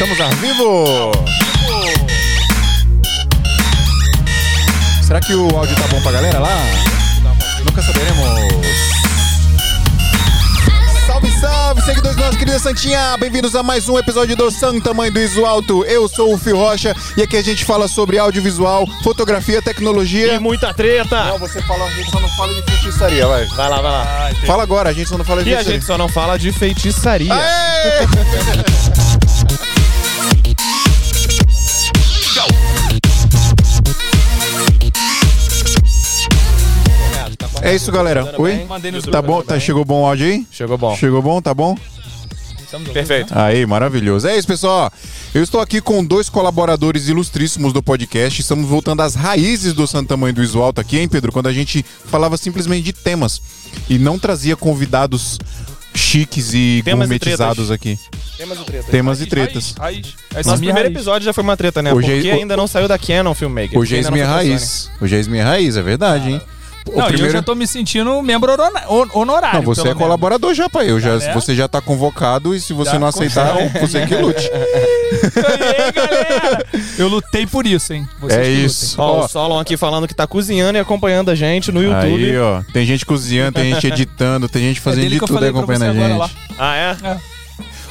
Estamos ao vivo! Será que o áudio tá bom pra galera lá? Nunca saberemos. Salve, salve, seguidores da nossa querida Santinha! Bem-vindos a mais um episódio do Santa Mãe do Iso Alto. Eu sou o Fio Rocha e aqui a gente fala sobre audiovisual, fotografia, tecnologia. Tem muita treta. Não, você fala, a gente só não fala de feitiçaria, vai. Vai lá, vai lá. Fala agora, a gente só não fala de E a feitiçaria. gente só não fala de feitiçaria. É isso, galera. Oi? Tá bom? Tá, chegou bom o áudio aí? Chegou bom. Chegou bom? Tá bom? Perfeito. Aí, maravilhoso. É isso, pessoal. Eu estou aqui com dois colaboradores ilustríssimos do podcast. Estamos voltando às raízes do Santo Tamanho do Iso Alto aqui, hein, Pedro? Quando a gente falava simplesmente de temas e não trazia convidados chiques e Temas e gourmetizados aqui. Temas e treta. Temas e tretas. Raiz. Essa é Nosso minha primeiro raiz. episódio já foi uma treta, né? Hoje é- Porque o- ainda não saiu da Canon Filmmaker. Hoje é minha raiz. Hoje é minha raiz, é verdade, hein? O Não, e eu primeiro... já tô me sentindo membro honorário. Não, você é menos. colaborador já, pai. Eu já, né? Você já tá convocado e se você Já não aceitar, consegue. você que lute. Ganhei, galera! Eu lutei por isso, hein? Vocês É isso. Ó, Ó, o Solon aqui falando que tá cozinhando e acompanhando a gente no YouTube. Aí, ó. Tem gente cozinhando, tem gente editando, tem gente fazendo É de tudo pra acompanhando a você agora gente. Ah, é?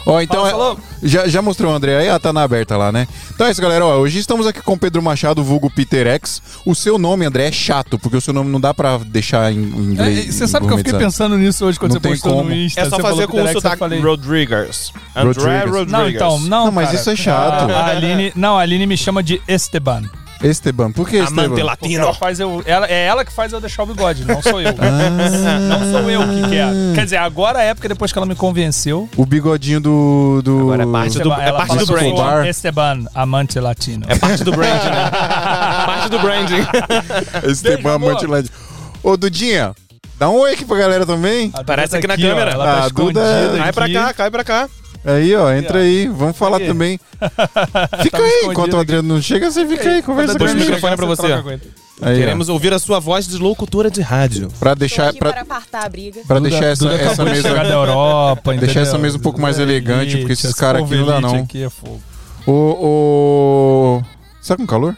Ó, então, Fala, é- falou. já, já mostrou o André aí? Ah, tá na aberta lá, né? Então é isso, galera. Ó, hoje estamos aqui com o Pedro Machado, vulgo Peter X. O seu nome, André, é chato, porque o seu nome não dá pra deixar em, em É, inglês. você sabe que eu fiquei gourmetizado. pensando nisso hoje quando Não você tem postou como. no Insta. É só você falou fazer com o Peter X, eu sotaque falei- Rodrigues. André Rodrigues. Rodrigues. Não, então, não. Não, mas cara. isso é chato. A Aline, não, a Aline me chama de Esteban. Esteban, por que Amante Esteban? Porque latino. ela faz eu, ela, é ela que faz eu deixar o bigode, não sou eu. Ah. Não sou eu que quero. Quer dizer, agora é época depois que ela me convenceu. O bigodinho do. do... Agora é parte do- Esteban, é ela parte do brand. Esteban, amante latino. É parte do brand, né? parte do branding. Esteban Beijo, amor. Mantilândia. Ô, Dudinha, dá um oi aqui pra galera também. A Parece Duda aqui na ó, câmera. ela tá Ah, a Duda é- Cai pra aqui. cá, cai pra cá. Aí, ó, entra aí. Vamos falar Aí. também. Fica Tava aí, enquanto o Adriano não chega, você fica aí, conversa com o ele. microfone pra você. Aí, ó. Queremos ouvir a sua voz de locutora de rádio. Pra deixar, pra, para apartar a briga. pra Duda- deixar essa, Duda essa mesa. da Europa, Deixar essa mesa um pouco mais elegante, porque esses esse caras aqui não dá, não. Aqui é fogo. Ô, ô. Você tá com calor?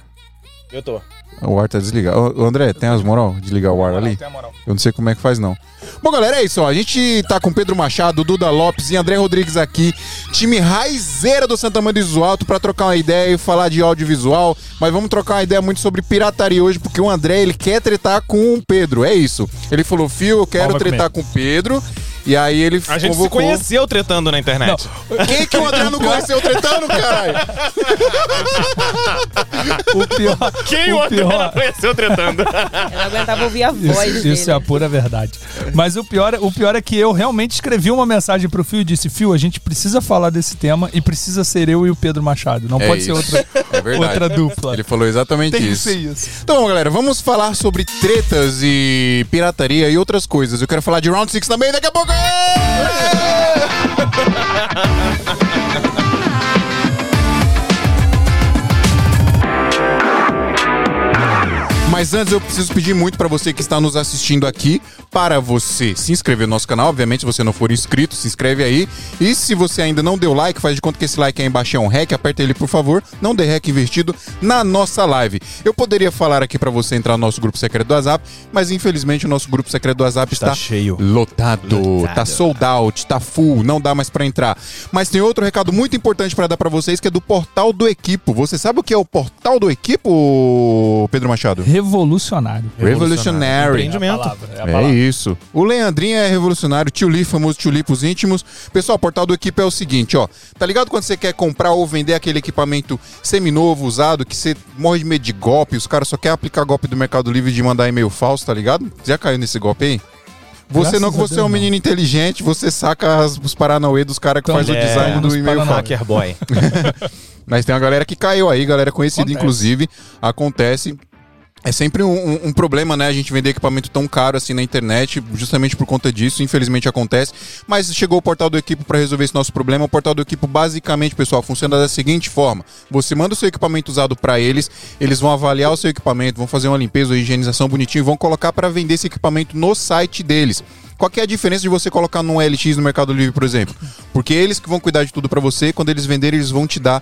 Eu tô. O ar tá desligado. Ô, André, tem as moral de ligar o ar ali? Tem a moral. Eu não sei como é que faz, não. Bom, galera, é isso, ó. A gente tá com Pedro Machado, Duda Lopes e André Rodrigues aqui. Time raizeira do Santa Maria do Alto pra trocar uma ideia e falar de audiovisual. Mas vamos trocar uma ideia muito sobre pirataria hoje, porque o André, ele quer tretar com o Pedro. É isso. Ele falou, Fio, eu quero tretar com o Pedro. E aí ele A gente se conheceu tretando na internet. Quem que o André não conheceu tretando, caralho? O pior. Quem o o André pior- não conheceu tretando? Eu não aguentava ouvir a voz Isso, dele. isso é a pura verdade. Mas o pior, o pior é que eu realmente escrevi uma mensagem pro Fio e disse: Fio, a gente precisa falar desse tema e precisa ser eu e o Pedro Machado. Não É pode ser isso. outra, É outra dupla. Ele falou exatamente Tem que isso. ser isso. Então, galera, vamos falar sobre tretas e pirataria e outras coisas. Eu quero falar de Round 6 também daqui a pouco. Yeah. Mas antes eu preciso pedir muito para você que está nos assistindo aqui, para você se inscrever no nosso canal. Obviamente, se você não for inscrito, se inscreve aí. E se você ainda não deu like, faz de conta que esse like aí embaixo é um hack, aperta ele por favor. Não dê hack investido na nossa live. Eu poderia falar aqui para você entrar no nosso grupo secreto do WhatsApp, mas infelizmente o nosso grupo secreto do WhatsApp está, Está cheio. lotado, Lotado. tá sold out, tá full, não dá mais para entrar. Mas tem outro recado muito importante para dar para vocês que é do Portal do Equipo. Você sabe o que é o Portal do Equipo, Pedro Machado? Revolucionário. Revolutionary. Empreendimento. É é É isso. O Leandrinho é revolucionário, tio Li, famoso tio Li pros íntimos. Pessoal, o portal do equipe é o seguinte, ó. Tá ligado quando você quer comprar ou vender aquele equipamento seminovo, usado, que você morre de medo de golpe, os caras só querem aplicar golpe do Mercado Livre de mandar e-mail falso, tá ligado? Já caiu nesse golpe aí? Você Graças não, que você Deus, é um não. menino inteligente, você saca as- os paranauê dos caras que Então, faz o é, design do e-mail falso. Hacker boy. Mas tem uma galera que caiu aí, galera conhecida, Acontece. inclusive. Acontece. É sempre um, um- problema, né? A gente vender equipamento tão caro assim na internet, justamente por conta disso. Infelizmente acontece. Mas chegou o portal do Equipo para resolver esse nosso problema. O portal do Equipo, basicamente, pessoal, funciona da seguinte forma: você manda o seu equipamento usado para eles, eles vão avaliar o seu equipamento, vão fazer uma limpeza, uma higienização bonitinho e vão colocar para vender esse equipamento no site deles. Qual é a diferença de você colocar num LX no Mercado Livre, por exemplo? Porque eles que vão cuidar de tudo pra você, quando eles venderem, eles vão te dar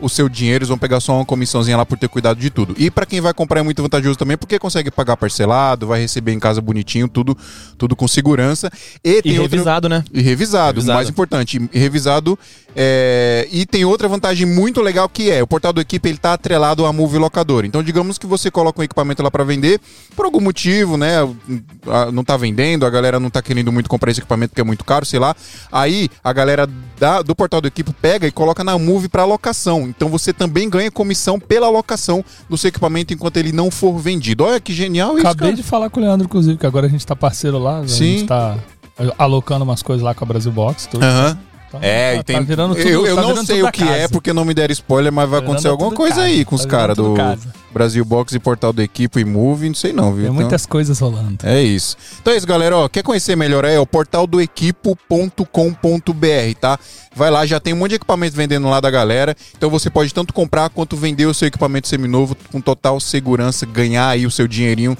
o seu dinheiro, eles vão pegar só uma comissãozinha lá por ter cuidado de tudo. E pra quem vai comprar é muito vantajoso também, porque consegue pagar parcelado, vai receber em casa bonitinho, tudo, tudo com segurança. E, E revisado, né? e revisado, Revisado. mais importante, revisado. É, E tem outra vantagem muito legal que é, o portal do equipe ele tá atrelado à Move Locadora. Então, digamos que você coloca um equipamento lá para vender, por algum motivo, né, a- não tá vendendo, a galera não tá querendo muito comprar esse equipamento porque é muito caro, sei lá. Aí a galera da- do portal do equipe pega e coloca na Move para locação. Então você também ganha comissão pela locação do seu equipamento enquanto ele não for vendido. Olha que genial isso, Acabei de falar com o Leandro, inclusive, que agora a gente tá parceiro lá. A Sim. gente tá alocando umas coisas lá com a Brasil Box. Tudo. Aham. Então, É, tá, e tem. tá virando tudo, eu eu tá não virando sei o que casa. é, porque não me deram spoiler, mas vai Tá acontecer virando alguma tudo coisa casa. aí com os Tá caras do casa. Brasil Box e Portal do Equipe e Move, não sei não, viu? Tem Então, muitas coisas rolando. É isso. Então é isso, galera. Ó, quer conhecer melhor é o portaldoequipo.com.br, tá? Vai lá, já tem um monte de equipamento vendendo lá da galera. Então você pode tanto comprar quanto vender o seu equipamento seminovo com total segurança, ganhar aí o seu dinheirinho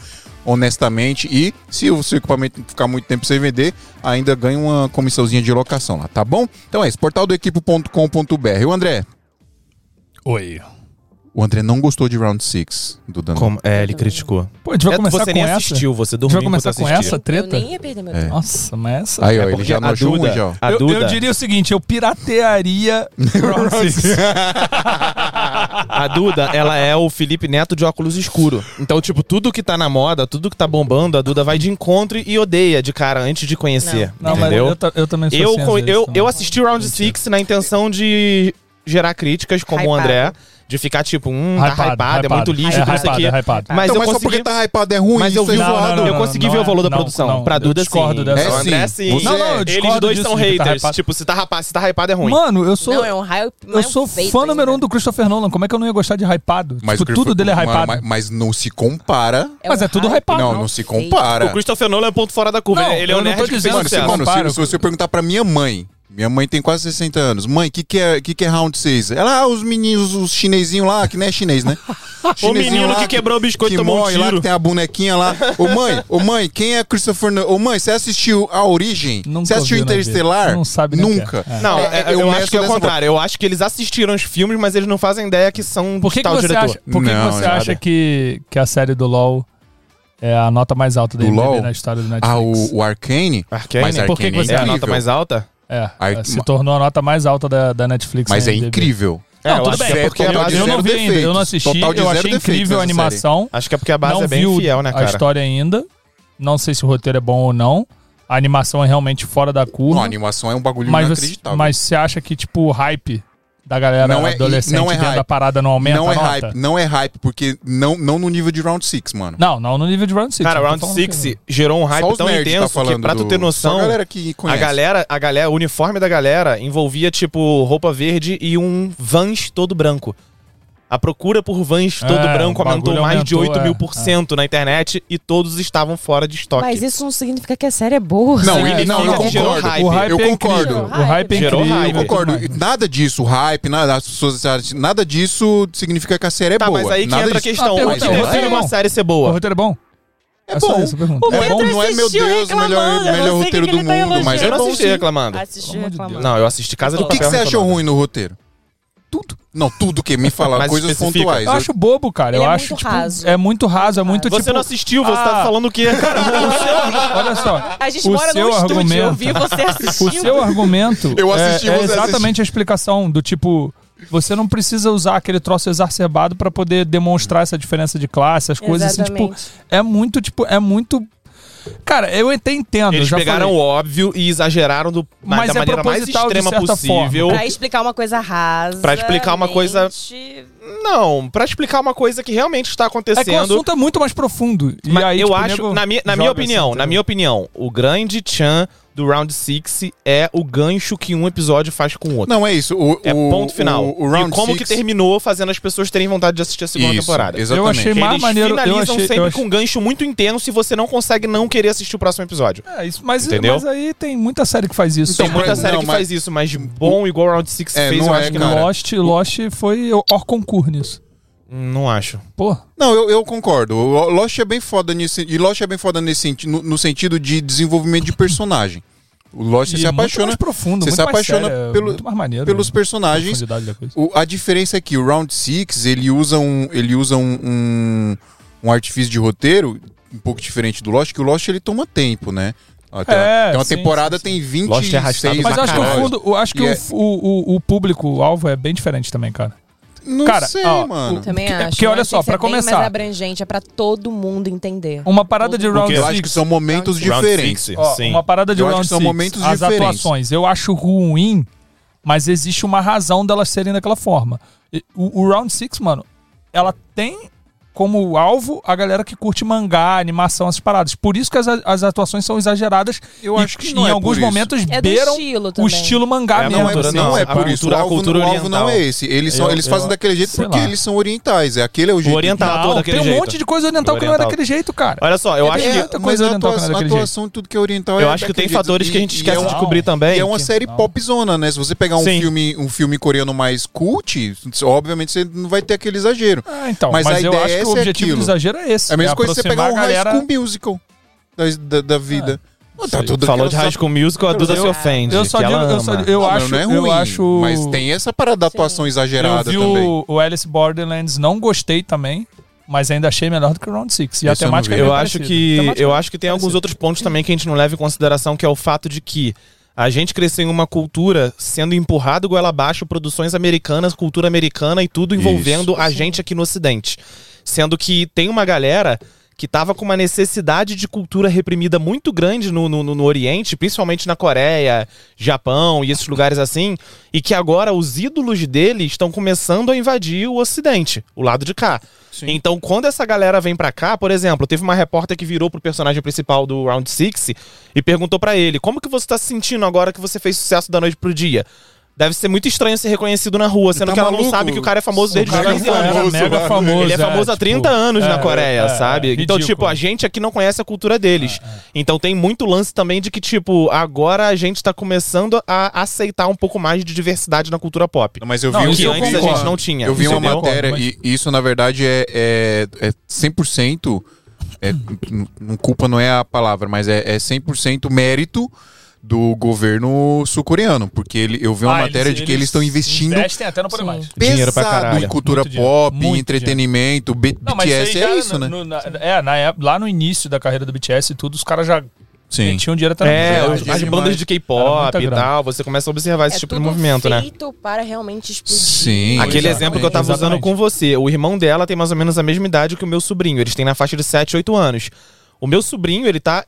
honestamente. E se o seu equipamento ficar muito tempo sem vender, ainda ganha uma comissãozinha de locação lá, tá bom? Então é isso, portaldoequipo.com.br. O André, Oi. o André não gostou de Round 6 do Dano. Como- É, ele criticou. Pô, a gente vai É, começar você com nem essa? assistiu, você A gente dormiu vai começar com essa treta? Eu nem ia perder meu É. tempo. Nossa, mas essa... Aí, ó, É ele já não achou Duda- já. eu, eu diria o seguinte, eu piratearia Round Six. a Duda, ela é o Felipe Neto de óculos escuro. Então, tipo, tudo que tá na moda, tudo que tá bombando, a Duda vai de encontro e odeia de cara antes de conhecer. Não, mas entendeu? eu, eu também sou Eu, assim, às co- vezes, eu, também. eu assisti o Round 6 na intenção de gerar críticas, como o Hypado. André, de ficar tipo, hum, tá Hypado, hypado, é muito lixo, É não sei o hypado, quê. é hypado. Mas então, eu mas só consegui... porque tá hypado é ruim, Mas eu isso é vi- zoado. eu consegui não ver o é- valor da não, produção. não, pra eu Duda, discordo sim. dessa. É André, sim. Não, não, eu Eles discordo dois disso são tá haters. tipo, se tá, hypado, se tá hypado é ruim. Mano, eu sou... Não, é um hype. não Eu é sou fã ainda. número um do Christopher Nolan. Como é que eu não ia gostar de hypado? Mas tipo, tudo dele é hypado. mas, não se compara. Mas é tudo hypado. não, não não se compara. O Christopher Nolan é ponto fora da curva. Não, ele é eu o não nerd que fez dizendo Mano, se você perguntar pra minha mãe, minha mãe tem quase 60 anos. Mãe, o que, que, é, que, que é round 6? Ela, ah, os meninos, os chinesinhos lá, que não é chinês, né? O menino que quebrou o biscoito que tomou um morre lá, tiro. que tem a bonequinha lá. Ô mãe, ô mãe, quem é Christopher Nolan? Ô mãe, você assistiu A Origem? Nunca você assistiu vida. Interestelar? Não sabe nem Nunca. que é. É. Não, É, é- é, eu, eu acho que é o contrário. Eu acho que eles assistiram os filmes, mas eles não fazem ideia que são Por que, que tal você diretor. acha, por que que Não, você nada. acha que, que a série do LoL é a nota mais alta da Do IMDb LoL? na história do Netflix? Ah, o, o Arcane? Arcane? Mas Por que Arcane que você é É a nota mais alta? É, Ar- se tornou a nota mais alta da, da Netflix Mas é IMDb. incrível. É, Não, eu tudo acho bem, que é porque a total de eu não vi ainda, eu defeitos. não assisti, Total de eu achei defeitos incrível a animação. Acho que é porque a base não é bem fiel, né, a cara? história ainda. Não sei se o roteiro é bom ou não. A animação é realmente fora da Não, curva. a animação é um bagulho mas, você, inacreditável. mas você acha que, tipo, o hype da galera Não é- adolescente não é dentro hype. da parada não aumenta não é nota? hype, não é hype, porque não, não no nível de Round 6, mano. Não, não no nível de Round 6. Cara, Round falando 6 que- gerou um hype tão tá intenso que, falando pra tu ter noção, a galera que a galera, a galera, o uniforme da galera envolvia, tipo, roupa verde e um Vans todo branco. A procura por Vans todo É, branco o aumentou mais de aumentou, 8 mil é, por cento na internet e todos estavam fora de estoque. Mas isso não significa que a série é boa. Não, ele- não, eu concordo. hype. O hype Eu é concordo. O hype é Gerou hype. Eu concordo. Nada disso, hype, nada, as pessoas, nada disso significa que a série é Tá, boa. mas aí que nada entra a disso. questão. Ah, o que o roteiro define é uma bom? série ser O boa? roteiro é bom? É só bom. isso a. O É bom? não é, meu Deus, o melhor, melhor roteiro do tá mundo, mas elogiando. é Eu não bom assisti reclamando. De. Não, eu assisti Casa de O que, que Papel você achou ruim no roteiro? Tudo. Não, tudo que me fala, Mas coisas especifica. pontuais. Eu acho bobo, cara. Ele eu é acho, muito tipo, raso. é muito raso, é muito, Você tipo... não assistiu, você ah, tá falando o quê? Olha só. A gente o mora seu num estúdio, eu argumento, vi você O assistindo. seu argumento Eu é- assisti, é, você exatamente a explicação do tipo... Você não precisa usar aquele troço exacerbado pra poder demonstrar essa diferença de classe, as coisas assim, tipo... Exatamente. É muito, tipo, é muito... Cara, eu até entendo. Eles já pegaram falei. o óbvio e exageraram do, Mas da é maneira mais extrema possível. Pra explicar uma coisa rasa. Pra explicar uma coisa- Não, pra explicar uma coisa que realmente está É que o acontecendo. assunto é muito mais profundo. E Mas aí, eu tipo, acho, nego na minha, na minha opinião, assim, na minha opinião, o grande chan do Round 6 é o gancho que um episódio faz com o outro. Não, é isso. O, é o- ponto final. O, o round e como six- que terminou fazendo as pessoas terem vontade de assistir a segunda Isso, temporada. Exatamente. Eu achei mais Eles maneiro. Eu finalizam achei, sempre eu achei- com um gancho muito intenso e você não consegue não querer assistir o próximo episódio. É, isso, mas, Entendeu? mas aí tem muita série que faz isso. Tem Então, muita não, série que mas- faz isso, mas bom igual Round 6 É, fez, não eu é, acho que cara. não. Lost, Lost foi o hors concurso nisso. Não acho. Pô, Não, eu, eu concordo. O Lost é bem foda nesse. E Lost é bem foda nesse no, no sentido de desenvolvimento de personagem. O Lost e se muito apaixona mais profundo, você muito se mais apaixona sério, é pelo- muito mais maneiro, pelos né? personagens. O- a diferença é que o Round Six ele usa um, ele usa um, um, um artifício de roteiro um pouco diferente do Lost, que o Lost ele toma tempo, né? Ó, Tem, É, uma, tem uma sim, temporada, sim, sim. tem 26 Lost é arrastado Mas acho que o episódios. fundo, acho que o, é- o, o, o público-alvo é bem diferente também, cara. Não Cara, sei, ó, mano. Também Porque- acho. porque eu olha só, pra é bem começar- mais abrangente, é pra todo mundo entender. Uma parada de Todo Round Eu Six. acho que são momentos Round diferentes. six, Ó, sim. uma parada de Eu acho Round que são Six, momentos as diferentes. atuações, eu acho ruim, mas existe uma razão delas serem daquela forma. O, o Round Six, mano, ela tem como alvo a galera que curte mangá, animação, essas paradas. Por isso que as, as atuações são exageradas Eu e acho que não em é alguns por isso. momentos É beiram estilo o estilo mangá É, a mesmo. Não é, assim. não não, é a por isso. O cultura- a alvo, cultura o alvo não oriental. é esse. Eles, são, Eu- eles eu- fazem daquele jeito porque lá. eles são orientais. É aquele é o jeito. oriental. Não, daquele tem um jeito. monte de coisa oriental que não é Oriental. daquele jeito, cara. Olha só, eu É, acho é, que. muita coisa a, oriental que não é a daquele atuação, tudo que é oriental Eu é acho que tem fatores jeito. que a gente esquece é de descobrir também. E é uma série Não. popzona, né? Se você pegar um filme, um filme coreano mais cult, obviamente você não vai ter aquele exagero. Ah, então, Mas a eu ideia é o objetivo do aquilo. exagero é esse. É a mesma coisa que você pegar um aproximar a High galera- School Musical da, da, da vida. Não, tá Sei. tudo Falou de High School Musical, a Duda Eu- se ofende. Eu só que digo, eu, só, eu Não, acho, não é ruim, eu acho. Mas tem essa parada da atuação Eu exagerada vi também. o, o Alice Borderlands, não gostei também, mas ainda achei melhor do que o Round Six. E a Esse eu não temática vi. é Eu acho que eu é acho que tem alguns outros pontos também que a gente não leva em consideração, que é o fato de que a gente cresceu em uma cultura sendo empurrado goela abaixo produções americanas, cultura americana e tudo envolvendo a gente aqui no ocidente. Sendo que tem uma galera que tava com uma necessidade de cultura reprimida muito grande no, no, no Oriente, principalmente na Coreia, Japão e esses lugares assim, e que agora os ídolos dele estão começando a invadir o Ocidente, o lado de cá. Então, quando essa galera vem pra cá, por exemplo, teve uma repórter que virou pro personagem principal do Round Six e perguntou pra ele: como que você tá se sentindo agora que você fez sucesso da noite pro dia? Deve ser muito estranho ser reconhecido na rua, sendo Tá que ela não maluco? sabe que o cara é famoso desde os cara 15 era anos. mega lá. famoso. Ele é famoso há tipo, 30 anos na é, Coreia, é, sabe? é, então, ridículo. tipo, a gente aqui não conhece a cultura deles. Então tem muito lance também de que, tipo, agora a gente tá começando a aceitar um pouco mais de diversidade na cultura pop. Mas eu Não, vi, isso Que eu antes vi a concordo. gente não tinha. Eu vi uma entendeu? matéria Mas- e isso, na verdade, é, é, é 100%. É, culpa não é a palavra, mas é, é 100% mérito do governo sul-coreano. Porque ele, eu vi uma Ah, matéria de que eles estão investindo Investem até no mais. Dinheiro pra caralho. em cultura Muito dinheiro. pop, Muito em entretenimento. B- Não, BTS aí é isso, no- né? no- na- é, na época, lá no início da carreira do BTS e tudo, os caras já Sim. metiam dinheiro até na É, as demais. bandas de K-pop e tal, você começa a observar esse é tipo de movimento, né? feito para realmente explodir. Sim. Aquele Exatamente. exemplo que eu tava usando Exatamente. com você, o irmão dela tem mais ou menos a mesma idade que o meu sobrinho, eles têm na faixa de 7, 8 anos. O meu sobrinho, ele tá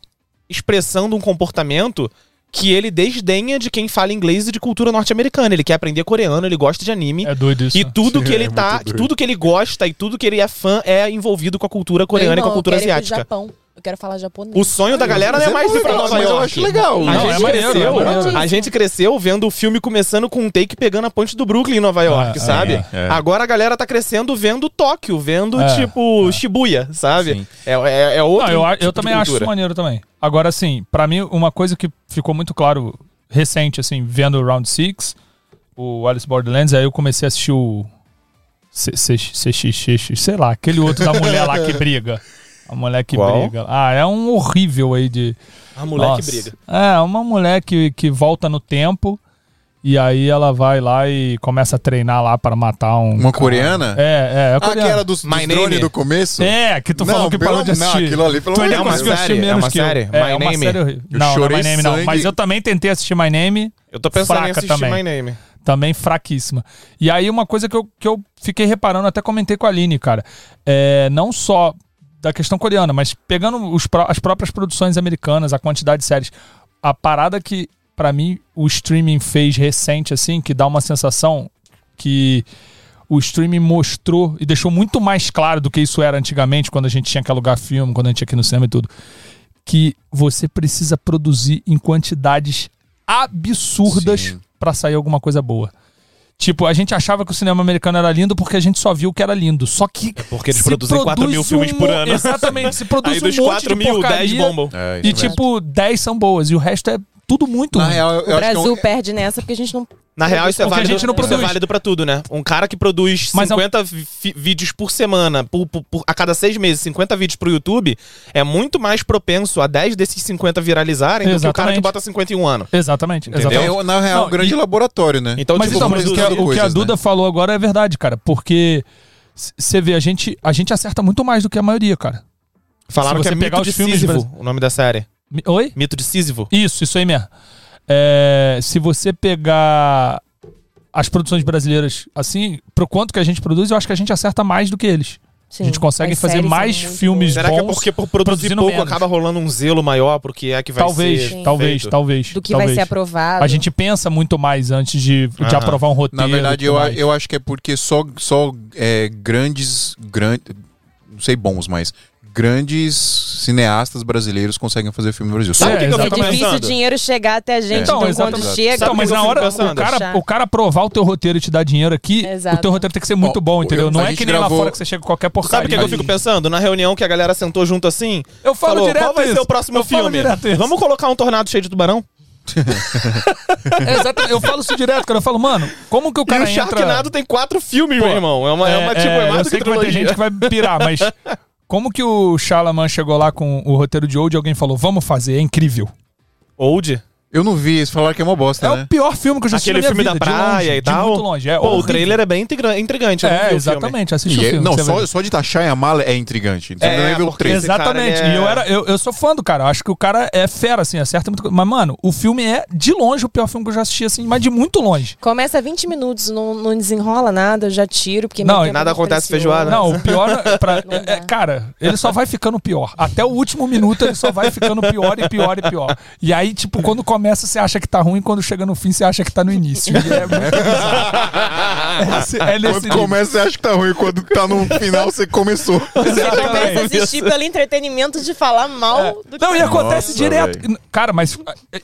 expressando um comportamento que ele desdenha de quem fala inglês e de cultura norte-americana. Ele quer aprender coreano, ele gosta de anime. É doido isso. E tudo que É ele muito tá, tudo que ele gosta e tudo que ele é fã é envolvido com a cultura coreana e com a cultura eu quero ir pro asiática. Japão. Eu quero falar japonês. O sonho da galera não é mais ir pra Nova mas eu York. acho legal. A Não, gente é maneiro, cresceu, é maneiro. a gente cresceu vendo o filme começando com um take pegando a ponte do Brooklyn em Nova York, É, sabe? é, é. Agora a galera tá crescendo vendo Tóquio, vendo É, tipo Shibuya, sabe? É, é, é outro Não, eu, tipo eu de também acho isso maneiro também. Agora, assim, pra mim, uma coisa que ficou muito claro recente, assim, vendo o Round Six, o Alice Borderlands, aí eu comecei a assistir o CXX, sei lá, aquele outro da mulher lá que briga. A mulher que Qual? briga. Ah, é um horrível aí de. A mulher Nossa. que briga. É, uma mulher que, que volta no tempo e aí ela vai lá e começa a treinar lá para matar um. Uma cara. coreana? É, é, é Ah, coreana. aquela dos, dos My do começo? É, que tu Não, falou que pelo parou de amor- não, assistir. aquilo ali, pelo tu amor ainda de É uma série? assistir É uma que eu. série? É, My é uma Name? série horrível. Eu Não, não é chorei My Name não. Mas eu também tentei assistir My Name, Eu tô pensando em Fraca assistir também. My Name. também fraquíssima. E aí uma coisa que eu, que eu fiquei reparando, até comentei com a Aline, cara, é não só da questão coreana, mas pegando os as próprias produções americanas, a quantidade de séries, a parada que, pra mim, o streaming fez recente, assim, que dá uma sensação que o streaming mostrou e deixou muito mais claro do que isso era antigamente, quando a gente tinha que alugar filme, quando a gente tinha que ir no cinema e tudo, que você precisa produzir em quantidades absurdas pra sair alguma coisa boa. Tipo, a gente achava que o cinema americano era lindo porque a gente só viu que era lindo. Só que. Porque eles produzem 4 mil produz filmes um por ano. Exatamente, se produz Aí dos um monte 4 de mil, 10 porcaria, bombam. É, E mesmo. tipo, 10 são boas e o resto é tudo muito Na ruim. real, eu, O eu acho que é Brasil um- perde nessa porque a gente não. Na real, isso é, Porque a válido, gente não isso é produz. válido pra tudo, né? Um cara que produz Mas é um- 50 vi- vídeos por semana, por- por- por- a cada seis meses, 50 vídeos pro YouTube, é muito mais propenso a 10 desses 50 viralizarem do que o cara Exatamente. que bota 51 anos. Exatamente, Entendeu? exatamente. é, na real, Não, um grande e- laboratório, né? Então, mas tipo, então, mas o que, a, o que a coisas, Duda né? falou agora é verdade, cara. Porque você vê, a gente, a gente acerta muito mais do que a maioria, cara. Falaram se que é pegar Mito de os filmes Sísifo, o nome da série. Oi? Mito de Sísifo. Isso, isso aí mesmo. É, se você pegar as produções brasileiras assim, pro quanto que a gente produz, eu acho que a gente acerta mais do que eles. Sim, a gente consegue fazer mais filmes Será que é bons, porque por produzir pouco menos. acaba rolando um zelo maior pro que é que vai talvez, ser talvez, feito? talvez. Do que talvez. vai ser aprovado. A gente pensa muito mais antes de, de Aham. aprovar um roteiro. Na verdade, eu, mais. eu acho que é porque só, só é, grandes, gran- não sei bons, mas grandes cineastas brasileiros conseguem fazer filme no Brasil. Sabe o É, que, que eu É fico difícil o dinheiro chegar até a gente. Então, Então, quando chega. Então, mas na hora, o cara, o cara aprovar o teu roteiro e te dar dinheiro aqui, Exato. o teu roteiro tem que ser muito bom, entendeu? eu- Não é que nem lá gravou- fora que você chega com qualquer porcaria. Sabe o que, que eu fico pensando? Na reunião que a galera sentou junto assim, Eu falo falou, direto qual vai ser isso. o próximo Eu filme? Vamos colocar um tornado cheio de tubarão? É, exatamente. Eu falo isso direto, cara. Eu falo, mano, como que o cara e o entra... Sharknado tem quatro filmes, Pô, meu irmão. É uma, é, uma tipo, é, mais eu do sei que que vai ter gente que vai pirar, mas como que o Shalaman chegou lá com o roteiro de Old e alguém falou, vamos fazer, é incrível. Old? Eu não vi, eles falaram que é uma bosta, É né? o pior filme que eu já assisti Aquele na minha filme vida, da de praia longe, e de tal. muito longe. É Pô, o horrível. trailer é bem intriga- intrigante. eu não vi É, filme. exatamente, assiste E o é- filme. não, você vai só, ver. só de taxar a mala é intrigante. Você É, não ver o porque trailer. esse cara, Exatamente. ele é- E eu, era, eu, eu sou fã do cara. Eu acho que o cara é fera, assim, acerta muito. Mas, mano, o filme é, de longe, o pior filme que eu já assisti, assim, mas de muito longe. Começa 20 minutos, não, não desenrola nada, eu já tiro, porque Não, meu tempo nada é muito acontece precioso. feijoada. Não, o pior. é Pra, Não é- é, cara, ele só vai ficando pior. Até o último minuto ele só vai ficando pior e pior e pior. E aí, tipo, quando começa, você acha que tá ruim, quando chega no fim, você acha que tá no início. E é. É, é nesse Quando nível. começa, você acha que tá ruim. Quando tá no final, você começou. Você começa a assistir pelo entretenimento de falar mal do que Não, e acontece Nossa, direto. Cara, mas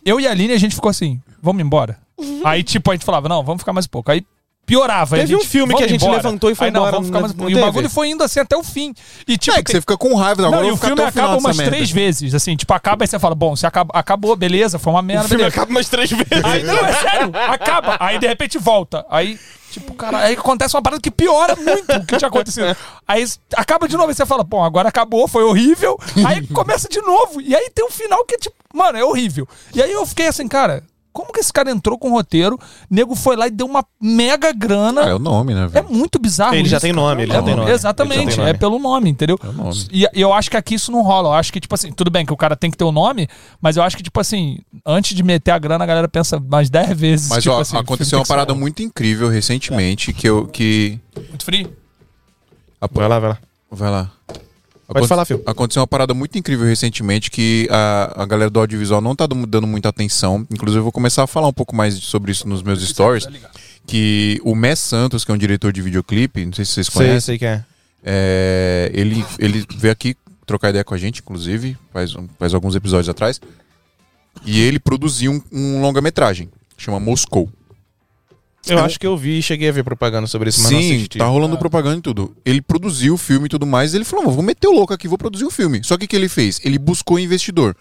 eu e a Aline, a gente ficou assim, vamos embora. Aí, tipo, a gente falava, não, vamos ficar mais um pouco. Aí piorava. Teve um filme que "Vamos a gente embora." levantou e foi aí, não, embora, vamos ficar não- mais... não E o bagulho foi indo assim até o fim. E, tipo, é que você fica com raiva. Não, eu e o filme acaba umas merda. três vezes, assim, tipo, acaba e você fala, bom, você acaba, acabou, beleza, foi uma merda, O filme beleza. acaba umas três vezes. Aí, não, é sério, acaba. Aí, de repente, volta. Aí, tipo, cara, aí acontece uma parada que piora muito o que tinha acontecido. Aí acaba de novo e você fala, bom, agora acabou, foi horrível. Aí começa de novo. E aí tem um final que é tipo, mano, é horrível. E aí eu fiquei assim, cara, como que esse cara entrou com o roteiro? Nego foi lá e deu uma mega grana. Ah, é o nome, né, É muito bizarro. Ele já isso, tem cara. nome, ele já É, tem nome. Exatamente, já tem nome. é pelo nome, entendeu? É o nome. E, e eu acho que aqui isso não rola. Eu acho que, tipo assim, tudo bem que o cara tem que ter o nome, mas eu acho que, tipo assim, antes de meter a grana, a galera pensa mais 10 vezes. Mas tipo ó, assim, aconteceu uma tem parada muito incrível recentemente que eu. Que... Muito frio. Vai lá, vai lá. Vai lá. Pode falar, Phil. Aconteceu uma parada muito incrível recentemente que a, a galera do audiovisual não tá dando dando muita atenção. Inclusive, eu vou começar a falar um pouco mais sobre isso nos meus stories. Que o Mess Santos, que é um diretor de videoclipe, não sei se vocês Sei, conhecem, sei que é. é, ele, ele veio aqui trocar ideia com a gente, inclusive, faz, um- faz alguns episódios atrás. E ele produziu um, um longa-metragem, chama Moscou. Eu acho que eu vi e cheguei a ver propaganda sobre isso, mas não Sim, assisti. tá rolando propaganda e tudo. Ele produziu o filme e tudo mais. Ele falou: "Mano, vou meter o louco aqui, vou produzir o filme. Só que o que ele fez? Ele buscou investidor.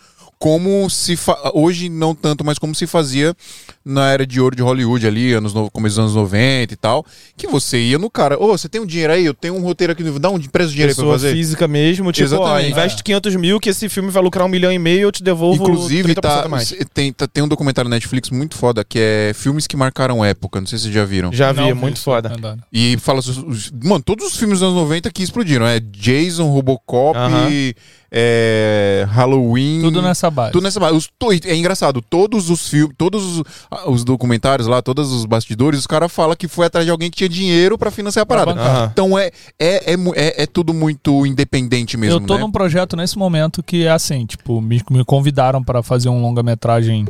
Como se fa... hoje não tanto, mas como se fazia na era de ouro de Hollywood ali, anos no... começo dos anos 90 e tal, que você ia no cara, ô, você tem um dinheiro aí, eu tenho um roteiro aqui, dá um empresta dinheiro aí pra Pessoa fazer. física mesmo, tipo, ó, investe 500 mil que esse filme vai lucrar um milhão e meio, eu te devolvo Inclusive, 30% tá, mais. tem, tá- tem um documentário na Netflix muito foda que é filmes que marcaram época. Não sei se vocês já viram. Já vi, Não, é muito isso, foda. andando. E fala. Mano, todos os filmes dos anos 90 que explodiram. É Jason, Robocop, Aham. É, Halloween. Tudo nessa base. Tudo nessa base. Os é engraçado, todos os filmes, todos os, ah, os documentários lá, todos os bastidores, os caras falam que foi atrás de alguém que tinha dinheiro pra financiar a parada. Aham. Então é, é, é, é, é tudo muito independente mesmo, eu tô né? num projeto nesse momento que é assim, tipo, me, me convidaram pra fazer um longa-metragem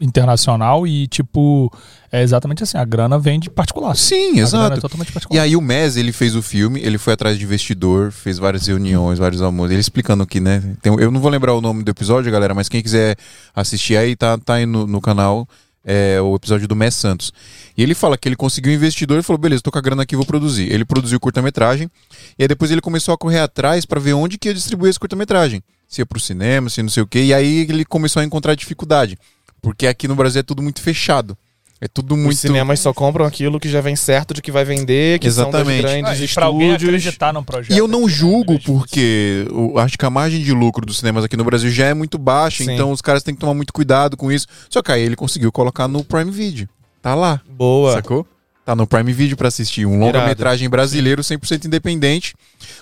internacional e, tipo, é exatamente assim, a grana vem de particular. Sim, A grana exato. É totalmente E particular. aí o Mes, ele fez o filme, ele foi atrás de investidor, fez várias reuniões, vários almoços, ele explicando aqui, né? Tem- eu não vou lembrar o nome do episódio, galera, mas quem quiser assistir aí, tá, tá aí no, no canal, é, o episódio do Mes Santos. E ele fala que ele conseguiu um investidor e falou, beleza, tô com a grana aqui, vou produzir. Ele produziu curta-metragem, e aí depois ele começou a correr atrás pra ver onde que ia distribuir esse curta-metragem. Se ia pro cinema, se não sei o quê, e aí ele começou a encontrar dificuldade. Porque aqui no Brasil é tudo muito fechado. É tudo Os muito. cinemas só compram aquilo que já vem certo de que vai vender, que Exatamente. são Ah, dos e grandes pra alguém estúdios. acreditar num projeto. E eu não né, julgo, você- porque eu acho que a margem de lucro dos cinemas aqui no Brasil já é muito baixa, Sim. então os caras têm que tomar muito cuidado com isso. Só que aí ele conseguiu colocar no Prime Video. Tá lá, Boa. sacou? Tá no Prime Video pra assistir. Um longa-metragem brasileiro 100% independente.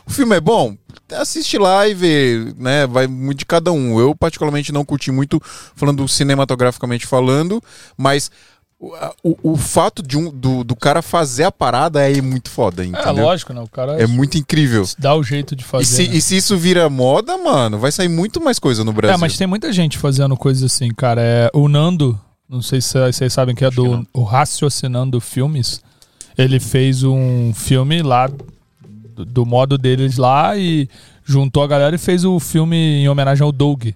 O filme é bom? Assiste lá e vê, né? Vai muito de cada um. Eu, particularmente, não curti muito, falando cinematograficamente falando, mas o, o, fato de um, do, do cara fazer a parada é muito foda, É, entendeu? lógico, né? O cara É muito incrível. dá o jeito de fazer. E se, né? e se isso vira moda, mano, vai sair muito mais coisa no Brasil. É, mas tem muita gente fazendo coisas assim, cara. É, o Nando, não sei se vocês sabem que é Acho que do não. o Raciocinando Filmes. Ele fez um filme lá do, do modo deles lá e juntou a galera e fez o filme em homenagem ao Doug,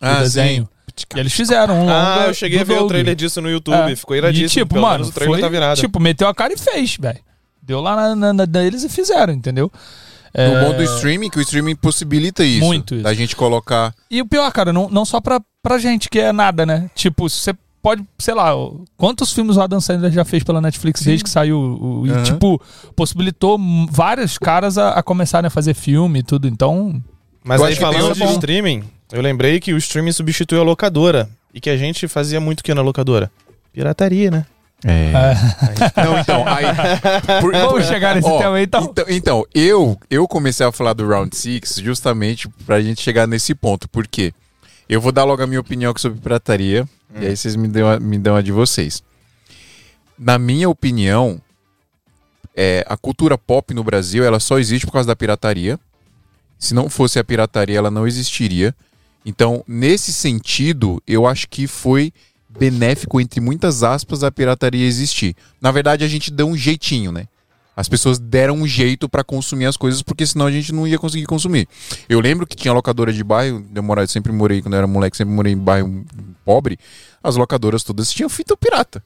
Ah, o desenho. sim. E eles fizeram um longa Ah, eu cheguei a ver o Doug. trailer disso no YouTube. É. Ficou iradíssimo. E tipo, Pelo mano, menos o trailer foi, tá virado. tipo, meteu a cara e fez, velho. Deu lá na, na, na deles e fizeram, entendeu? O É, bom do streaming, que o streaming possibilita isso. Muito isso. Da gente colocar. E o pior, cara, não, não só pra, pra gente que é nada, né? Tipo, você pode, sei lá, quantos filmes o Adam Sandler já fez pela Netflix desde que saiu? O, e, tipo, possibilitou vários caras a, a começarem a fazer filme e tudo. Então, Mas aí falando um de bom. streaming, eu lembrei que o streaming substituiu a locadora. E que a gente fazia muito o que na locadora? Pirataria, né? É. é, Não, então, aí. por- vamos chegar nesse Ó, tema aí, então. Então, então, eu, eu comecei a falar do Round 6 justamente pra gente chegar nesse ponto. Por quê? Eu vou dar logo a minha opinião sobre pirataria. E aí vocês me dão, a, me dão a de vocês. Na minha opinião, é, a cultura pop no Brasil ela só existe por causa da pirataria. Se não fosse a pirataria, ela não existiria. Então, nesse sentido, eu acho que foi benéfico, entre muitas aspas, a pirataria existir. Na verdade, a gente deu um jeitinho, né? As pessoas deram um jeito pra consumir as coisas, porque senão a gente não ia conseguir consumir. Eu lembro que tinha locadora de bairro, eu morava, sempre morei, quando eu era moleque, sempre morei em bairro pobre. As locadoras todas tinham fita pirata.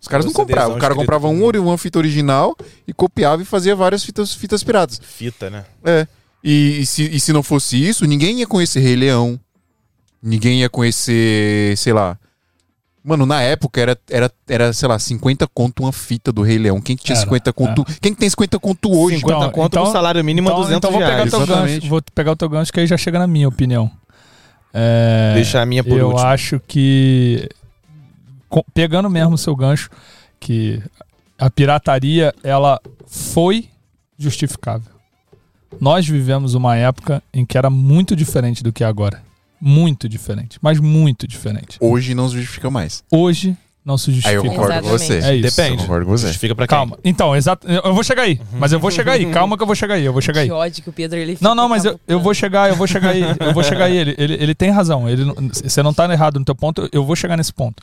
Os caras não compravam. O cara comprava um, ori- uma fita original e copiava e fazia várias fitas, fitas piratas. Fita, né? É. E, e se, e se não fosse isso, ninguém ia conhecer Rei Leão. Ninguém ia conhecer, sei lá. Mano, na época era, era, era sei lá, 50 conto uma fita do Rei Leão. Quem que tinha Era, 50 conto? Quem que tem 50 conto hoje? 50 Então, conto então- no salário mínimo a então, 200 então vou pegar reais. teu gancho, vou pegar o teu gancho que aí já chega na minha opinião. É, Deixar a minha por eu último. acho que pegando mesmo o seu gancho, que a pirataria ela foi justificável. Nós vivemos uma época em que era muito diferente do que é agora. Muito diferente, mas muito diferente. Hoje não se justifica mais. Hoje não se Aí justifica. eu concordo com você. É isso. Depende. Eu concordo com você. Justifica pra quem? Calma. Então, exato. Eu vou chegar aí, mas eu vou chegar aí. Calma que eu vou chegar aí. Eu vou chegar aí. Que ódio que o Pedro ele Não, não, mas eu, eu vou chegar, eu vou chegar aí, eu vou chegar aí. Ele, ele, ele tem razão. Ele, você não tá errado no teu ponto, eu- eu vou chegar nesse ponto.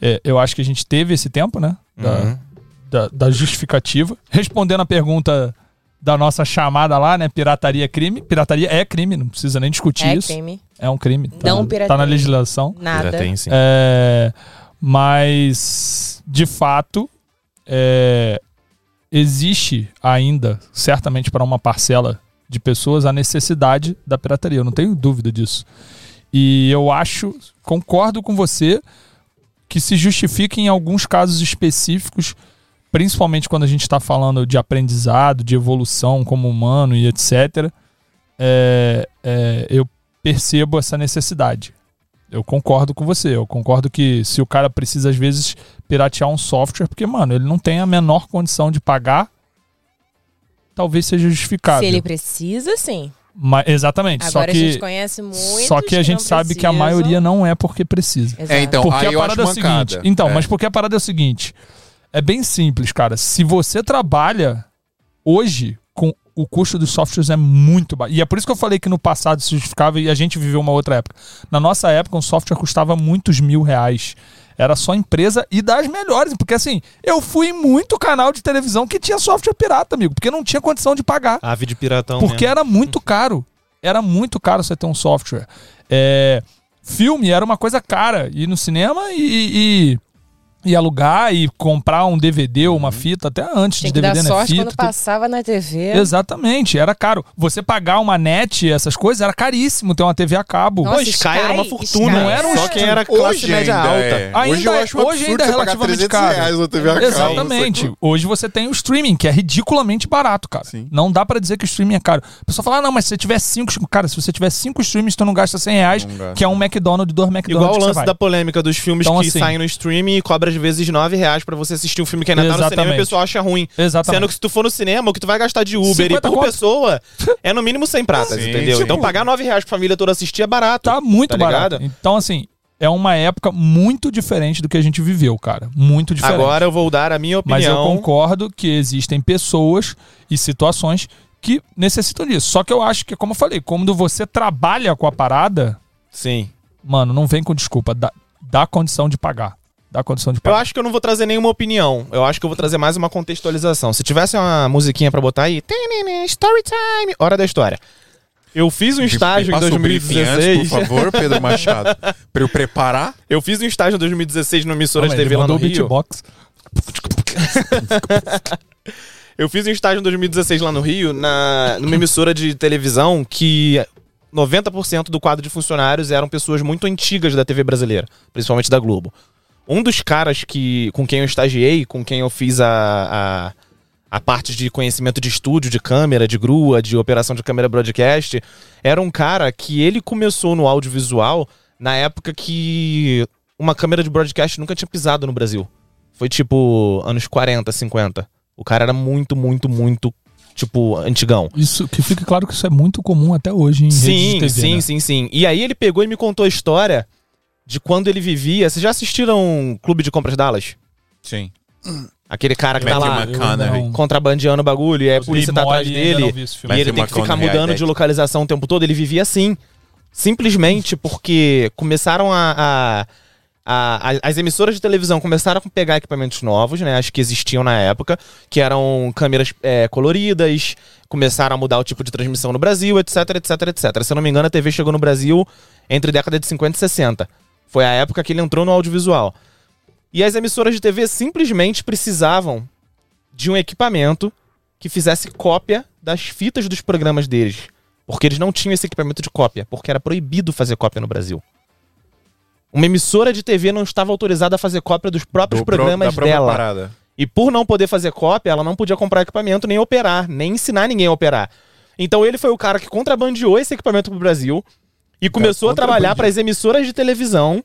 É, eu acho que a gente teve esse tempo, né? Da, Uhum. da, da justificativa. Respondendo a pergunta da nossa chamada lá, né? Pirataria é crime. Pirataria é crime, não precisa nem discutir É isso. crime. É um crime. Tá, Não tá na legislação. Nada. Sim. É, mas, de fato, é, existe ainda, certamente para uma parcela de pessoas, a necessidade da pirataria. Eu não tenho dúvida disso. E eu acho, concordo com você, que se justifica em alguns casos específicos, principalmente quando a gente está falando de aprendizado, de evolução como humano e etc. é, é, eu percebo essa necessidade. Eu concordo com você. Eu concordo que se o cara precisa, às vezes, piratear um software, porque, mano, ele não tem a menor condição de pagar, talvez seja justificável. Se ele precisa, sim. Mas, exatamente. Agora só a gente que, conhece muito. só que a gente sabe que a maioria não é porque precisa. É, então, Porque aí a eu parada é o seguinte. Então, É. mas porque a parada é o seguinte. É bem simples, cara. Se você trabalha hoje com o custo dos softwares é muito baixo. E é por isso que eu falei que no passado se justificava e a gente viveu uma outra época. Na nossa época, um software custava muitos mil reais. Era só empresa e das melhores. Porque assim, eu fui em muito canal de televisão que tinha software pirata, amigo. Porque não tinha condição de pagar. Ave de piratão Porque mesmo. era muito caro. Era muito caro você ter um software. É, filme era uma coisa cara. Ir no cinema e, e- e alugar e comprar um DVD ou uma fita, até antes Tinha de que dar DVD, né? sorte Fita. quando tudo. passava na TV. Exatamente, era caro. Você pagar uma net, essas coisas, era caríssimo ter uma TV a cabo. Nossa, Pô, Sky, era uma Sky, fortuna. Sky. Não era um Só quem era classe Hoje média ainda alta. é. Ainda hoje eu é- acho um hoje ainda é relativamente 300 caro. reais na TV a cabo. Exatamente. Hoje você tem o streaming, que é ridiculamente barato, cara. Sim. Não dá pra dizer que o streaming é caro. A pessoa fala, ah, não, mas se você tiver cinco... Cara, se você tiver cinco streamings, tu não gasta 100 reais, Não gasta. que é um McDonald's, dois McDonald's Igual o lance da polêmica dos filmes Então, que assim- saem no streaming e cobra às vezes 9 reais pra você assistir um filme que ainda tá no cinema e o pessoal acha ruim. Exatamente. Sendo que se tu for no cinema, o que tu vai gastar de Uber e 50 por conto. pessoa é no mínimo 100 pratas, Sim, entendeu? tipo- Então pagar 9 reais pra família toda assistir é barato. Tá muito tá barato. ligado? Então, assim, é uma época muito diferente do que a gente viveu, cara. Muito diferente. Agora eu vou dar a minha Mas eu opinião. concordo que existem pessoas e situações que necessitam disso. Só que eu acho que, como eu falei, quando você trabalha com a parada, Sim. mano, não vem com desculpa. Dá, dá condição de pagar. Dá condição de Eu pagar. acho que eu não vou trazer nenhuma opinião. Eu acho que eu vou trazer mais uma contextualização. Se tivesse uma musiquinha pra botar aí, "Tenene, story time, hora da história. Eu fiz um estágio em Passa o briefing antes, 2016. por favor, Pedro Machado. pra eu preparar. Eu fiz um estágio em 2016 numa emissora Calma de TV ele lá no Rio. beatbox. Eu fiz um estágio em 2016 lá no Rio, na, numa emissora de televisão que 90% do quadro de funcionários eram pessoas muito antigas da TV brasileira, principalmente da Globo. Um dos caras que, com quem eu estagiei, com quem eu fiz a, a, a parte de conhecimento de estúdio, de câmera, de grua, de operação de câmera broadcast, era um cara que ele começou no audiovisual na época que uma câmera de broadcast nunca tinha pisado no Brasil. Foi tipo anos 40, 50. O cara era muito, muito, muito, tipo, antigão. Isso, que fique claro que isso é muito comum até hoje em Sim, TV, sim, né? sim, sim. E aí ele pegou e me contou a história de quando ele vivia. Vocês já assistiram Clube de Compras Dallas? Sim. Aquele cara que tá Matthew lá McConaughey. Contrabandeando o bagulho e aí a Eu polícia tá atrás e dele. E ele tem que ficar McConaughey, mudando é, de é. localização o tempo todo. Ele vivia assim. Simplesmente porque começaram a. a- a- a- as emissoras de televisão começaram a pegar equipamentos novos, né? Acho que existiam na época, que eram câmeras é, coloridas, começaram a mudar o tipo de transmissão no Brasil, etc, etc, etc. Se eu não me engano, a TV chegou no Brasil entre década de 50 e 60. Foi a época que ele entrou no audiovisual. E as emissoras de TV simplesmente precisavam de um equipamento que fizesse cópia das fitas dos programas deles. Porque eles não tinham esse equipamento de cópia, porque era proibido fazer cópia no Brasil. Uma emissora de TV não estava autorizada a fazer cópia dos próprios Do pro- programas própria dela. parada. E por não poder fazer cópia, ela não podia comprar equipamento nem operar, nem ensinar ninguém a operar. Então ele foi o cara que contrabandeou esse equipamento pro Brasil e começou a trabalhar para as emissoras de televisão,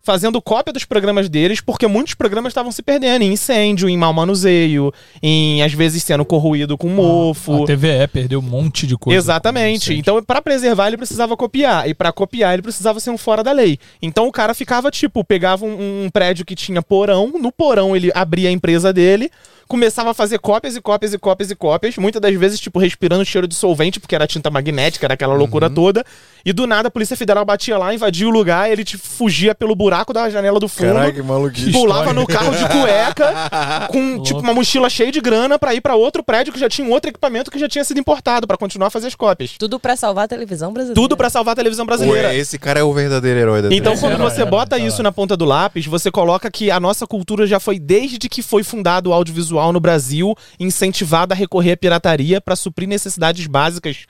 fazendo cópia dos programas deles, porque muitos programas estavam se perdendo em incêndio, em mau manuseio, em às vezes sendo corroído com mofo. A TVE perdeu um monte de coisa. Exatamente. Então, pra preservar, ele precisava copiar. E pra copiar, ele precisava ser um fora da lei. Então, o cara ficava, tipo, pegava um, um prédio que tinha porão, no porão ele abria a empresa dele, começava a fazer cópias e cópias e cópias e cópias, muitas das vezes, tipo, respirando cheiro de solvente, porque era tinta magnética, era aquela loucura toda. E do nada, a Polícia Federal batia lá, invadia o lugar, ele tipo, fugia pelo buraco da janela do fundo. Caralho, que maluquice. Pulava no carro de cueca com tipo uma mochila cheia de grana pra ir pra outro prédio que já tinha um outro equipamento que já tinha sido importado pra continuar a fazer as cópias. Tudo pra salvar a televisão brasileira. Tudo pra salvar a televisão brasileira. Ué, esse cara é o verdadeiro herói da Então, quando você bota isso na ponta do lápis, você coloca que a nossa cultura já foi, desde que foi fundado o audiovisual no Brasil, incentivada a recorrer à pirataria pra suprir necessidades básicas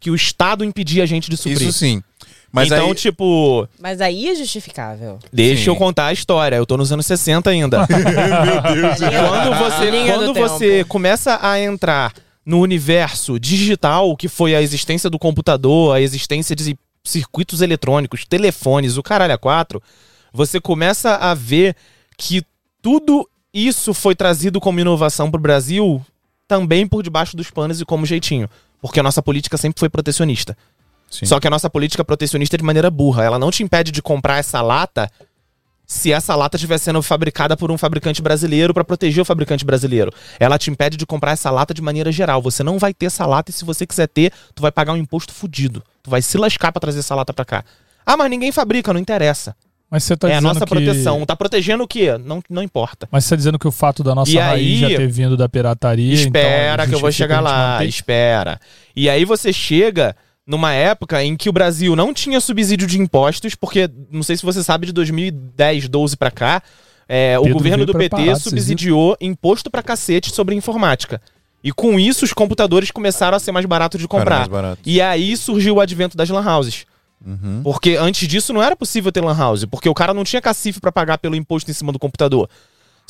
que o Estado impedia a gente de suprir. Isso sim. Mas então, aí, tipo, Mas aí é justificável. deixa Sim. eu contar a história. Eu tô nos anos 60 ainda. quando você, Linha do quando tempo. você começa a entrar no universo digital, que foi a existência do computador, a existência de circuitos eletrônicos, telefones, o caralho a quatro, você começa a ver que tudo isso foi trazido como inovação pro Brasil também por debaixo dos panos e como jeitinho. Porque a nossa política sempre foi protecionista. Sim. Só que a nossa política protecionista é de maneira burra. Ela não te impede de comprar essa lata se essa lata estiver sendo fabricada por um fabricante brasileiro para proteger o fabricante brasileiro. Ela te impede de comprar essa lata de maneira geral. Você não vai ter essa lata e se você quiser ter, tu vai pagar um imposto fudido. Tu vai se lascar para trazer essa lata para cá. Ah, mas ninguém fabrica, não interessa. Mas você tá é a nossa que... proteção. Tá protegendo o quê? Não, não importa. Mas você tá dizendo que o fato da nossa E raiz aí- já ter vindo da pirataria. Espera então, que eu vou chegar lá, manter? espera. E aí você chega numa época em que o Brasil não tinha subsídio de impostos, porque não sei se você sabe de 2010, 12 pra cá, é, o governo do PT subsidiou imposto pra cacete sobre informática. E com isso, os computadores começaram a ser mais baratos de comprar. mais barato. E aí surgiu o advento das lan houses. Uhum. Porque antes disso não era possível ter lan house, porque o cara não tinha cacife pra pagar pelo imposto em cima do computador.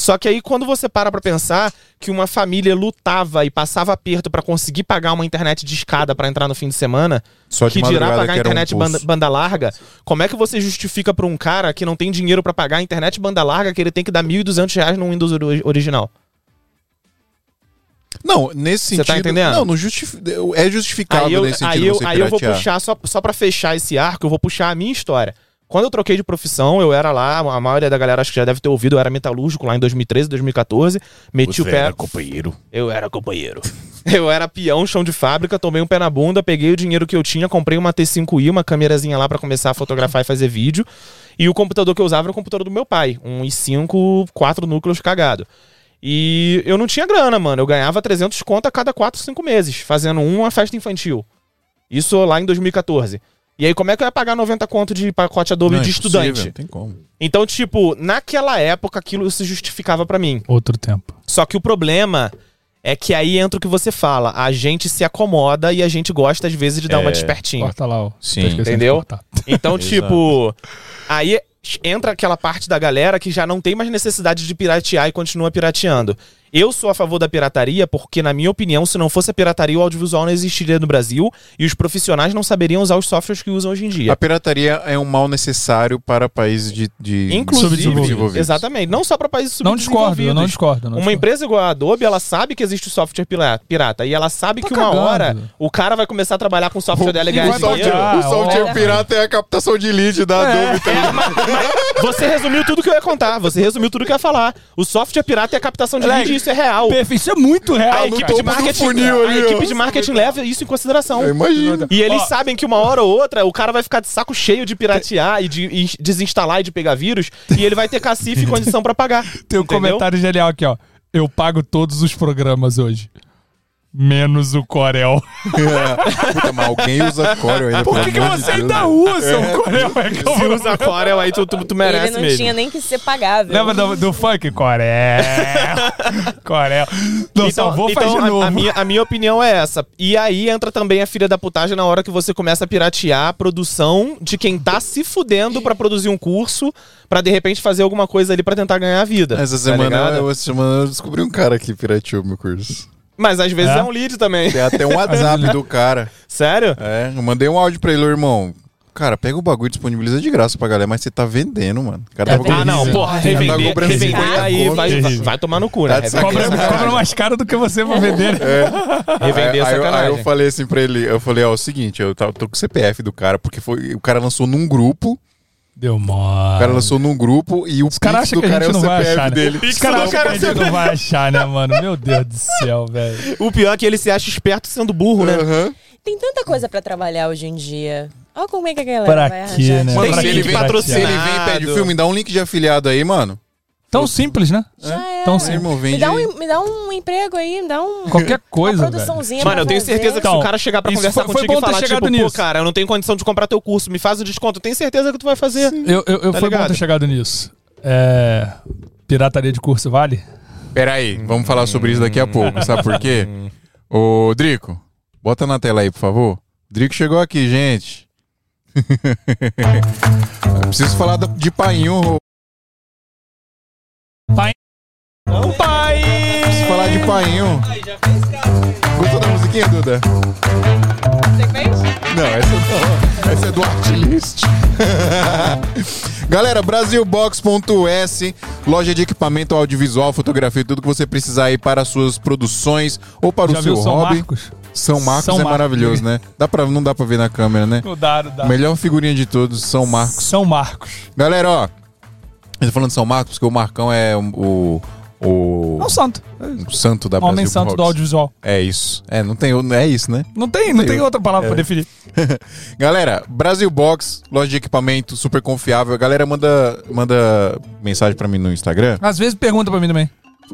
Só que aí quando você para pra pensar que uma família lutava e passava aperto pra conseguir pagar uma internet de escada pra entrar no fim de semana, Só que dirá pagar que um internet poço. banda, banda larga, como é que você justifica pra um cara que não tem dinheiro pra pagar a internet banda larga que ele tem que dar 1.200 reais no Windows ori- original? Não, nesse Você sentido. tá entendendo? Não, não justifi- é justificável Aí eu, nesse sentido aí eu, você aí eu vou puxar, só, só pra fechar esse arco, eu vou puxar a minha história. Quando eu troquei de profissão, eu era lá, a maioria da galera acho que já deve ter ouvido, eu era metalúrgico lá em 2013, 2014. Meti o pé. companheiro. Eu era companheiro. Eu era peão, chão de fábrica, tomei um pé na bunda, peguei o dinheiro que eu tinha, comprei uma T5i, uma câmerazinha lá pra começar a fotografar e fazer vídeo. E o computador que eu usava era o computador do meu pai, um i5, quatro núcleos cagado. E eu não tinha grana, mano. Eu ganhava 300 conto a cada 4, 5 meses, fazendo uma festa infantil. Isso lá em 2014. E aí, como é que eu ia pagar 90 conto de pacote Adobe Não, de estudante? Não tem como. Então, tipo, naquela época aquilo se justificava pra mim. Outro tempo. Só que o problema é que aí entra o que você fala. A gente se acomoda e a gente gosta, às vezes, de dar uma É, despertinho. Corta lá, ó. Sim. Entendeu? Então, tipo, aí entra aquela parte da galera que já não tem mais necessidade de piratear e continua pirateando. Eu sou a favor da pirataria porque, na minha opinião, se não fosse a pirataria, o audiovisual não existiria no Brasil e os profissionais não saberiam usar os softwares que usam hoje em dia. A pirataria é um mal necessário para países de, de Inclusive, subdesenvolvidos. exatamente, não só para países Não discordo, eu subdesenvolvidos. não discordo. não Uma discordo. empresa igual a Adobe, ela sabe que existe o software pirata. E ela sabe Tá que uma cagando. hora o cara vai começar a trabalhar com o software dela e ganhar dinheiro. pagar. o software pirata é a captação de lead da Adobe. tá ligado? Você resumiu tudo que eu ia contar. Você resumiu tudo que eu ia falar. O software pirata é a captação de lead isso é real. Perfeito, isso é muito real. A equipe, de do marketing, funil a equipe de marketing leva isso em consideração. Eu imagino. E eles Ó. sabem que uma hora ou outra o cara vai ficar de saco cheio de piratear e de e desinstalar e de pegar vírus e ele vai ter cacife e condição pra pagar. Tem um entendeu? comentário genial aqui, ó. Eu pago todos os programas hoje. Menos o Corel. Puta, mas alguém usa Corel ainda. Por que, que de você Deus, ainda usa o Corel? É que eu Se usa Corel, aí tu, tu, tu merece Ele não mesmo. tinha nem que ser pagável. Lembra do, do funk? Corel. Corel. Não, só vou então fazer de a- novo. A, minha, a minha opinião é essa. E aí entra também a filha da putagem na hora que você começa a piratear a produção de quem tá se fudendo pra produzir um curso, pra de repente fazer alguma coisa ali pra tentar ganhar a vida. Essa tá semana, ligado? eu, essa semana eu descobri um cara que pirateou meu curso. Mas às vezes É? é, um lead também. Tem até um WhatsApp do cara. Sério? É, eu mandei um áudio pra ele, irmão. Cara, pega o bagulho e disponibiliza de graça pra galera, mas você tá vendendo, mano. O cara É terrível. Ah, não, porra, Tá revender, cobrando revender 50 aí vai, vai, vai tomar no cu, Tá né? Revender, Cobra, sacanagem. cobra mais caro do que você pra vender. né? revender é aí, aí, eu- aí eu falei assim pra ele, eu falei, ó, é o seguinte, eu tô com o CPF do cara, porque foi, o cara lançou num grupo, Deu o mole. cara lançou num grupo e o Os caras Pix acham do que a cara é gente o não vai CPF achar, né? dele. Os caras do acham que cara a gente não vai achar, né, mano? Meu Deus do céu, velho. O pior é que ele se acha esperto sendo burro, né? Aham. Tem tanta coisa pra trabalhar hoje em dia. Olha como é que a galera Pra vai quê, arranjar. né? Mano, Tem se ele, link vem, se ele vem e pede filme, dá um link de afiliado aí, mano. Tão simples, né? Já é. Tão simples. irmão, Me dá, um, me dá um emprego aí, me dá um, Qualquer coisa, uma produçãozinha Mano, eu tenho certeza que se Então, o cara chegar pra isso conversar foi- foi contigo bom e ter falar, chegado tipo, pô, nisso. cara, eu não tenho condição de comprar teu curso, me faz o desconto. Eu tenho certeza que tu vai fazer. Eu, eu, eu Tá foi bom ligado? ter chegado nisso. É, pirataria de curso vale? Pera aí, vamos falar sobre isso daqui a pouco, sabe por quê? Ô, Drico, bota na tela aí, por favor. Drico chegou aqui, gente. Eu preciso falar de painho. Não, pai! Preciso falar de painho. Gostou da musiquinha, Duda? Não, essa não. Essa é do Artlist. Galera, Brasilbox.s, loja de equipamento audiovisual, fotografia, tudo que você precisar aí para as suas produções ou para Já o seu viu São hobby. Marcos? São Marcos São é Marcos. maravilhoso, né? Dá pra, não dá pra ver na câmera, né? Não dá, não dá. Melhor figurinha de todos, São Marcos. São Marcos. Galera, ó. Eu tô falando de São Marcos porque o Marcão é o. O, É um santo. o santo da Homem Brasil santo do audiovisual. É isso. É, não tem. É isso, né? Não tem, não tem Eu- outra palavra é. pra definir. Galera, Brasil Box, loja de equipamento super confiável. A galera manda, manda mensagem pra mim no Instagram. Às vezes pergunta pra mim também.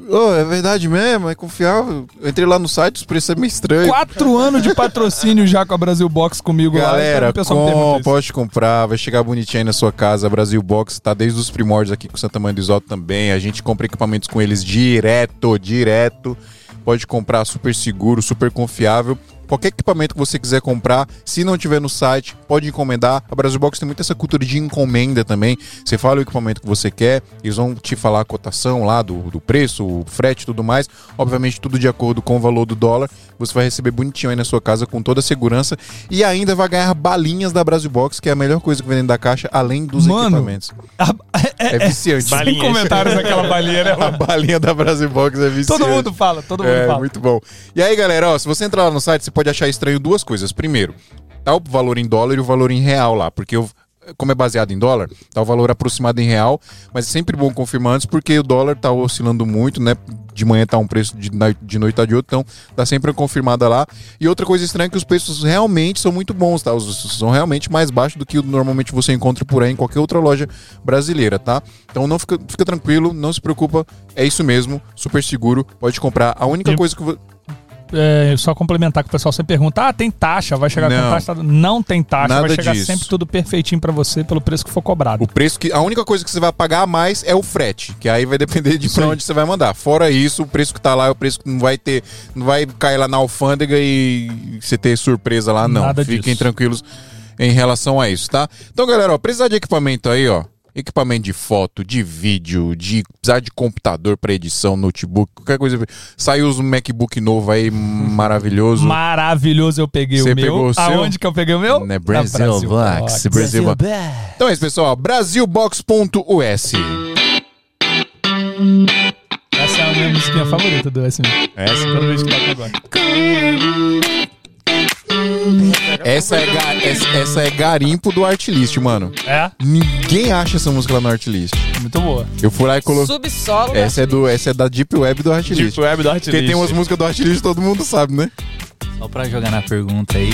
Ô, é verdade mesmo, é confiável. Eu entrei lá no site, os preços é meio estranho. Quatro anos de patrocínio já com a Brasil Box comigo Galera, lá. então o pessoal me pergunta com, pode comprar, vai chegar bonitinho aí na sua casa. Brasil Box tá desde os primórdios aqui com Santa Mãe do Isoto também. A gente compra equipamentos com eles direto, direto. Pode comprar super seguro, super confiável. Qualquer equipamento que você quiser comprar, se não tiver no site, pode encomendar. A Brasil Box tem muito essa cultura de encomenda também. Você fala o equipamento que você quer, eles vão te falar a cotação lá do, do preço, o frete e tudo mais. Obviamente, tudo de acordo com o valor do dólar. Você vai receber bonitinho aí na sua casa com toda a segurança. E ainda vai ganhar balinhas da Brasil Box, que é a melhor coisa que vem dentro da caixa, além dos Mano, equipamentos. A- É, viciante. Balinha. Sem comentários aquela balinha, né? A balinha da Brasil Box é viciante. Todo mundo fala, todo mundo É, fala. muito bom. E aí, galera, ó, se você entrar lá no site, você pode achar estranho duas coisas. Primeiro, tá o valor em dólar e o valor em real lá, porque eu, como é baseado em dólar, tá o valor aproximado em real, mas é sempre bom confirmar antes, porque o dólar tá oscilando muito, né? De manhã tá um preço, de, de noite tá de outro, então tá sempre confirmada lá. E outra coisa estranha é que os preços realmente são muito bons, tá? Os, são realmente mais baixos do que normalmente você encontra por aí em qualquer outra loja brasileira, tá? Então não fica, fica tranquilo, não se preocupa, é isso mesmo, super seguro, pode comprar. A única coisa que É, só complementar que o pessoal sempre pergunta: ah, tem taxa, vai chegar Não. com taxa? Não tem taxa, Nada vai chegar disso. sempre tudo perfeitinho pra você pelo preço que for cobrado. O preço que. A única coisa que você vai pagar a mais é o frete, que aí vai depender de aí. onde você vai mandar. Fora isso, o preço que tá lá é o preço que não vai ter. Não vai cair lá na alfândega e você ter surpresa lá, não. Nada Fiquem disso. tranquilos em relação a isso, tá? Então, galera, ó, precisar de equipamento aí, ó. Equipamento de foto, de vídeo, de precisar de computador para edição, notebook, qualquer coisa. Saiu os MacBook novo aí, maravilhoso. Maravilhoso, eu peguei Você o meu. pegou o seu? Aonde que eu peguei o meu? Na Brasil Box. Brasil Box. Então é isso, pessoal. Brasilbox.us. Essa é a minha musiquinha favorita do SM. Essa, Toda vez que toca agora. Essa, é ga- essa, essa é garimpo do Artlist, mano. É? Ninguém acha essa música lá no Artlist. Muito boa. Eu fui lá e coloquei. Subsolo. Essa é, do, essa é da Deep Web do Artlist. Deep Web do Porque tem umas músicas do Artlist todo mundo sabe, né? Só pra jogar na pergunta aí,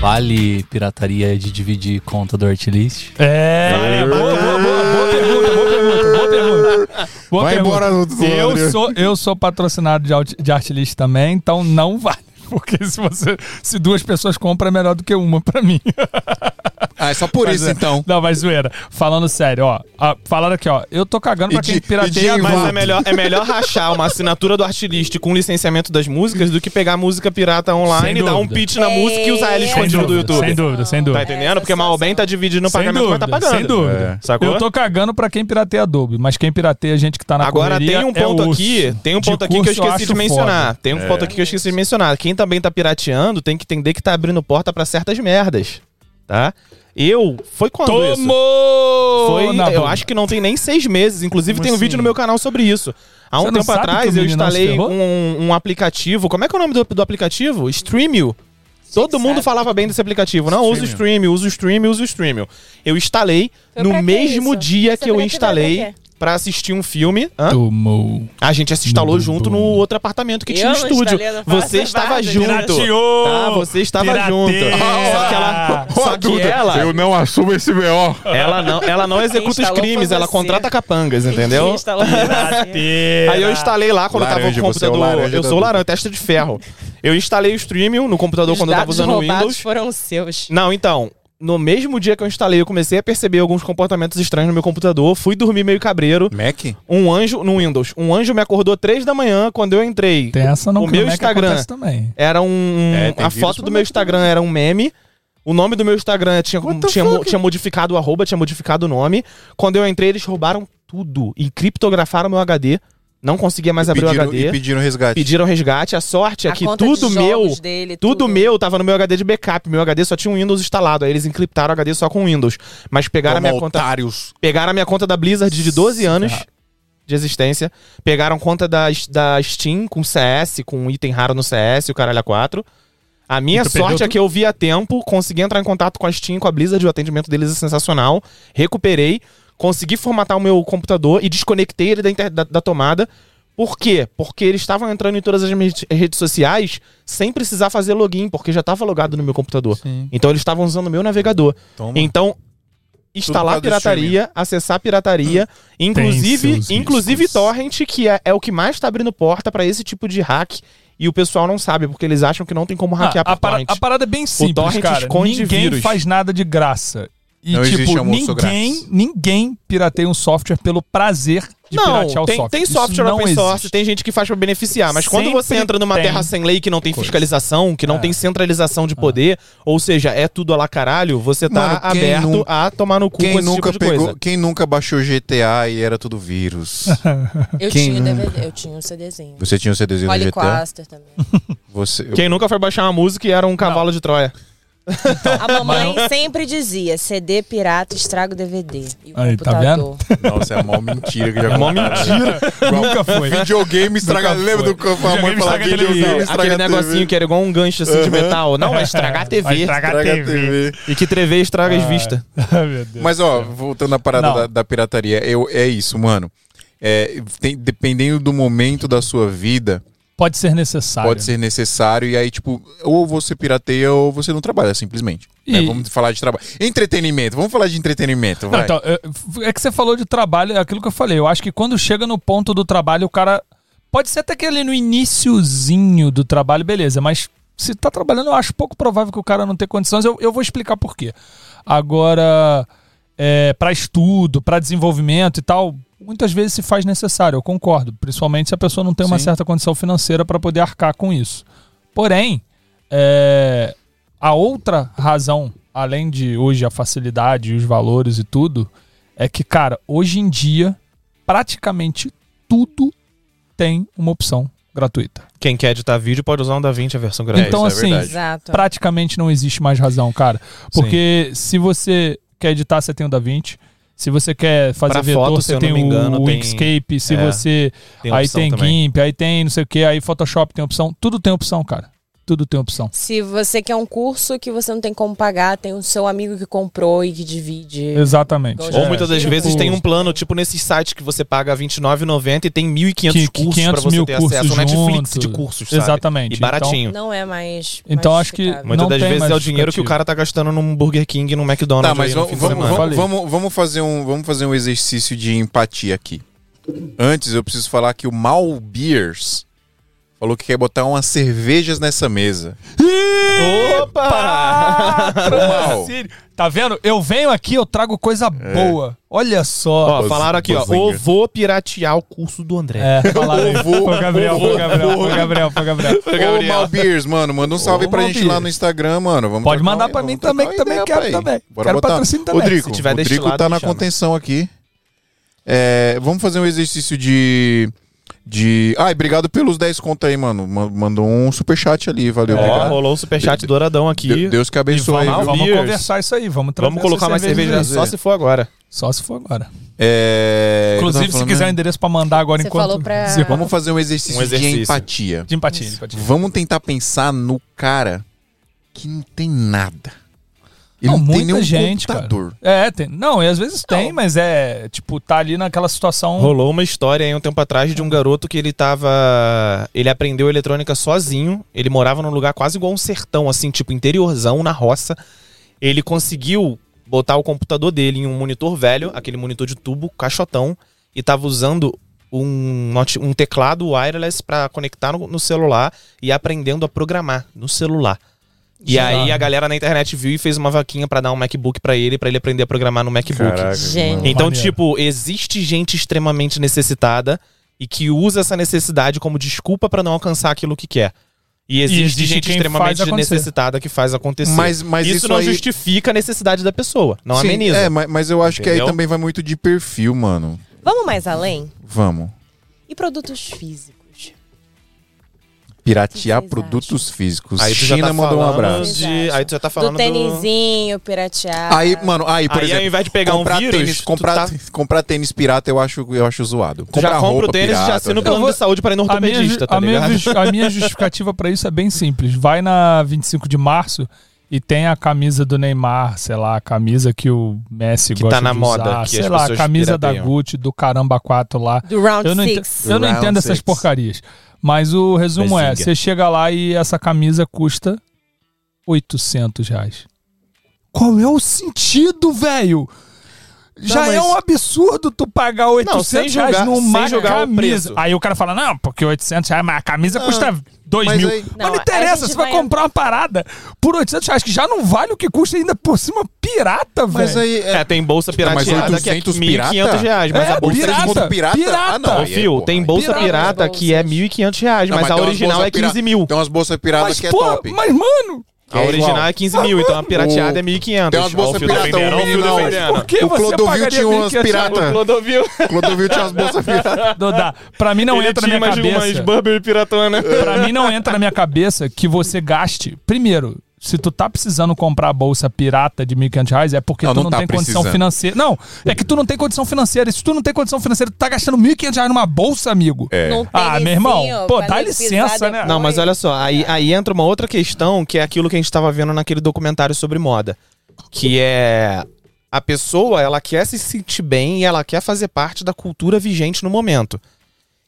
vale pirataria de dividir conta do Artlist? É, boa, boa, boa, boa pergunta, boa pergunta, boa pergunta. Boa Vai pergunta. embora no- no- eu sou Eu sou patrocinado de, de Artlist também, então não vale. Porque se você se duas pessoas compram é melhor do que uma pra mim. Ah, é só por Mas isso é- então. Não, mas zoeira. Falando sério, ó. a- falando aqui, ó. Eu tô cagando pra E quem de- pirateia. e de Mas é melhor, é melhor rachar uma assinatura do Artlist com licenciamento das músicas do que pegar música pirata online, Sem dar um pitch na música e usar ela Sem escondida do YouTube. Sem dúvida, sem dúvida. Tá entendendo? Porque mal ou bem tá dividindo o pagamento, mas dúvida, tá pagando. sem dúvida. É. Sacou? Eu tô cagando pra quem pirateia Adobe, mas quem pirateia a gente que tá na Agora tem um é ponto osso. aqui, tem um De ponto aqui que eu esqueci acho de mencionar. foda. Tem um ponto aqui que eu esqueci de mencionar. Quem também tá pirateando tem que entender que tá abrindo porta pra certas merdas, tá? Eu foi quando isso? Tomou! Foi, na eu acho que não tem nem seis meses. Inclusive, Como tem um assim? vídeo no meu canal sobre isso. Há um não tempo sabe que atrás, o eu menino se instalei ferrou? um, um aplicativo. Como é que é o nome do, do aplicativo? Streamio. Todo mundo sabe. falava bem desse aplicativo. Não, usa o Streamio, usa o Streamio, usa o Streamio. Eu instalei Foi no pra que mesmo isso? dia Você que eu pra que instalei vai pra quê? Pra assistir um filme. Hã? Tomou. A gente se instalou junto no outro apartamento que Eu tinha um estúdio. Você estava junto. Pirateou! Tá, você estava junto. Só que ela, só que ela, não assumo esse BO. ela não, ela não executa os crimes, ela contrata capangas, entendeu? Aí eu instalei lá quando Laranja, eu tava com o você é o computador. eu sou laranja, testa de ferro. Eu instalei o Streamio no computador Os quando eu tava usando o Windows. foram seus. Não, então, no mesmo dia que eu instalei, eu comecei a perceber alguns comportamentos estranhos no meu computador. Fui dormir meio cabreiro. Mac? Um anjo no Windows. Um anjo me acordou três da manhã quando eu entrei. Tem essa não O meu Instagram. também. Era um. É, a foto do meu Instagram era um meme. O nome do meu Instagram tinha, tinha, mo- tinha modificado o arroba, tinha modificado o nome. Quando eu entrei, eles roubaram tudo e criptografaram meu HD. Não conseguia mais abrir pediram, o HD. E pediram resgate. Pediram resgate. A sorte é A que conta tudo de meu. dele, Tudo meu tava no meu HD de backup. Meu HD só tinha um Windows instalado. Aí eles encriptaram o HD só com Windows. Mas pegaram a minha Como conta. otários. Pegaram a minha conta da Blizzard de 12 anos de existência. Pegaram conta da, da Steam com CS, com item raro no CS, o caralho a 4. A minha E sorte é que eu vi a tempo, consegui entrar em contato com a Steam, com a Blizzard, o atendimento deles é sensacional. Recuperei, consegui formatar o meu computador e desconectei ele da, inter- da- da tomada. Por quê? Porque eles estavam entrando em todas as minhas redes sociais sem precisar fazer login, porque já estava logado no meu computador. Sim. Então eles estavam usando o meu navegador. Toma. Então, instalar pirataria, acessar pirataria, inclusive, seus inclusive riscos. torrent, que é, é o que mais tá abrindo porta pra esse tipo de hack. E o pessoal não sabe, porque eles acham que não tem como hackear Ah, a, para- torrent. a parada é bem simples, torrent cara. esconde Ninguém vírus. faz nada de graça. E, Não existe tipo, ninguém, ninguém pirateia um software pelo prazer de não, piratear o tem, software. tem Isso software não open source, existe. tem gente que faz pra beneficiar, mas quando você Sempre entra numa terra sem lei que não tem coisa. fiscalização, que não É. tem centralização de poder, ou seja, é tudo a lá caralho, você tá Mano, aberto nu- a tomar no cu Quem esse nunca, tipo de pegou, coisa. quem nunca baixou GTA e era tudo vírus? Eu Quem tinha o nunca? DVD, eu tinha um CDzinho. Você tinha o CDzinho do GTA? Quaster também. Você, Quem nunca foi baixar uma música e era um cavalo de Troia? A mamãe sempre dizia: CD pirata estraga o DVD. E o Aí, tá computador. Nossa, é a maior mentira que já É mó contaram. mentira. Nunca foi. Videogame estraga. Nunca Lembra foi. do que a mãe falava? Videogame estraga Aquele negocinho TV. que era igual um gancho assim de metal. Não, vai estragar a TV. Vai estragar a Estraga a TV. TV. E que TV estraga as Ah. vistas. Ai, meu Deus. Mas, ó, voltando à parada da, da pirataria, eu, é isso, mano. É, tem- dependendo do momento da sua vida, Pode ser necessário. pode ser necessário. E aí, tipo, ou você pirateia ou você não trabalha, simplesmente. né? E- Vamos falar de trabalho. Entretenimento, vamos falar de entretenimento, Não, então, é- que você falou de trabalho, é aquilo que eu falei. Eu acho que quando chega no ponto do trabalho, o cara. Pode ser até que ali no iniciozinho do trabalho, beleza, mas se tá trabalhando, eu acho pouco provável que o cara não tenha condições. Eu, eu vou explicar por quê. Agora, é, para estudo, para desenvolvimento e tal, muitas vezes se faz necessário, eu concordo. Principalmente se a pessoa não tem uma Sim. certa condição financeira para poder arcar com isso. Porém, é, a outra razão, além de hoje a facilidade e os valores e tudo, é que, cara, hoje em dia, praticamente tudo tem uma opção gratuita. Quem quer editar vídeo pode usar um DaVinci, a versão gratuita. então, é assim. Exato. praticamente não existe mais razão, cara. Porque se você quer editar, você tem o DaVinci. Se você quer fazer Pra vetor, foto, você tem me engano, o tem- Inkscape. Se é, você. Tem aí tem também. GIMP, aí tem não sei o que, aí Photoshop tem opção. Tudo tem opção, cara. Tudo tem opção. Se você quer um curso que você não tem como pagar, tem o seu amigo que comprou e que divide. Exatamente. Ou É. muitas das Tipo- vezes tem um plano, tipo nesses sites que você paga R$29,90 e tem 1.500 Que- que cursos 500 pra você mil ter cursos acesso. Um Netflix de cursos, sabe? Exatamente. E baratinho. Não é mais. Então, mais acho que-. Muitas das vezes é o dinheiro que o cara tá gastando num Burger King e num McDonald's Tá, mas aí no vamos, fim de vamos, semana. vamos, Falei. vamos, vamos fazer um, vamos fazer um exercício de empatia aqui. Antes, eu preciso falar que o Mal Beers falou que quer botar umas cervejas nessa mesa. Opa! Mal. Tá vendo? Eu venho aqui, eu trago coisa boa. Olha só. Ó, falaram aqui, ó. Bozinga. Ou vou piratear o curso do André. É, falaram aí. Vou, Foi o Gabriel, foi o Gabriel, foi o Gabriel, foi o Gabriel. Ô, Mal Beers, mano, manda um salve Ô, pra gente lá no Instagram, mano. Vamos Pode trocar mandar uma- pra vamos mim trocar também, uma que também ideia, quero também. Bora Quero botar. patrocínio também. Ô, Drico, Se tiver o Drico destilado, tá me na chama. contenção aqui. É, vamos fazer um exercício de... de... Ai, obrigado pelos 10 contos aí, mano. Ma- Mandou um superchat ali, valeu. Ó, obrigado. rolou o superchat douradão aqui. De- Deus que E abençoe. vamos, vamos conversar isso aí, vamos Vamos colocar mais cerveja só se for agora. Só se for agora. É... Inclusive, se quiser o né? endereço pra mandar agora Você enquanto... falou pra- Vamos fazer um exercício, Um exercício. de empatia. De empatia, de empatia. Vamos tentar pensar no cara que não tem nada. Ele Não, não, tem muita nenhum gente, computador. É, tem. Não, e às vezes tem, mas é, tipo, tá ali naquela situação... Rolou uma história aí um tempo atrás de um garoto que ele tava. Ele aprendeu eletrônica sozinho. Ele morava num lugar quase igual um sertão, assim, tipo interiorzão, na roça. Ele conseguiu botar o computador dele em um monitor velho, aquele monitor de tubo, caixotão, e tava usando um, um teclado wireless pra conectar no, no celular e aprendendo a programar no celular. E Bizarro. aí a galera na internet viu e fez uma vaquinha pra dar um MacBook pra ele, pra ele aprender a programar no MacBook. Caraca. Então, Maneiro. tipo, existe gente extremamente necessitada e que usa essa necessidade como desculpa pra não alcançar aquilo que quer. E existe, existe gente extremamente necessitada que faz acontecer. Mas, mas isso, isso, não aí... justifica a necessidade da pessoa, não Sim, ameniza. É, mas, mas eu acho que Entendeu? aí também vai muito de perfil, mano. Vamos mais além? Vamos. E produtos físicos? Piratear produtos físicos. Aí tu já China tá mandou um abraço. de- Aí tu já tá falando do do... tênisinho, piratear. Aí, mano, aí, por Aí, exemplo, ao invés de pegar comprar um vírus, tênis, comprar, tá- comprar tênis pirata eu acho, eu acho zoado. Tu já Comprar compra o tênis e já pirata, assina o plano vou- de saúde para ir no A minha, ortopedista, tá a, minha a minha justificativa pra isso é bem simples. Vai na 25 de março e tem a camisa do Neymar, sei lá, a camisa que o Messi Que gosta tá na de moda, usar, que sei lá, a camisa da pirateiam. Gucci, do Caramba 4 lá. Do Round Eu não, Six. eu não entendo essas six. porcarias. Mas o resumo é, Bezinga. você chega lá e essa camisa custa 800 reais. Qual é o sentido, velho? Já mas- é um absurdo tu pagar 800 sem julgar- reais numa julgar o camisa. Aí o cara fala, não, porque 800 reais, mas a camisa Não, custa 2 mas mil. aí- Mas Não, não interessa, você vai vai- comprar uma parada por 800 reais, que já não vale o que custa ainda por cima pirata, velho. Mas aí. É, tem bolsa Tá, mas pirateada que é 800 1.500 reais, mas É, a bolsa... pirata, conto pirata? pirata. Ah, não. Ô, é, Fio, tem bolsa Pirata. pirata que é 1.500 reais, Não, mas, a original é 15 pirata- mil. Tem umas bolsas piratas Mas, que é pô, top. mas, mano, A É original igual. é 15 mil, então a pirateada O- é 1.500. Tem umas bolsas o Fio pirata, defendendo, o ó, o Fio Mininal. defendendo. por que O você Clodovil tinha umas 1.500 pirata. O Clodovil. Clodovil tinha umas bolsas piratas. Dodá, pra mim não Ele entra na minha cabeça. umas Burberry piratona. Pra mim não entra na minha cabeça que você gaste. Primeiro, se tu tá precisando comprar a bolsa pirata de 1.500 reais, é porque Não, tu não não tá tem condição precisando. financeira. Não, é que tu não tem condição financeira. E se tu não tem condição financeira, tu tá gastando 1.500 reais numa bolsa, amigo. É. Não tem Ah, meu irmão, pô, dá licença, né? Não, mas olha só, aí, aí entra uma outra questão que é aquilo que a gente tava vendo naquele documentário sobre moda. Que é. A pessoa, ela quer se sentir bem e ela quer fazer parte da cultura vigente no momento.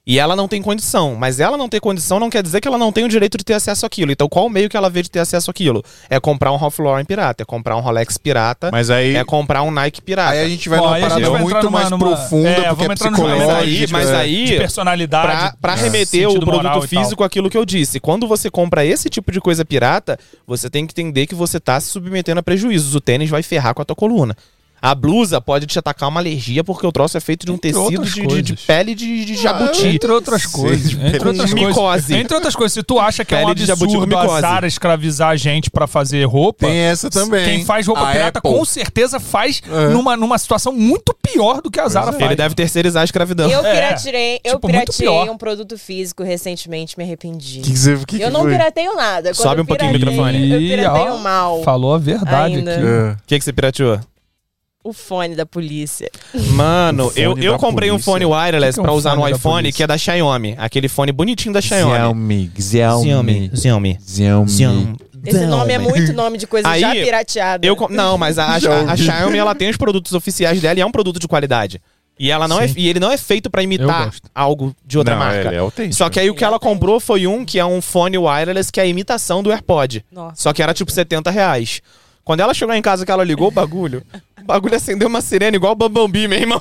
E ela não tem condição. Mas ela não ter condição não quer dizer que ela não tem o direito de ter acesso àquilo. Então, qual o meio que ela vê de ter acesso àquilo? É comprar um Ralph Lauren pirata, é comprar um Rolex pirata, Mas aí. é comprar um Nike pirata. Aí a gente vai Bom, numa parada vai muito numa- mais numa- profunda, É, porque é vamos entrar num psicológico. Mas aí- mas é. aí- de personalidade. Pra, pra é, remeter o produto físico àquilo que eu disse. Quando você compra esse tipo de coisa pirata, você tem que entender que você tá se submetendo a prejuízos. O tênis vai ferrar com a tua coluna. A blusa pode te atacar uma alergia porque o troço é feito de um Entre tecido de, de- de pele de, de jabuti. Entre outras coisas. Entre outras Com coisas. micose. Entre outras coisas, se tu acha que é um Pele de jabuti com absurdo a micose. Zara escravizar a gente pra fazer roupa. Tem essa também. Quem faz roupa A pirata Apple. com certeza faz É. numa, numa situação muito pior do que a Zara faz. Ele deve terceirizar a escravidão. Eu É, pirateei, eu tipo, pirateei um produto físico recentemente, me arrependi. Que que você- que que eu não foi? pirateio nada. Quando Sobe um pouquinho o microfone. Eu pirateio mal. Falou a verdade Ainda. aqui. É. O que, que você pirateou? O fone da polícia. Mano, eu, eu comprei um polícia. fone wireless Que que é um pra usar no iPhone, que é da Xiaomi. Aquele fone bonitinho da Xiaomi. Xiaomi, Xiaomi. Xiaomi. Xiaomi. Xiaomi. Esse nome é muito nome de coisa Aí, já pirateada. Eu, não, mas a, a, a. Xiaomi ela tem os produtos oficiais dela e é um produto de qualidade. E, ela não é, e ele não é feito pra Eu imitar algo de outra Não, marca. ele é autêntico. Só que aí o que ela comprou foi um que é um fone wireless que é a imitação do AirPod. Nossa. Só que era tipo 70 reais. Quando ela chegou em casa que ela ligou o bagulho, bagulho acendeu uma sirene igual o Bambambi, meu irmão.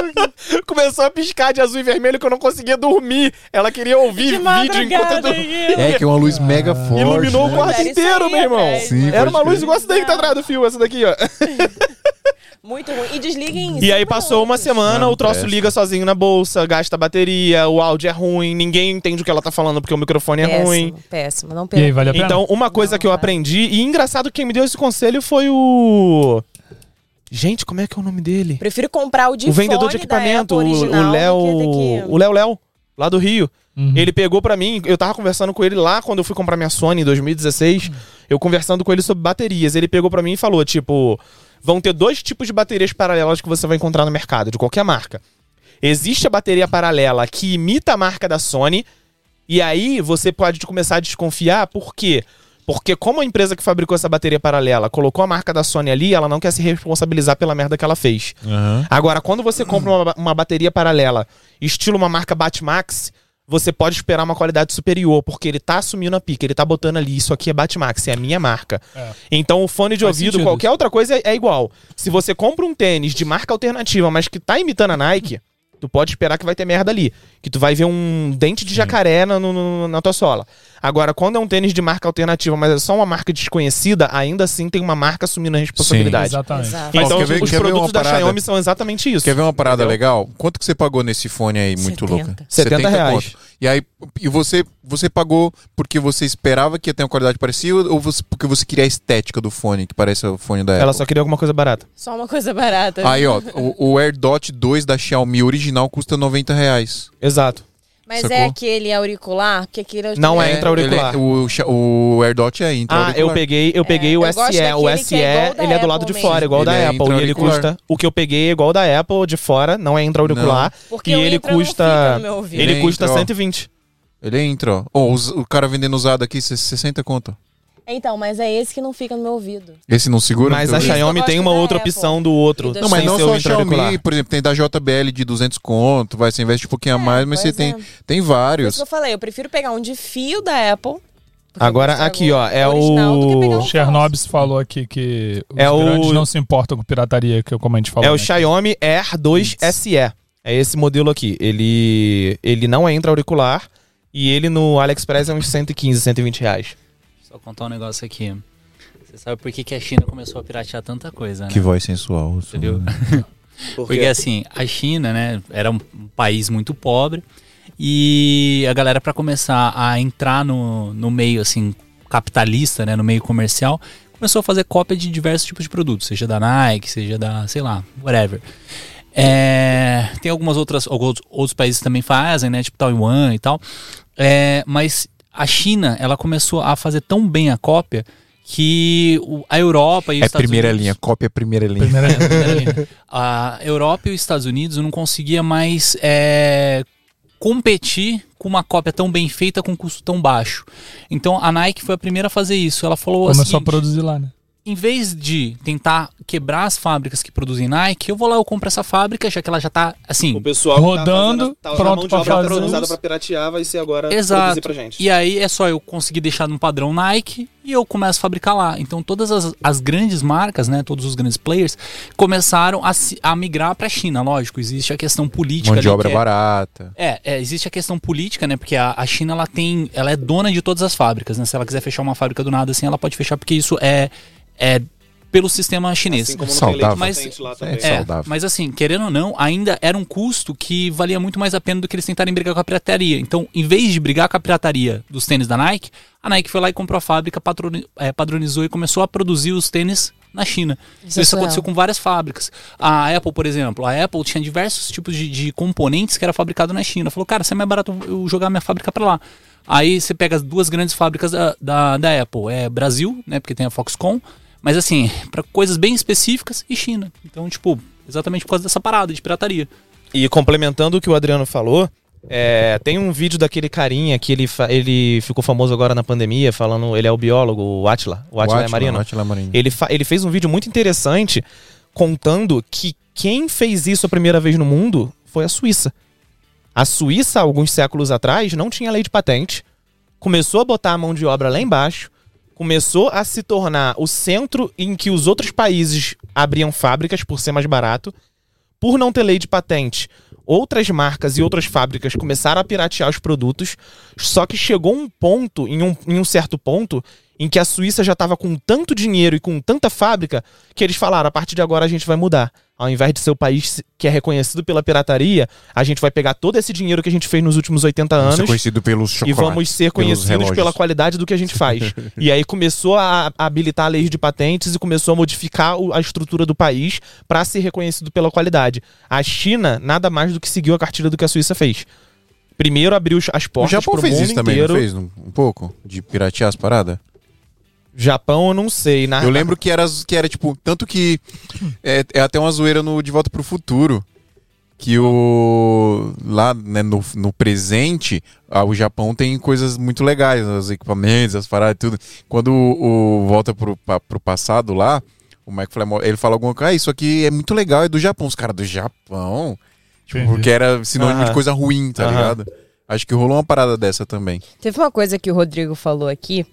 Começou a piscar de azul e vermelho que eu não conseguia dormir. Ela queria ouvir De vídeo enquanto eu dormia. É, que é uma luz mega forte. Iluminou né? o quarto inteiro, aí, meu irmão. Sim, Era uma luz igual essa daí que tá atrás do fio, essa daqui, ó. Muito ruim. E desliguem E aí passou uma semana, Não, o troço presta. liga sozinho na bolsa, gasta bateria, o áudio é ruim, ninguém entende o que ela tá falando porque o microfone é ruim. Péssimo, péssimo. Não E aí, vale? Então, uma coisa Não, que eu aprendi, e engraçado que quem me deu esse conselho foi o. Gente, como é que é o nome dele? Prefiro comprar o de o vendedor de equipamento, o Léo. O Léo Léo, lá do Rio. Uhum. Ele pegou pra mim, eu tava conversando com ele lá quando eu fui comprar minha Sony em 2016, eu conversando com ele sobre baterias. Ele pegou pra mim e falou, tipo, vão ter dois tipos de baterias paralelas que você vai encontrar no mercado, de qualquer marca. Existe a bateria paralela que imita a marca da Sony, e aí você pode começar a desconfiar, por quê? Porque como a empresa que fabricou essa bateria paralela colocou a marca da Sony ali, ela não quer se responsabilizar pela merda que ela fez. Agora, quando você compra uma, uma bateria paralela, estilo uma marca Batmax, você pode esperar uma qualidade superior, porque ele tá assumindo a pica, ele tá botando ali, isso aqui é Batmax, é a minha marca. É. Então o fone de Faz ouvido, sentido qualquer outra coisa é, é igual. Se você compra um tênis de marca alternativa, mas que tá imitando a Nike, tu pode esperar que vai ter merda ali. Que tu vai ver um dente de jacaré na, no- no- na tua sola. Agora, quando é um tênis de marca alternativa, mas é só uma marca desconhecida, ainda assim tem uma marca assumindo a responsabilidade. Exatamente. Exato. Então, ver- os quer ver produtos uma da parada? Xiaomi são exatamente isso. Quer ver uma parada Entendeu? legal? Quanto que você pagou nesse fone aí, muito 70. louco? 70 reais. conto. E aí, e você, você pagou porque você esperava que ia ter uma qualidade parecida ou você- porque você queria a estética do fone, que parece o fone da Ela Apple? só queria alguma coisa barata. Só uma coisa barata. Aí, ó, o, o AirDot 2 da Xiaomi original custa 90 reais. Exato. Mas Sacou? é aquele auricular? Porque aquele Não é intra-auricular. ele é- o, Xia- o AirDot é intra Ah, eu peguei, eu peguei o eu gosto SE. O daquele SE, que é igual da ele é do lado Apple de fora, mesmo. igual Ele da é Apple. E ele intra-auricular. custa. O que eu peguei é igual da Apple de fora, não é intra-auricular. Porque E o ele intra não custa. fica no meu ouvido. Ele Ele custa entra, ó. 120. Ele é intra, ó. Ó, os- o cara vendendo usado aqui, 60 conto. Então, mas é esse que não fica no meu ouvido. Esse não segura? Mas Então, a Isso eu Xiaomi gosto tem uma outra Apple. opção do outro. Do Não, mas não o só a. Xiaomi, por exemplo, tem da JBL de 200 conto, vai, você investe um pouquinho a mais, mas você tem, é. tem Por isso vários. que eu falei, eu prefiro pegar um de fio da Apple, Agora, aqui, ó, é o O Chernobyl falou aqui que os É o- grandes não se importam com pirataria, que eu como a gente falou. É o né? Xiaomi Air 2 SE. É esse modelo aqui. Ele, ele não é intra-auricular e ele no AliExpress é uns 115, 120 reais. Só contar um negócio aqui. Você sabe por que, que a China começou a piratear tanta coisa, né? Que voz sensual. Você viu? Porque assim, a China, né, era um país muito pobre e a galera para começar a entrar no, no meio assim capitalista, né, no meio comercial, começou a fazer cópia de diversos tipos de produtos, seja da Nike, seja da, sei lá, whatever. É, tem algumas outras alguns outros países também fazem, né, tipo Taiwan e tal. É, mas a China, ela começou a fazer tão bem a cópia que a Europa e os É Estados primeira Unidos- linha, cópia primeira linha. Primeira- é, primeira linha. A Europa e os Estados Unidos não conseguia mais é, competir com uma cópia tão bem feita com custo tão baixo. Então a Nike foi a primeira a fazer isso. Ela falou Começou assim: a produzir lá, né? Em vez de tentar quebrar as fábricas que produzem Nike, eu vou lá, eu compro essa fábrica, já que ela já tá assim. pessoal Rodando, pronto pra fazer usada isso. pra piratear vai ser agora Exato. pra gente. E aí é só eu conseguir deixar no padrão Nike e eu começo a fabricar lá. Então todas as, as grandes marcas, né, todos os grandes players, começaram a, a migrar para a China. Lógico, existe a questão política. Mão de obra é- barata. É, é, existe a questão política, né? Porque a, a China ela tem, ela é dona de todas as fábricas, né? Se ela quiser fechar uma fábrica do nada assim, ela pode fechar porque isso é, é pelo sistema chinês. Assim leite Mas- É, também. É, saudável. mas assim, querendo ou não, ainda era um custo que valia muito mais a pena do que eles tentarem brigar com a pirataria. Então, em vez de brigar com a pirataria dos tênis da Nike, a Nike foi lá e comprou a fábrica, é, padronizou e começou a produzir os tênis na China. Isso é Isso, surreal. aconteceu com várias fábricas. A Apple, por exemplo, a Apple tinha diversos tipos de, de componentes que era fabricado na China. Falou, cara, se é mais barato eu jogar minha fábrica para lá. Aí você pega as duas grandes fábricas da, da, da Apple, é Brasil, né, porque tem a Foxconn, mas assim, para coisas bem específicas e China. Então, tipo, exatamente por causa dessa parada de pirataria. E complementando o que o Adriano falou, é, tem um vídeo daquele carinha que ele, ele ficou famoso agora na pandemia, falando. Ele é o biólogo, o Atila. O Atila é Marino. Átila Marino. Ele, ele fez um vídeo muito interessante contando que quem fez isso a primeira vez no mundo foi a Suíça. A Suíça, alguns séculos atrás, não tinha lei de patente, começou a botar a mão de obra lá embaixo, começou a se tornar o centro em que os outros países abriam fábricas por ser mais barato. Por não ter lei de patente, outras marcas e outras fábricas começaram a piratear os produtos, só que chegou um ponto, em um, em um certo ponto, em que a Suíça já estava com tanto dinheiro e com tanta fábrica que eles falaram: a partir de agora a gente vai mudar. Ao invés de ser o país que é reconhecido pela pirataria, a gente vai pegar todo esse dinheiro que a gente fez nos últimos 80 Vamos ser anos conhecido pelos e vamos ser conhecidos pela qualidade do que a gente faz. e aí começou a a habilitar leis de patentes e começou a modificar o- a estrutura do país para ser reconhecido pela qualidade. A China nada mais do que seguiu a cartilha do que a Suíça fez. Primeiro abriu as O portas Japão pro fez mundo isso também, inteiro. não fez? Um, um pouco? De piratear as paradas? Japão eu não sei. Na... Eu lembro que era, que era tipo, tanto que é, é até uma zoeira no De Volta pro Futuro. Que o. Lá né, no, no presente, ah, o Japão tem coisas muito legais, os equipamentos, as paradas e tudo. Quando o, o volta pro, pa- pro passado lá, o McFly ele fala alguma coisa, ah, isso aqui é muito legal, é do Japão. Os caras do Japão. Tipo, porque era sinônimo Aham. de coisa ruim, tá Aham. ligado? Acho que rolou uma parada dessa também. Teve uma coisa que o Rodrigo falou aqui,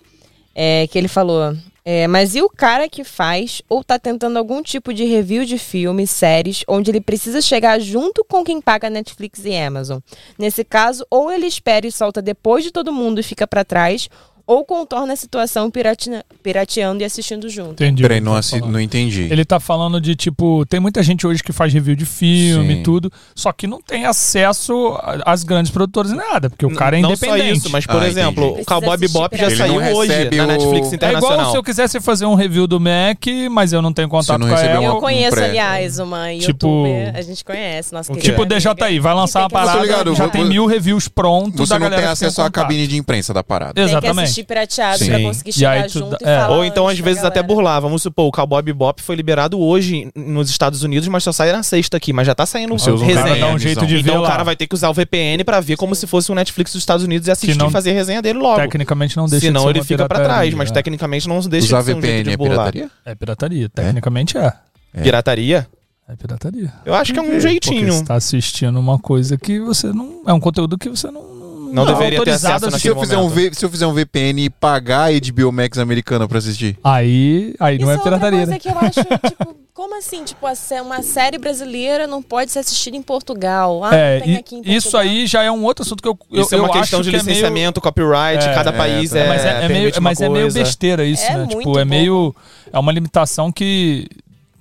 é, que ele falou, é, mas e o cara que faz ou tá tentando algum tipo de review de filmes, séries, onde ele precisa chegar junto com quem paga Netflix e Amazon? Nesse caso, ou ele espera e solta depois de todo mundo e fica pra trás, ou contorna a situação piratina- pirateando e assistindo junto. Entendi. Peraí, o não, tá assi- não entendi. Ele tá falando de tipo, tem muita gente hoje que faz review de filme e tudo, só que não tem acesso às grandes produtoras nem nada, porque o cara é não independente. só isso, mas por Ah, exemplo, entendi. o Cowboy Bebop já não saiu hoje recebe na o- Netflix É Internacional. igual se eu quisesse fazer um review do Mac, mas eu não tenho contato não com a recebeu Apple. uma- Eu conheço, pré- aliás, uma Tipo- youtuber, a gente conhece, nossa querida Tipo DJI, vai lançar uma parada, tô ligado, já vou- tem mil reviews prontos Você da não tem que acesso à cabine de imprensa da parada. Exatamente. Assistir pirateado Sim. pra conseguir chegar tu junto e é. falar Ou então, antes às vezes, até burlar. Vamos supor, o Cowboy Bebop foi liberado hoje nos Estados Unidos, mas só sai na sexta aqui. Mas já tá saindo Você usa O cara resenha. um jeito de ver Então o lá. cara vai ter que usar o VPN pra ver como se fosse um Netflix dos Estados Unidos e assistir não- e fazer resenha dele logo. Tecnicamente não deixa de Senão ser ele fica pra trás, mas é. tecnicamente não deixa Usar de ser um jeito VPN de é burlar. pirataria? É pirataria, tecnicamente é. É. Pirataria? É pirataria. Eu acho que é um Porque jeitinho. você tá assistindo uma coisa que você não. É um conteúdo que você não, não, Não, deveria ter acesso Se eu, fizer um v, se eu fizer um VPN e pagar a HBO Max americana pra assistir. Aí, aí não Isso é outra pirataria. coisa né? que eu acho, tipo, como assim? Tipo, uma série brasileira não pode ser assistida em Portugal. Ah, É, não tem aqui em isso Portugal. aí já é um outro assunto que eu, eu, Isso é uma eu questão acho de que é meio- licenciamento, copyright, É, cada é, país é, mas é, é meio, permite uma mas é meio besteira isso, É né? muito Tipo, é meio. É uma limitação que.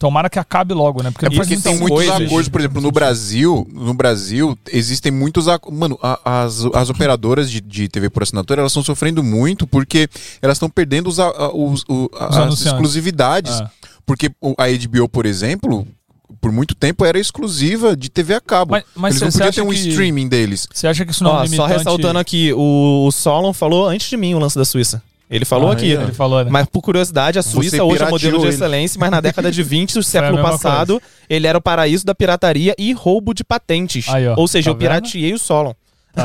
Tomara que acabe logo, né? Porque É porque tem muitos coisas. acordos, por exemplo, no Brasil, no Brasil, existem muitos ac- Mano, a- as, as operadoras de, de TV por assinatura, elas estão sofrendo muito porque elas estão perdendo os, a- os- o- as exclusividades. Ah. Porque a HBO, por exemplo, por muito tempo era exclusiva de TV a cabo. Mas- mas Eles não você podiam ter um que- streaming deles. Você acha que isso não é um Ó, só limitante? ressaltando aqui, o, o Solon falou antes de mim o lance da Suíça. Ele falou Ah, aqui. é? Ele falou, né? Mas por curiosidade, a Suíça Você hoje é modelo de ele. excelência, mas na década de 20 do século passado, ele era o paraíso da pirataria e roubo de patentes. Aí, ó. Ou seja, Tá eu pirateei o Solon.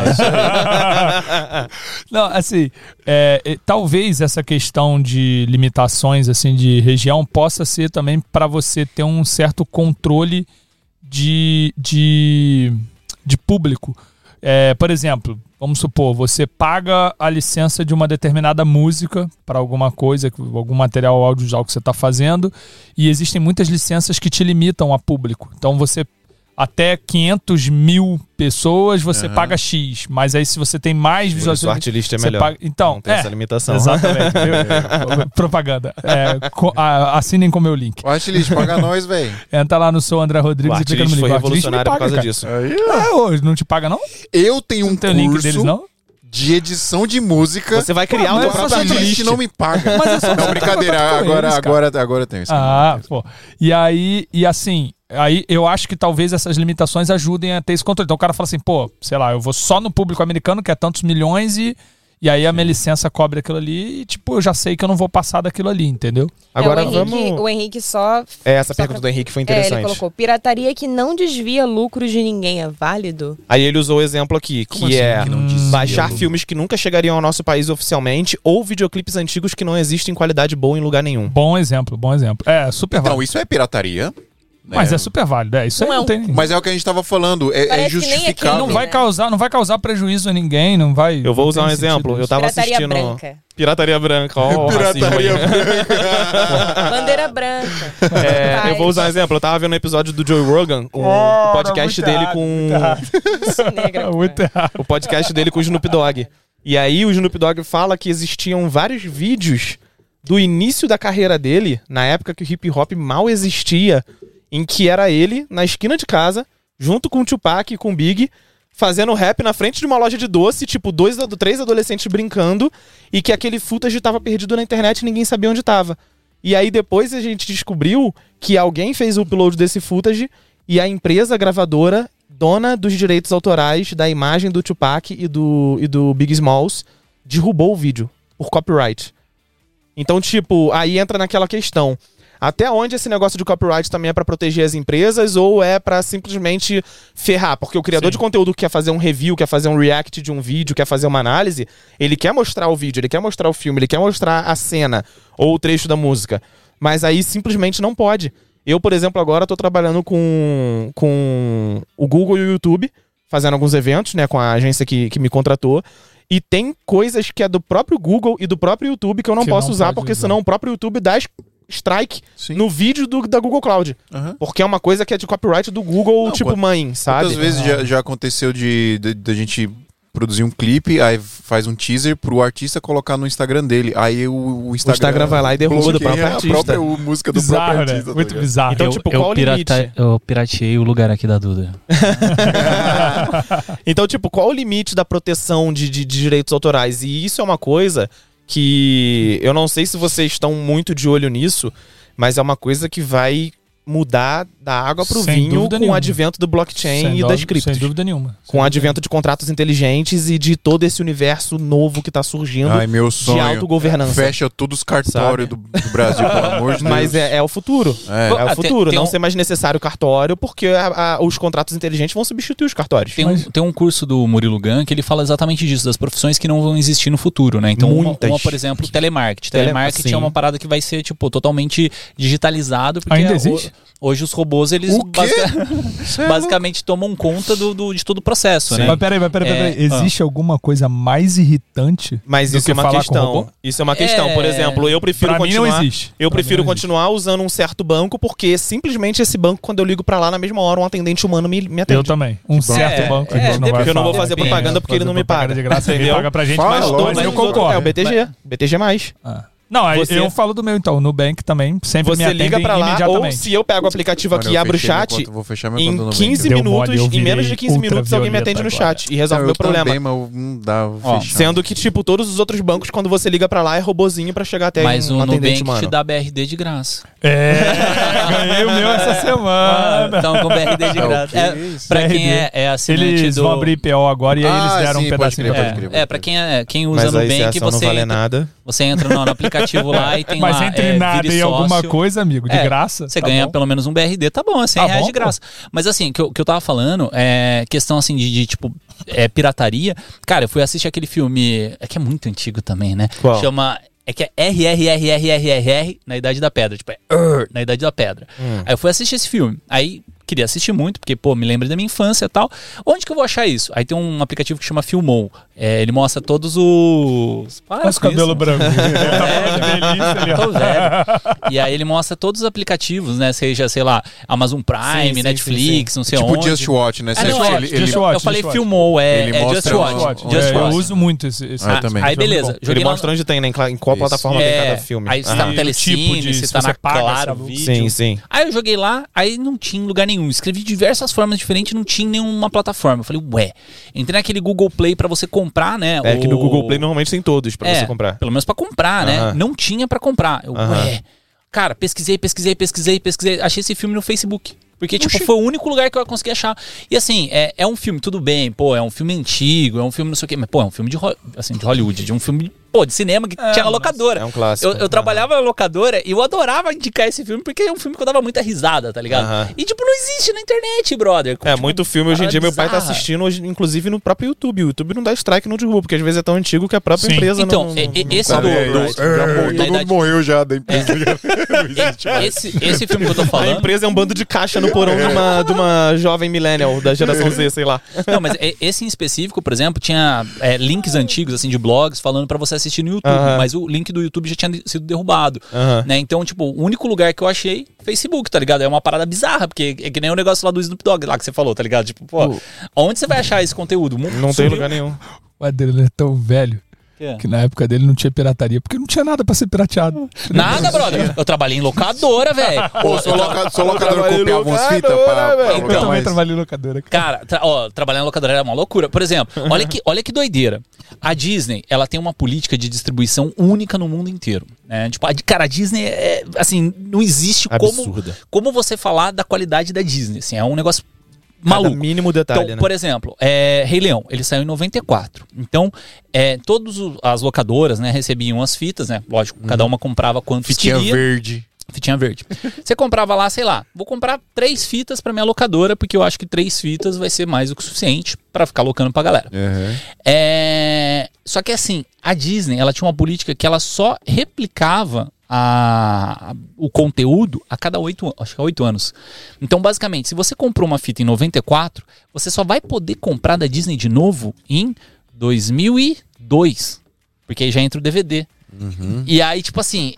Não, assim, é, talvez essa questão de limitações assim de região possa ser também para você ter um certo controle de, de, de público. É, por exemplo, vamos supor, você paga a licença de uma determinada música para alguma coisa, algum material audiovisual que você está fazendo, e existem muitas licenças que te limitam a público. Então você até 500 mil pessoas você Aham. paga X, mas aí se você tem mais Por isso o visualizações. artilista é melhor. paga- Então, Não tem é, essa limitação. Exatamente. Propaganda. É, co- a- assinem com o meu link. O Artilist, paga nós, velho. Entra lá no seu André O Rodrigues e clica no artilista link. foi O Artilist me revolucionário por paga, causa cara. disso. É, hoje não te paga, não? Eu tenho um Não tem o link curso deles, não? De edição de música. Você vai criar Ah, um que Artilist artilista. não me paga. Mas só Não, brincadeira. Agora, eles, agora, agora eu tenho isso. Ah, pô. E aí, e assim, aí eu acho que talvez essas limitações ajudem a ter esse controle. Então o cara fala assim, pô, sei lá, eu vou só no público americano, que é tantos milhões, e, e aí a minha licença cobre aquilo ali, e tipo, eu já sei que eu não vou passar daquilo ali, entendeu? Agora É, o Henrique, vamos. O Henrique só. É, essa só pergunta pra- do Henrique foi É, interessante. ele colocou: pirataria que não desvia lucros de ninguém é válido? Aí ele usou o exemplo aqui, que Como assim é que baixar filmes que nunca chegariam ao nosso país oficialmente ou videoclipes antigos que não existem em qualidade boa em lugar nenhum. Bom exemplo, bom exemplo. É, super Então, válido. isso é pirataria. Mas né? é super válido. É, isso Não aí é não um- tem. Mas é o que a gente tava falando. É, é é justificável. não crime, vai né? causar, não vai causar prejuízo a ninguém, não vai. Eu vou usar um exemplo. Eu isso. tava Pirataria assistindo. branca. Pirataria branca. Ó, o racismo Pirataria aí. Bandeira branca. É, eu vou usar um exemplo. Eu tava vendo um episódio do Joe Rogan, o, o podcast dele errado, com. muito. Muito errado. o podcast dele com o Snoop Dogg. E aí o Snoop Dogg fala que existiam vários vídeos do início da carreira dele, na época que o hip hop mal existia, em que era ele na esquina de casa, junto com o Tupac e com o Big, fazendo rap na frente de uma loja de doce, tipo, dois, três adolescentes brincando, e que aquele footage tava perdido na internet e ninguém sabia onde tava. E aí depois a gente descobriu que alguém fez o upload desse footage e a empresa gravadora, dona dos direitos autorais da imagem do Tupac e do, e do Big Smalls, derrubou o vídeo por copyright. Então, tipo, aí entra naquela questão. Até onde esse negócio de copyright também é pra proteger as empresas ou é pra simplesmente ferrar? Porque o criador Sim. de conteúdo que quer fazer um review, quer fazer um react de um vídeo, quer fazer uma análise, ele quer mostrar o vídeo, ele quer mostrar o filme, ele quer mostrar a cena ou o trecho da música. Mas aí simplesmente não pode. Eu, por exemplo, agora tô trabalhando com, com o Google e o YouTube, fazendo alguns eventos, né, com a agência que, que me contratou. E tem coisas que é do próprio Google e do próprio YouTube que eu não Que posso não usar, porque usar. senão o próprio YouTube dá strike Sim. no vídeo do, da Google Cloud. Aham. Porque é uma coisa que é de copyright do Google, Não, tipo quant- mãe, sabe? Quantas vezes já, já aconteceu de, de, de a gente produzir um clipe, aí faz um teaser pro artista colocar no Instagram dele. Aí o, o Instagram, Instagram vai lá e derruba do próprio a artista. própria o- música do Bizarro, próprio né? artista. tá Muito ligado? bizarro. Então, eu, tipo, eu, qual o pirata- limite? eu pirateei o lugar aqui da Duda. Então, tipo, qual o limite da proteção de, de- de direitos autorais? E isso é uma coisa que eu não sei se vocês estão muito de olho nisso, mas é uma coisa que vai mudar da água pro Sem vinho com o nenhuma. advento do blockchain Sem e das criptos. Sem dúvida nenhuma. Com o advento de contratos inteligentes e de todo esse universo novo que tá surgindo Ai, meu de sonho. autogovernança. Fecha todos os cartórios do, do Brasil, pelo amor de Deus. Mas é, é o futuro. É. É, o Ah, tem- futuro. tem não um- ser mais necessário cartório, porque a- a- os contratos inteligentes vão substituir os cartórios. Tem, um, tem um curso do Murilo Gun que ele fala exatamente disso, das profissões que não vão existir no futuro, né? Então, uma, uma, por exemplo, telemarketing. Tele- Telemarketing sim. é uma parada que vai ser, tipo, totalmente digitalizado. Porque Ainda o- existe? Hoje os robôs, eles O quê? basica- basicamente tomam conta do, do- de todo o processo, né? Mas peraí, mas peraí, peraí. É, Existe alguma coisa mais irritante Mas do isso que é uma falar com questão. robô? Isso é uma questão. É. Por exemplo, eu prefiro Pra mim continuar. não existe. Eu Pra mim prefiro não existe. continuar usando um certo banco, porque simplesmente esse banco, quando eu ligo pra lá na mesma hora, um atendente humano me, me atende. Eu também. Um certo É, banco a é, não vai Porque eu não vou fazer propaganda porque ele não me paga. de graça, ele Entendeu? paga pra gente, mas, eu concordo. É o BTG. BTG mais. Ah. Não, aí Você- eu falo do meu então. O Nubank também sempre me Você atende liga pra lá, ou se eu pego o aplicativo Mano, aqui e abro o meu chat, conta, vou fechar conta em no 15 Deu minutos, mole, em menos de virei 15 minutos, alguém me atende no ultravioleta chat e resolve Não, meu eu problema. também, mas não dá, Ó. Sendo que, tipo, todos os outros bancos, quando você liga pra lá, é robozinho pra chegar até Mas um o atendente Nubank humano. te dá BRD de graça. É, ganhei o meu essa semana. Então, com BRD de É o graça. É, isso? pra quem é, é assinante Eles do... vão abrir IPO agora e aí eles Ah, deram sim, um pedacinho crer. É, pra quem, é, quem usa Nubank, você, vale entra, nada. você entra no, no aplicativo lá e tem Mas lá... entre é, nada e alguma coisa, amigo, de É, graça. Você tá ganha bom. pelo menos um BRD, tá bom, é 100 Tá reais bom, de graça. Mas assim, o que, eu- que eu tava falando é questão assim de, de, tipo, é, pirataria. Cara, eu fui assistir aquele filme, é que é muito antigo também, né? Qual? Chama... É que é RRRRRR na Idade da Pedra. Tipo, é na Idade da Pedra. Hum. Aí eu fui assistir esse filme. Aí queria assistir muito, porque, pô, me lembra da minha infância e tal. Onde que eu vou achar isso? Aí tem um aplicativo que chama Filmou. É, ele mostra todos os. Para Olha os cabelos brancos. Tá É, tô velho. E aí ele mostra todos os aplicativos, né? Seja, sei lá, Amazon Prime, Sim, sim, Netflix, não sei Tipo onde. Just Watch, né? Ah, Você não, é, ele, ele- Just Watch, eu falei Just Watch. filmou, é, Ele é mostra Just Watch. o- Watch. Just É, eu uso muito esse. esse Ah, também. Aí beleza, Ele mostra onde tem, né? Em qual plataforma tem É, cada filme. Aí você Aham. tá no telecine, tipo se tá na Claro. Vídeo. Sim, sim. Aí eu joguei lá, aí não tinha lugar nenhum. Escrevi de diversas formas diferentes, não tinha nenhuma plataforma. Eu falei, ué. Entrei naquele Google Play pra você comprar, né? É que no o- Google Play normalmente tem todos pra É, você comprar. Pelo menos pra comprar, né? Aham. Não tinha pra comprar. Eu, Aham. ué. Cara, pesquisei, pesquisei, pesquisei, pesquisei. Achei esse filme no Facebook. Porque, tipo, foi o único lugar que eu consegui achar. E assim, é, é um filme, tudo bem, pô, é um filme antigo, é um filme não sei o quê, mas, pô, é um filme de, assim, de Hollywood, de um filme, pô, de cinema que tinha na locadora. É um clássico. Eu, eu trabalhava na locadora e eu adorava indicar esse filme porque é um filme que eu dava muita risada, tá ligado? Aham. E, tipo, não existe na internet, brother. É, Tipo, muito filme hoje em dia meu pai tá assistindo, hoje, inclusive no próprio YouTube. O YouTube não dá strike no derrubo, porque às vezes é tão antigo que a própria Sim. empresa Então, não, e- e- não esse sabe do- o do-. Já morreu, Na todo mundo idade- morreu já da empresa. Não existe mais. Esse, esse filme que eu tô A falando. empresa é um bando de caixa no porão de uma, de uma jovem millennial da geração Z, sei lá. Não, mas esse em específico, por exemplo, tinha é, links antigos, assim, de blogs falando pra você assistir no YouTube. Mas o link do YouTube já tinha de- sido derrubado. Né? Então, tipo, o único lugar que eu achei, Facebook, tá ligado? É uma parada bizarra, porque é que nem o negócio lá do Snoop Dogg, lá que você falou, tá ligado? Tipo, pô, onde você vai achar esse conteúdo? Não tem Sumiu. lugar nenhum. O Adriano é tão velho Que? que na época dele não tinha pirataria, porque não tinha nada pra ser pirateado. Nada, brother. Eu trabalhei em locadora, velho. Sou locador, sou locador trabalhei copiava locador, fitas pra, pra Eu Então, alugar também trabalhei em locadora. Cara, tra ó, trabalhar na locadora era uma loucura. Por exemplo, olha que, olha que doideira. A Disney, ela tem uma política de distribuição única no mundo inteiro. Né? Tipo, a, cara, a Disney é, assim, não existe como, Absurda. como você falar da qualidade da Disney. Assim, é um negócio Cada maluco. mínimo detalhe, Então, né? por exemplo, é, Rei Leão, ele saiu em 94. Então, é, todas as locadoras, né, recebiam as fitas, né? Lógico, cada uma comprava quantos Fitinha queria. verde. Fitinha verde. Você comprava lá, sei lá, vou comprar três fitas pra minha locadora, porque eu acho que três fitas vai ser mais do que o suficiente pra ficar locando pra galera. É... Só que assim, a Disney, ela tinha uma política que ela só replicava a, o conteúdo a cada oito anos, acho que é oito anos. Então, basicamente, se você comprou uma fita em 94, você só vai poder comprar da Disney de novo em 2002. Porque aí já entra o DVD. E aí, tipo assim,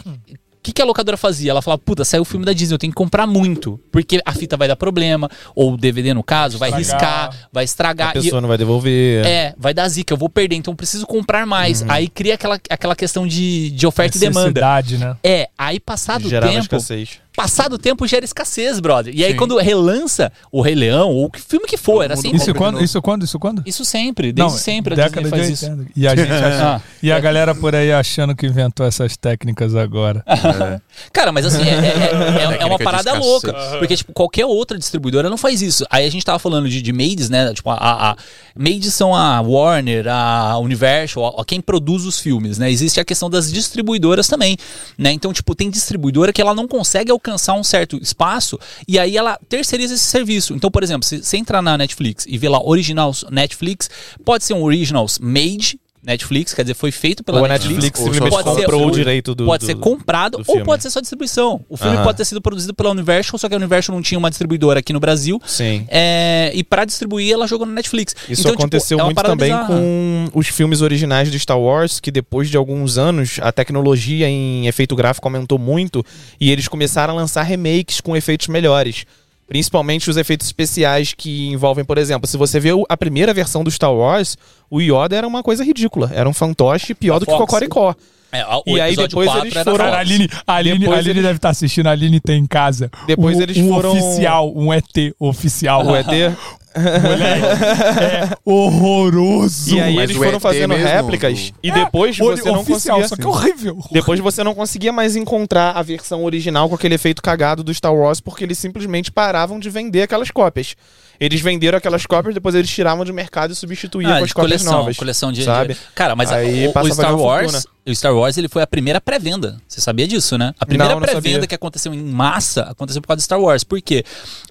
que, que a locadora fazia? Ela falava, puta, saiu o filme da Disney, eu tenho que comprar muito. Porque a fita vai dar problema, ou o DVD, no caso, vai Estragar. riscar, vai estragar. A E- pessoa não vai devolver. é, vai dar zica, eu vou perder, então eu preciso comprar mais. Aí cria aquela, aquela questão de, de oferta e demanda. Necessidade, né? É, aí passado o tempo, escassez. Passado o tempo gera escassez, brother. E aí Sim. quando relança o Rei Leão, ou que filme que for, era sempre Isso quando? Isso quando? Isso quando? isso sempre, desde sempre a década Disney faz de isso. 80. E a, gente acha- Ah. e a galera por aí achando que inventou essas técnicas agora. Cara, mas assim, é, é- é- é- é uma parada louca. Porque, tipo, qualquer outra distribuidora não faz isso. Aí a gente tava falando de, de maids, né? Tipo, a, a maids são a Warner, a Universal, a, a quem produz os filmes, né? Existe a questão das distribuidoras também, né? Então, tipo, tem distribuidora que ela não consegue alcançar um certo espaço e aí ela terceiriza esse serviço. Então, por exemplo, se você entrar na Netflix e ver lá Originals Netflix, pode ser um Originals Made Netflix, quer dizer, foi feito pela Ou Netflix. Netflix ou pode ser- comprou o direito do. pode do- ser comprado do ou pode ser só distribuição. O filme Aham. pode ter sido produzido pela Universal, só que a Universal não tinha uma distribuidora aqui no Brasil. Sim. É, e pra distribuir, ela jogou no Netflix. Isso Então, tipo, aconteceu é uma muito também bizarra. com os filmes originais de Star Wars, que depois de alguns anos a tecnologia em efeito gráfico aumentou muito e eles começaram a lançar remakes com efeitos melhores. Principalmente os efeitos especiais que envolvem, por exemplo, se você vê a primeira versão do Star Wars, o Yoda era uma coisa ridícula. Era um fantoche pior Da do que Fox. Cocoricó. É, o E aí depois 4 eles foram-. Cara, a Aline, a Aline, Depois a Aline eles- deve estar assistindo, a Aline tem em casa. Depois um, eles um foram- oficial, um ET oficial. O ET. é horroroso. E aí Mas eles o foram fazendo mesmo, réplicas o- e depois Ori- você não oficial, conseguia... só que é horrível. Depois você não conseguia mais encontrar a versão original com aquele efeito cagado do Star Wars, porque eles simplesmente paravam de vender aquelas cópias. Eles venderam aquelas cópias, depois eles tiravam do mercado e substituíam Ah, com as de cópias coleção, novas. coleção de, sabe? de- Cara, mas a- Aí o, passa o a Star Wars, o Star Wars ele foi a primeira pré-venda. Você sabia disso, né? A primeira pré-venda que aconteceu em massa aconteceu por causa de Star Wars. Por quê?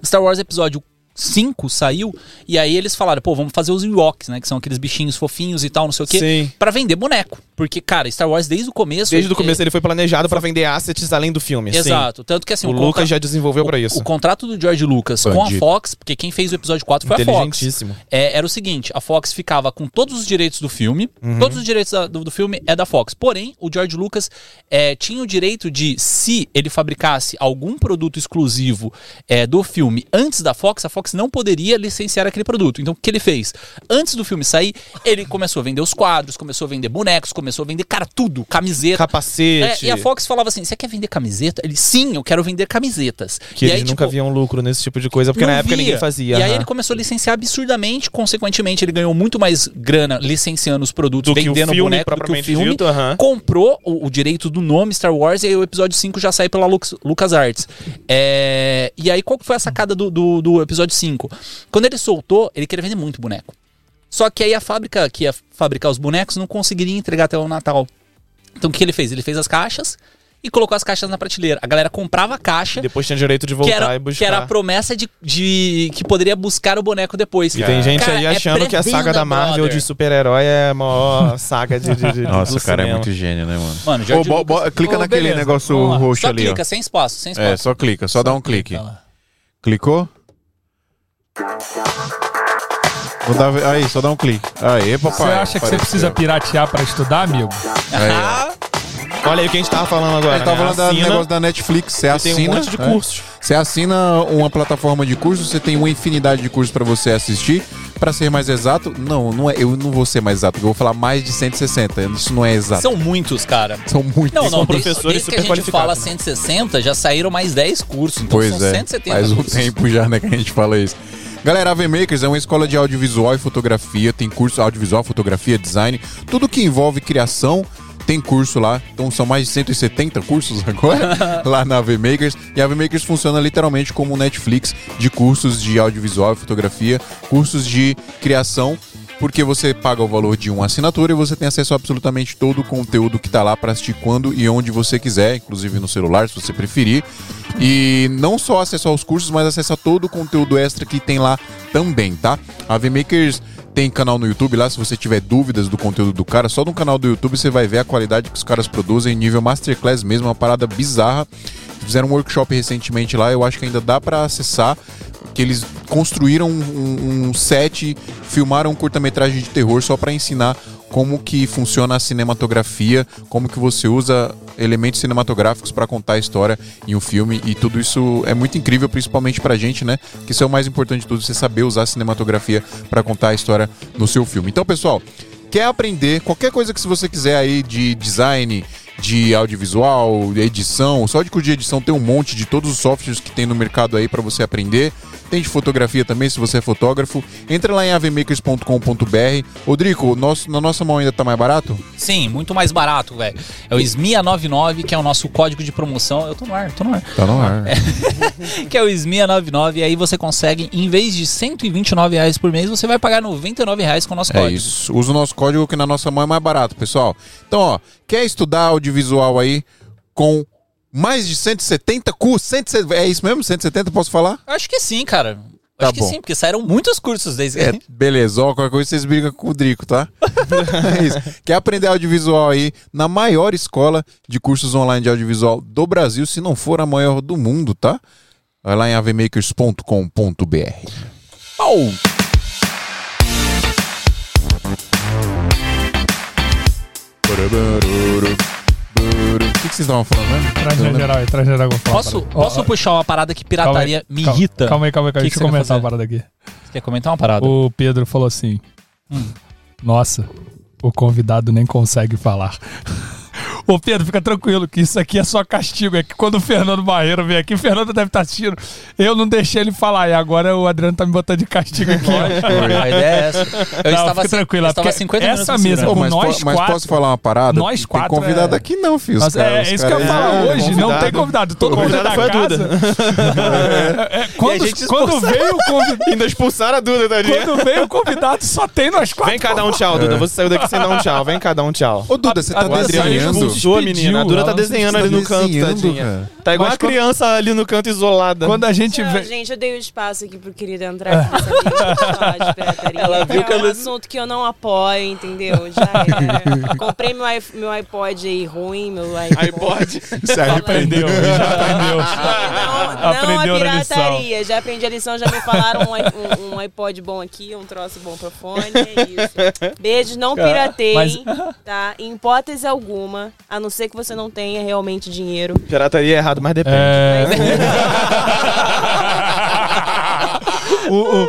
Star Wars episódio 5 saiu e aí eles falaram, pô, vamos fazer os Ewoks, né, que são aqueles bichinhos fofinhos e tal, não sei o quê, Sim. Pra vender boneco. Porque, cara, Star Wars desde o começo Desde o é- começo ele foi planejado pra vender assets além do filme. sim. Exato, tanto que assim, O contra- Lucas já desenvolveu pra isso. o contrato do George Lucas com a Bandido. Fox, porque quem fez o episódio 4 foi a Fox. É, era o seguinte, a Fox ficava com todos os direitos do filme, Uhum. todos os direitos da- do, do filme é da Fox. Porém, o George Lucas é, tinha o direito de, se ele fabricasse algum produto exclusivo é, do filme antes da Fox, a Fox não poderia licenciar aquele produto. Então, o que ele fez? Antes do filme sair, ele começou a vender os quadros, começou a vender bonecos, começou a vender, cara, tudo, camiseta. É, Capacete. e a Fox falava assim: você quer vender camiseta? Ele, sim, eu quero vender camisetas. Que e eles aí, nunca tipo, viam lucro nesse tipo de coisa, porque não na época via. ninguém fazia. E aí aham. ele começou a licenciar absurdamente, consequentemente ele ganhou muito mais grana licenciando os produtos, do que o vendendo boneco do que o filme. dito. aham. Comprou o, o direito do nome Star Wars e aí o episódio 5 já saiu pela Lux, LucasArts. É, e aí qual que foi a sacada do, do, do episódio 5? Quando ele soltou, ele queria vender muito boneco. Só que aí a fábrica que ia fabricar os bonecos não conseguiria entregar até o Natal. Então o que ele fez? Ele fez as caixas e colocou as caixas na prateleira. A galera comprava a caixa Depois tinha direito de voltar era, e buscar. que era a promessa de, de que poderia buscar o boneco depois. E tem gente Cara, aí é achando que a saga da Marvel brother. de super-herói é a maior saga de, de, de Nossa, o cara é cinema. muito gênio, né, mano? Mano, Ô, bo- clica Ô, naquele beleza, negócio roxo Só ali, clica, ó. sem espaço, sem espaço. É, só clica, só dá um clique. Clicou? Vou dar, aí, só dá um clique. Aí, papai. Você acha que você precisa piratear pra estudar, amigo? Aí. Ah, Olha aí o que a gente tava falando agora. Ele tava né? falando do negócio da Netflix. Você assina. tem um monte de é. cursos. Você assina uma plataforma de cursos, você tem uma infinidade de cursos pra você assistir. Pra ser mais exato, não, não é, eu não vou ser mais exato, eu vou falar mais de 160. Isso não é exato. São, são muitos, cara. muitos. Não, não, são desde, professores desde que a gente fala qualificados, né? 160, já saíram mais 10 cursos. Então Pois são é, 170 faz um cursos. tempo já, né, que a gente fala isso. Galera, a V-Makers é uma escola de audiovisual e fotografia, tem curso audiovisual, fotografia, design, tudo que envolve criação tem curso lá. Então são mais de 170 cursos agora lá na V-Makers. E a V-Makers funciona literalmente como um Netflix de cursos de audiovisual e fotografia, cursos de criação porque você paga o valor de uma assinatura e você tem acesso a absolutamente todo o conteúdo que está lá para assistir quando e onde você quiser, inclusive no celular, se você preferir. E não só acesso aos cursos, mas acesso a todo o conteúdo extra que tem lá também, tá? A VMakers tem canal no YouTube lá, se você tiver dúvidas do conteúdo do cara, só no canal do YouTube você vai ver a qualidade que os caras produzem, nível masterclass mesmo, uma parada bizarra. Fizeram um workshop recentemente lá, eu acho que ainda dá para acessar que eles construíram um, um set, filmaram um curta-metragem de terror só para ensinar como que funciona a cinematografia, como que você usa elementos cinematográficos para contar a história em um filme e tudo isso é muito incrível, principalmente pra gente, né? Que isso é o mais importante de tudo, você saber usar a cinematografia para contar a história no seu filme. Então, pessoal, quer aprender qualquer coisa que você quiser aí de design, de audiovisual, de edição, só de curso de edição tem um monte de todos os softwares que tem no mercado aí para você aprender. Tem de fotografia também, se você é fotógrafo. Entra lá em avmakers.com.br. Rodrigo, nosso, na nossa mão ainda tá mais barato? Sim, muito mais barato, velho. É o SMIA99, que é o nosso código de promoção. Eu tô no ar, tô no ar. Tá no ar. que é o SMIA99, e aí você consegue, em vez de 129 reais por mês, você vai pagar 99 reais com o nosso É código. isso. Usa o nosso código que na nossa mão é mais barato, pessoal. Então, ó, quer estudar audiovisual aí com mais de 170 cursos? 170, é isso mesmo? 170, posso falar? Acho que sim, cara. Tá Acho que bom. sim, porque saíram muitos cursos desde É, beleza, ó, qualquer coisa vocês brigam com o Drico, tá? é isso. Quer aprender audiovisual aí na maior escola de cursos online de audiovisual do Brasil, se não for a maior do mundo, tá? Vai lá em avmakers.com.br. Oh! O que, que vocês estavam falando, né? Traz geral aí, traz na geral. que eu vou falar Posso, uma posso puxar uma parada que calma aí, pirataria me calma- irrita? Calma aí, calma aí, calma aí. Que Deixa eu você quer começar a fazer? parada aqui. Você quer comentar uma parada? O Pedro falou assim: Hum. Nossa, o convidado nem consegue falar. Ô Pedro, fica tranquilo que isso aqui é só castigo. É que quando o Fernando Barreiro vem aqui, o Fernando deve estar assistindo. Eu não deixei ele falar e agora o Adriano tá me botando de castigo aqui. ó. A ideia é essa. Eu Não, estava, tranquilo, eu estava porque 50 essa minutos mesa segurando. Pô, com mas, nós mas quatro- posso falar uma parada? nós Tem quatro convidado é- aqui não, filho. Mas Os caras- é, é isso que eu ia falar é, hoje. Não tem convidado. Todo mundo é da Convidado foi a casa. É, é, quando, a gente quando veio o convidado. Ainda expulsaram a Duda dali. Quando veio o convidado, só tem nós quatro. Vem cá dar um tchau, Duda. Você saiu daqui sem dar um tchau. Vem cá dar um tchau. Ô, Duda, você tá desenhando? Expulsou a menina. A Duda tá se desenhando Você ali tá no canto, tadinha. cara. Tá igual Mas a quando- criança ali no canto isolada. Quando a gente Não, vê. gente, eu dei o espaço aqui pro querido entrar aqui nessa de falar de pirataria. Ela viu é que um ela- assunto que eu não apoio, entendeu? Já é. Comprei meu, meu iPod aí ruim, meu iPod. iPod. Se arrependeu. já aprendeu. Não, não Aprendeu a a lição. pirataria. Já aprendi a lição, já me falaram um, um- um iPod bom aqui, um troço bom pra fone, é isso. Beijos, não pirateiem, mas- tá? Em hipótese alguma, a não ser que você não tenha realmente dinheiro. Pirataria é errado, mas depende. É... o, o-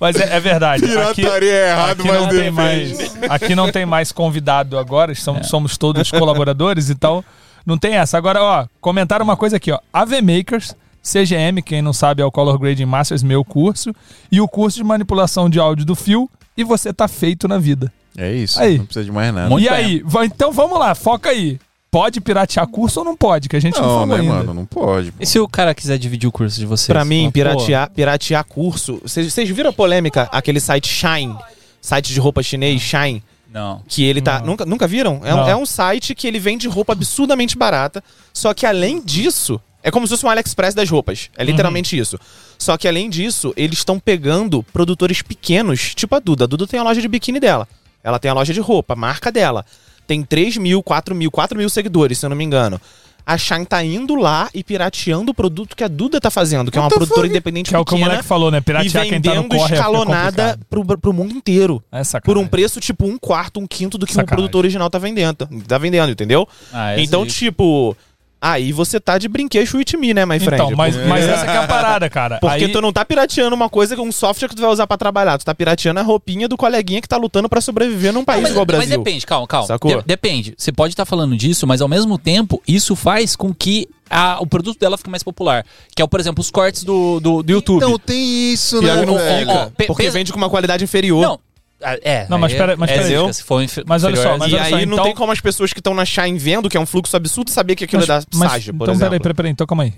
Mas é, é verdade. Aqui, Pirataria é errado, aqui mas não tem depende. mais. Aqui não tem mais convidado agora. Somos, somos todos colaboradores, então não tem essa. Agora, ó, comentaram uma coisa aqui, ó. AV Makers. CGM, quem não sabe, é o Color Grading Masters, meu curso, e o curso de manipulação de áudio do fio, e você tá feito na vida. É isso. Aí. Não precisa de mais nada. Muito e bem. aí, então vamos lá, foca aí. Pode piratear curso ou não pode? Que a gente não, Não, falou né, ainda. mano? Não pode. E se o cara quiser dividir o curso de vocês? Pra mim, Pô, piratear, piratear curso. Vocês viram a polêmica? Aquele site Shine, site de roupa chinês, Shine, Não. que ele tá. Nunca, nunca viram? É um, Não. é um site que ele vende roupa absurdamente barata. Só que além disso, é como se fosse um AliExpress das roupas. É literalmente isso. Só que além disso, eles estão pegando produtores pequenos, tipo a Duda. A Duda tem a loja de biquíni dela. Ela tem a loja de roupa, a marca dela. Tem 3 mil, 4 mil, 4 mil seguidores, se eu não me engano. A Shine tá indo lá e pirateando o produto que a Duda tá fazendo, que é uma What the produtora fuck? independente Que é o que o pequena moleque falou, né? e Piratear quem tá no vendendo corre é escalonada pro, pro mundo inteiro. É Por um preço, tipo, um quarto, um quinto do que um Sacanagem. produto original tá vendendo. Tá vendendo, entendeu? Ah, essa então, tipo, aí você tá de brinquedo with me, né, my friend? Então, mas, mas essa que é a parada, cara. Porque Aí- tu não tá pirateando uma coisa, um software que tu vai usar pra trabalhar. Tu tá pirateando a roupinha do coleguinha que tá lutando pra sobreviver num país mas, igual o mas Brasil. depende, calma, calma. Sacou? De- depende. Você pode estar falando disso, mas ao mesmo tempo, isso faz com que a- o produto dela fique mais popular. Que é, o, por exemplo, os cortes do, do, do YouTube. Então tem isso, né, não fica. Ó, porque pensa- vende com uma qualidade inferior. Não. Ah, É. Não, mas aí pera- mas é pera infe- Mas olha só, mas e olha aí só, não então- tem como as pessoas que estão na Shine vendo, que é um fluxo absurdo, saber que aquilo é da Sage, por então, exemplo. peraí, peraí, peraí, então calma aí.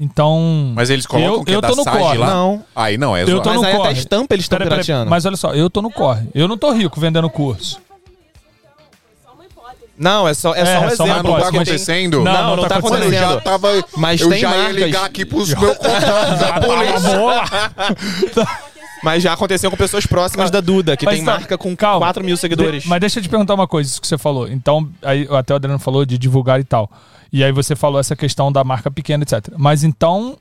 Então. Mas eles colocam eu, que é eu da tô no Sage corre. lá? Não. Aí não, é Eu tô Mas no aí até corre. estampa eles estão pirateando. Mas olha só, eu tô no corre. Eu não tô rico vendendo curso. Não, é só, é É, só um é só uma exemplo. Não tá acontecendo? Não, Não, não não tá tá Mano, eu já acontecendo. tava. Mas eu tem já ia marcas. ligar aqui pros meus contatos da polícia. Mas já aconteceu com pessoas próximas da Duda, que Mas tem tá, marca com calma. 4 mil seguidores. De- mas deixa eu te perguntar uma coisa, isso que você falou. Então, aí até o Adriano falou de divulgar e tal. E aí você falou essa questão da marca pequena, etc. Mas então,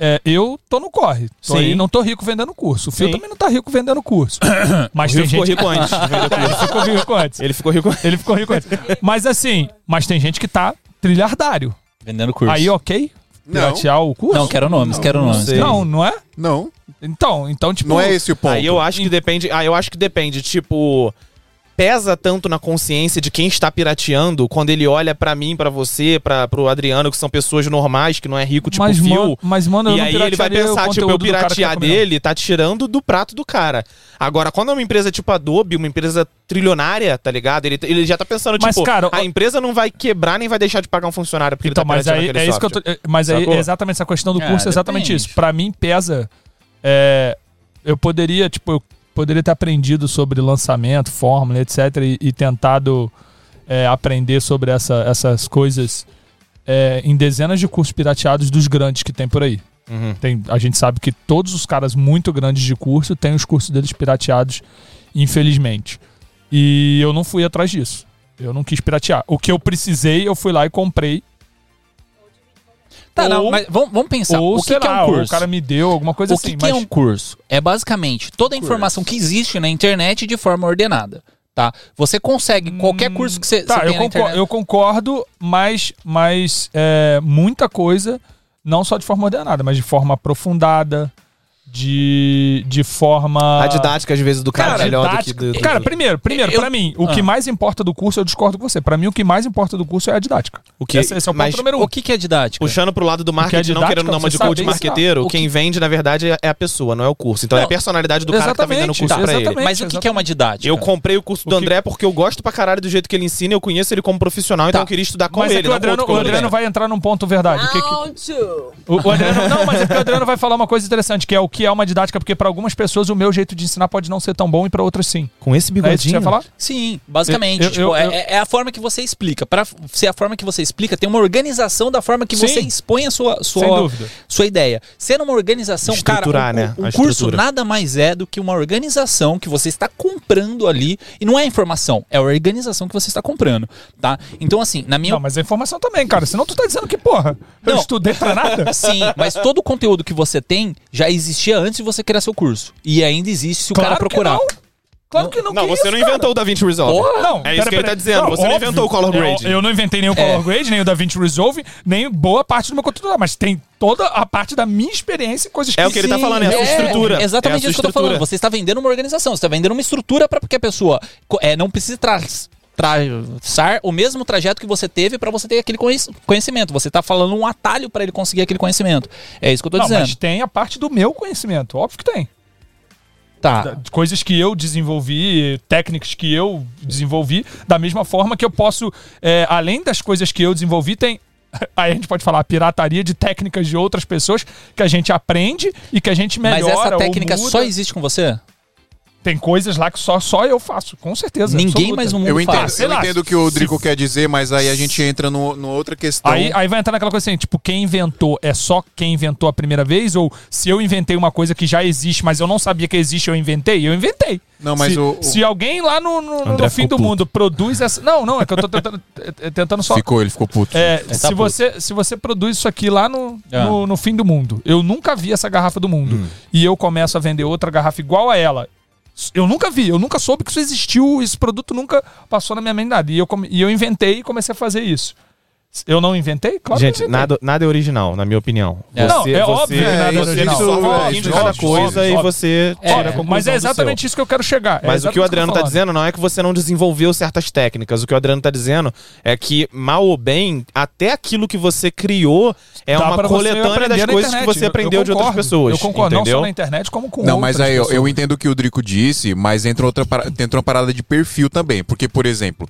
é, eu tô no corre. Tô Sim. aí, não tô rico vendendo curso. O Fio Sim. também não tá rico vendendo curso. Mas tem ficou gente... rico antes de vender Ele ficou rico antes. Ele ficou rico Ele ficou rico antes. Mas assim, mas tem gente que tá trilhardário. Vendendo curso. Aí, ok? Não. Piratear o curso? Não, quero nomes, quero nomes. sei. Não, não é? Não, Então, então tipo... não é esse o ponto. Aí eu acho que depende. Ah, eu acho que depende. Tipo, pesa tanto na consciência de quem está pirateando quando ele olha pra mim, pra você, para pro Adriano, que são pessoas normais, que não é rico, tipo mas, mas, mano, eu E não aí ele vai pensar, tipo, eu tá piratear dele, tá tirando do prato do cara. Agora, quando é uma empresa tipo Adobe, uma empresa trilionária, tá ligado? Ele, ele já tá pensando, Mas, tipo, cara, a ó- empresa não vai quebrar nem vai deixar de pagar um funcionário porque Então, ele tá mas aí aquele é isso que eu tô. software. é, Mas aí Sacou? é exatamente essa questão do É, curso, é exatamente depende. isso. Pra mim pesa. É, eu poderia, tipo, eu poderia ter aprendido sobre lançamento, fórmula, etc. E, e tentado é, aprender sobre essa- essas coisas é, em dezenas de cursos pirateados dos grandes que tem por aí. Tem, a gente sabe que todos os caras muito grandes de curso têm os cursos deles pirateados, infelizmente. E eu não fui atrás disso. Eu não quis piratear. O que eu precisei, eu fui lá e comprei. Tá, não, Ou- mas vamos, vamos pensar. ou, o que, que é lá, um ou curso? o cara me deu alguma coisa o assim. que, que mas é um curso? É basicamente toda a informação que existe na internet de forma ordenada. Tá? Você consegue qualquer curso que você, Tá, você eu, tem na concor- internet. eu concordo, mas, mas é, muita coisa, não só de forma ordenada, mas de forma aprofundada, de, de forma. A didática, às vezes, do cara, Cara, é melhor do que didática- do, do- Cara, primeiro, primeiro, Eu- pra mim, o Ah. que mais importa do curso, eu discordo com você. Pra mim, o que mais importa do curso é a didática. O que- esse, esse é o ponto mas número um. O que, que é didática? Puxando pro lado do é marketing, não didática, querendo dar uma de coach sabe marqueteiro, o quem que- vende, na verdade, é a pessoa, não é o curso. Então é a Não. personalidade do cara que tá vendendo o curso tá, pra ele. exatamente. Mas o que, que é uma didática? Eu comprei o curso do O que- André porque eu gosto pra caralho do jeito que ele ensina, eu conheço ele como profissional, então Tá. eu queria estudar com ele. é que o não Adriano, vai entrar num ponto verdade. O Adriano, não, mas é que o Adriano vai falar uma coisa interessante, que é o que é uma didática, porque pra algumas pessoas o meu jeito de ensinar pode não ser tão bom e pra outras sim. Com esse É isso que você bigodinho. ia falar? Sim, basicamente. Eu- eu- tipo, eu- é- eu- é, a forma que você explica. Pra ser a forma que você explica, tem uma organização da forma que Sim. você expõe a sua, sua, dúvida. sua ideia. Sendo uma organização, cara, Estruturar, o, né? o- o curso estrutura. nada mais é do que uma organização que você está comprando ali. E não é informação, é a organização que você está comprando, tá? Então, assim, na minha Não, mas é informação também, cara. Senão tu tá dizendo que, porra, eu Não. estudei pra nada. Sim, mas todo o conteúdo que você tem já existia antes de você criar seu curso. E ainda existe se o cara Claro que procurar. não. Claro que não. Não, que você isso, não cara? inventou o DaVinci Resolve. Porra, não. É isso Pera, que ele pera. tá dizendo. você não óbvio. inventou o Color Eu- Grade. Eu, não inventei nem o Color É. Grade, nem o DaVinci Resolve, nem boa parte do meu conteúdo lá, mas tem toda a parte da minha experiência e coisas que É o que ele tá falando, é a sua estrutura. Exatamente É isso que eu tô falando. Você está vendendo uma organização, você está vendendo uma estrutura para que a pessoa co- é, não precise tra traçar o mesmo trajeto que você teve para você ter aquele conhec- conhecimento. Você está falando um atalho para ele conseguir aquele conhecimento. É isso que eu tô dizendo. mas tem a parte do meu conhecimento. Óbvio que tem. Tá. Coisas que eu desenvolvi, técnicas que eu desenvolvi, da mesma forma que eu posso, é, além das coisas que eu desenvolvi, tem. Aí a gente pode falar pirataria de técnicas de outras pessoas que a gente aprende e que a gente Mas melhora. essa ou técnica muda. só existe com você? Tem coisas lá que só, só eu faço, com certeza. Ninguém absoluta. mais no mundo Eu entendo, faz. eu lá, entendo o que o se- Drico quer dizer, mas aí a gente entra no, no outra questão. Aí, aí vai entrar naquela coisa assim, tipo, quem inventou é só quem inventou a primeira vez? Ou se eu inventei uma coisa que já existe, mas eu não sabia que existe, eu inventei? Eu inventei. Não, mas se, o- o- se alguém lá no, no- no fim do puto. mundo produz essa. Não, não, é que eu tô tentando, é- é tentando só. Ficou, ele ficou puto. É, tá se, puto. você, se você produz isso aqui lá no, Ah. no, no fim do mundo, eu nunca vi essa garrafa do mundo, Hum. e eu começo a vender outra garrafa igual a ela. Eu nunca vi, eu nunca soube que isso existiu, esse produto nunca passou na minha mente nada. E eu, e eu inventei e comecei a fazer isso. Eu não inventei? Claro que eu Gente, inventei. nada, nada é original, na minha opinião. É. Não, é óbvio que nada é isso- original. isso- é, isso é cada óbvio, coisa óbvio, e óbvio. você É, tira a Mas é do exatamente seu. isso que eu quero chegar. É Mas o que o Adriano eu tá tô dizendo não é que você não desenvolveu certas técnicas. O que o Adriano tá dizendo é que, mal ou bem, até aquilo que você criou é Dá uma você coletânea das coisas que você Eu- aprendeu eu de outras concordo. pessoas. Eu concordo, entendeu? não só na internet, como com Não, mas aí eu, pessoas. eu entendo o que o Drico disse, mas entra outra, entra uma parada de perfil também. Porque, por exemplo,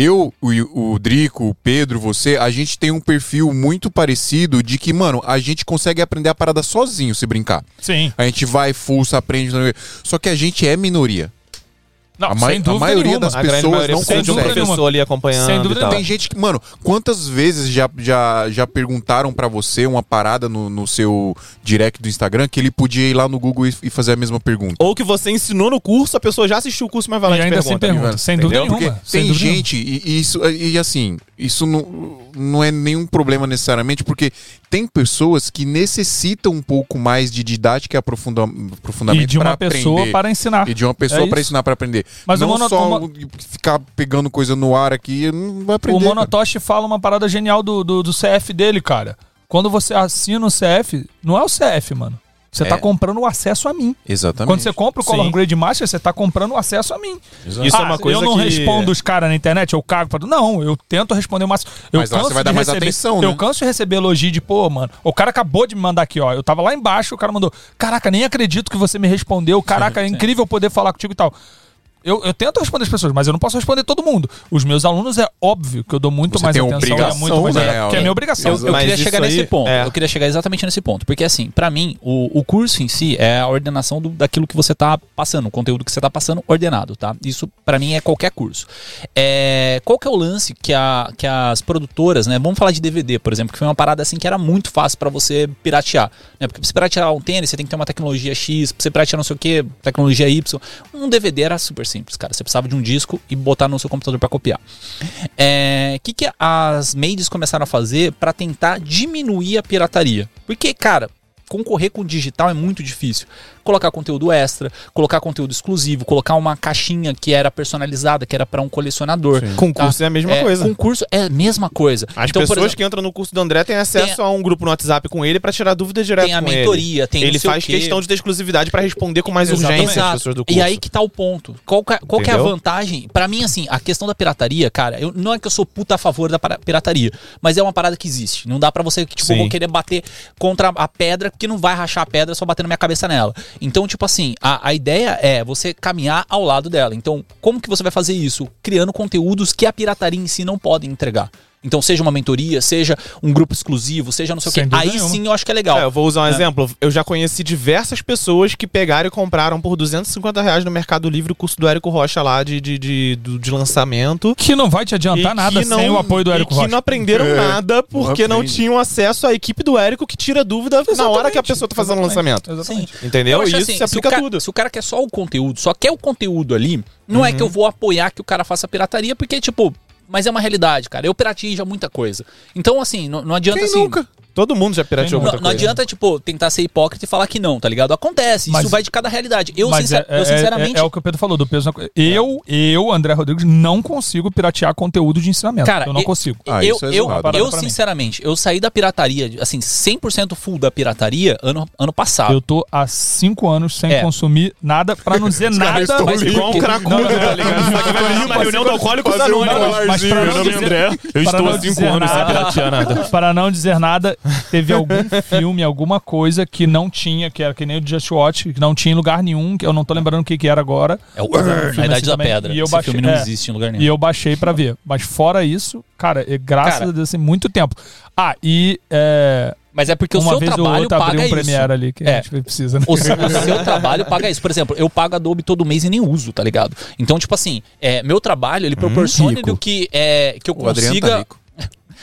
eu, o, o Drico, o Pedro, você, a gente tem um perfil muito parecido de que, mano, a gente consegue aprender a parada sozinho se brincar. Sim. A gente vai, fuça, aprende. Só que a gente é minoria. Não, A ma- sem a maioria nenhuma. das pessoas maioria não consegue. professor ali acompanhando Sem dúvida e tal. Tem gente que, mano, quantas vezes já, já, já perguntaram pra você uma parada no, no seu direct do Instagram que ele podia ir lá no Google e, e fazer a mesma pergunta? Ou que você ensinou no curso, a pessoa já assistiu o curso, mas vai lá E te ainda pergunta. pergunta. Sem dúvida Entendeu? Porque nenhuma. sem tem gente, e, e isso, e assim, isso não, não é nenhum problema necessariamente, porque tem pessoas que necessitam um pouco mais de didática e aprofundamento E de uma pessoa aprender. para ensinar. E de uma pessoa É pra isso. ensinar pra aprender. Mas o não só o mo- ficar pegando coisa no ar aqui, não vai aprender. O cara. Monotoshi fala uma parada genial do, do, do CF dele, cara. Quando você assina o CF, não é o CF, mano. Você É. tá comprando o acesso a mim. Exatamente. Quando você compra o Color Sim. Grade Master, você tá comprando o acesso a mim. Exato. Isso é Ah, uma coisa Eu não que- respondo os caras na internet, eu cago pra. Não, eu tento responder o máximo. Eu Mas lá você canso vai dar de mais receber, atenção, Eu né? canso de receber elogio de, pô, mano. O cara acabou de me mandar aqui, ó. Eu tava lá embaixo, o cara mandou. Caraca, nem acredito que você me respondeu. Caraca, é incrível poder falar contigo e tal. Eu, eu tento responder as pessoas, mas eu não posso responder todo mundo. Os meus alunos é óbvio que eu dou muito Você mais tem atenção é muito mais. né? Que é minha obrigação. Eu, eu queria chegar nesse ponto. é. Eu queria chegar exatamente nesse ponto. Porque, assim, pra mim, o, o curso em si é a ordenação do- daquilo que você tá passando, o conteúdo que você tá passando ordenado, tá? Isso, pra mim, é qualquer curso. É, qual que é o lance que, a, que as produtoras, né? Vamos falar de DVD, por exemplo, que foi uma parada assim que era muito fácil pra você piratear. Né? Porque pra você piratear um tênis, você tem que ter uma tecnologia X, pra você piratear não sei o que, tecnologia Y. Um DVD era super simples, cara. Você precisava de um disco e botar no seu computador pra copiar. É, O que, que as maids começaram a fazer para tentar diminuir a pirataria? Porque, cara, concorrer com o digital é muito difícil. Colocar conteúdo extra, colocar conteúdo exclusivo, colocar uma caixinha que era personalizada, que era para um colecionador. Concurso tá? é a mesma É, coisa. Concurso é a mesma coisa. As Então, pessoas exemplo, que entram no curso do André têm acesso Tem a um grupo no WhatsApp com ele pra tirar dúvidas direto tem a com ele. mentoria, tem Ele faz questão de ter exclusividade pra responder com mais Exatamente. urgência as pessoas do curso. E aí que tá o ponto. Qual, que é- qual é a vantagem? Pra mim, assim, a questão da pirataria, cara, eu, não é que eu sou puta a favor da para- pirataria, mas é uma parada que existe. Não dá pra você, tipo, querer bater contra a pedra, porque não vai rachar a pedra só batendo minha cabeça nela. Então, tipo assim, a, a ideia é você caminhar ao lado dela. Então, como que você vai fazer isso? Criando conteúdos que a pirataria em si não pode entregar. Então, seja uma mentoria, seja um grupo exclusivo, seja não sei Sem o quê. Aí nenhuma. sim eu acho que é legal. É, eu vou usar um exemplo. Eu já conheci diversas pessoas que pegaram e compraram por 250 reais no Mercado Livre o curso do Érico Rocha lá de, de, de, de lançamento. Que não vai te adiantar nada que não- sem o apoio do e Érico que Rocha. não aprenderam É, nada porque não aprende. tinham acesso à equipe do Érico que tira dúvida na hora que a pessoa tá fazendo o lançamento. Exatamente. Entendeu? Eu E acho isso assim, se aplica o a ca- tudo. Se o cara quer só o conteúdo, só quer o conteúdo ali, não é que eu Uhum. vou apoiar que o cara faça pirataria, porque, tipo, mas é uma realidade, cara. Eu piratei já muita coisa. Então, assim, não, não adianta Quem assim. nunca? Todo mundo já pirateou Não, muita Não, não coisa. adianta, tipo, tentar ser hipócrita e falar que não, tá ligado? Acontece, Mas- isso vai de cada realidade. Eu, Mas sincer- é, eu é- sinceramente. é, é o que o Pedro falou, do peso na coisa. Eu, eu, André Rodrigues, não consigo piratear conteúdo de ensinamento. Cara, eu não e- consigo. Ah, eu, isso é eu, eu sinceramente, eu saí da pirataria, assim, 100% full da pirataria ano, ano passado. Eu tô há cinco anos sem É. consumir nada, pra não dizer nada. mas. Igual um cracudo, Não, não, tá ligado? Uma reunião do colarzinho. Mas pra Meu não nome é dizer- André, eu estou não há cinco anos sem nada- piratear nada. Para não dizer nada, teve algum filme, alguma coisa que não tinha, que era que nem o Just Watch, que não tinha em lugar nenhum, que eu não tô lembrando o que, que era agora. É o na Idade assim da também. Pedra. E eu Esse baixei- filme não é. existe em lugar nenhum. E eu baixei pra ver. Mas fora isso, cara, é, graças Cara. a Deus, assim, muito tempo. Ah, e é, Mas é porque o uma seu vez ou trabalho outra paga um isso. Premiere ali que É. a gente precisa. Né? O seu, o seu trabalho paga isso. Por exemplo, eu pago Adobe todo mês e nem uso, tá ligado? Então, tipo assim, é, meu trabalho, ele proporciona rico. do que, é, que eu O tá consiga. rico.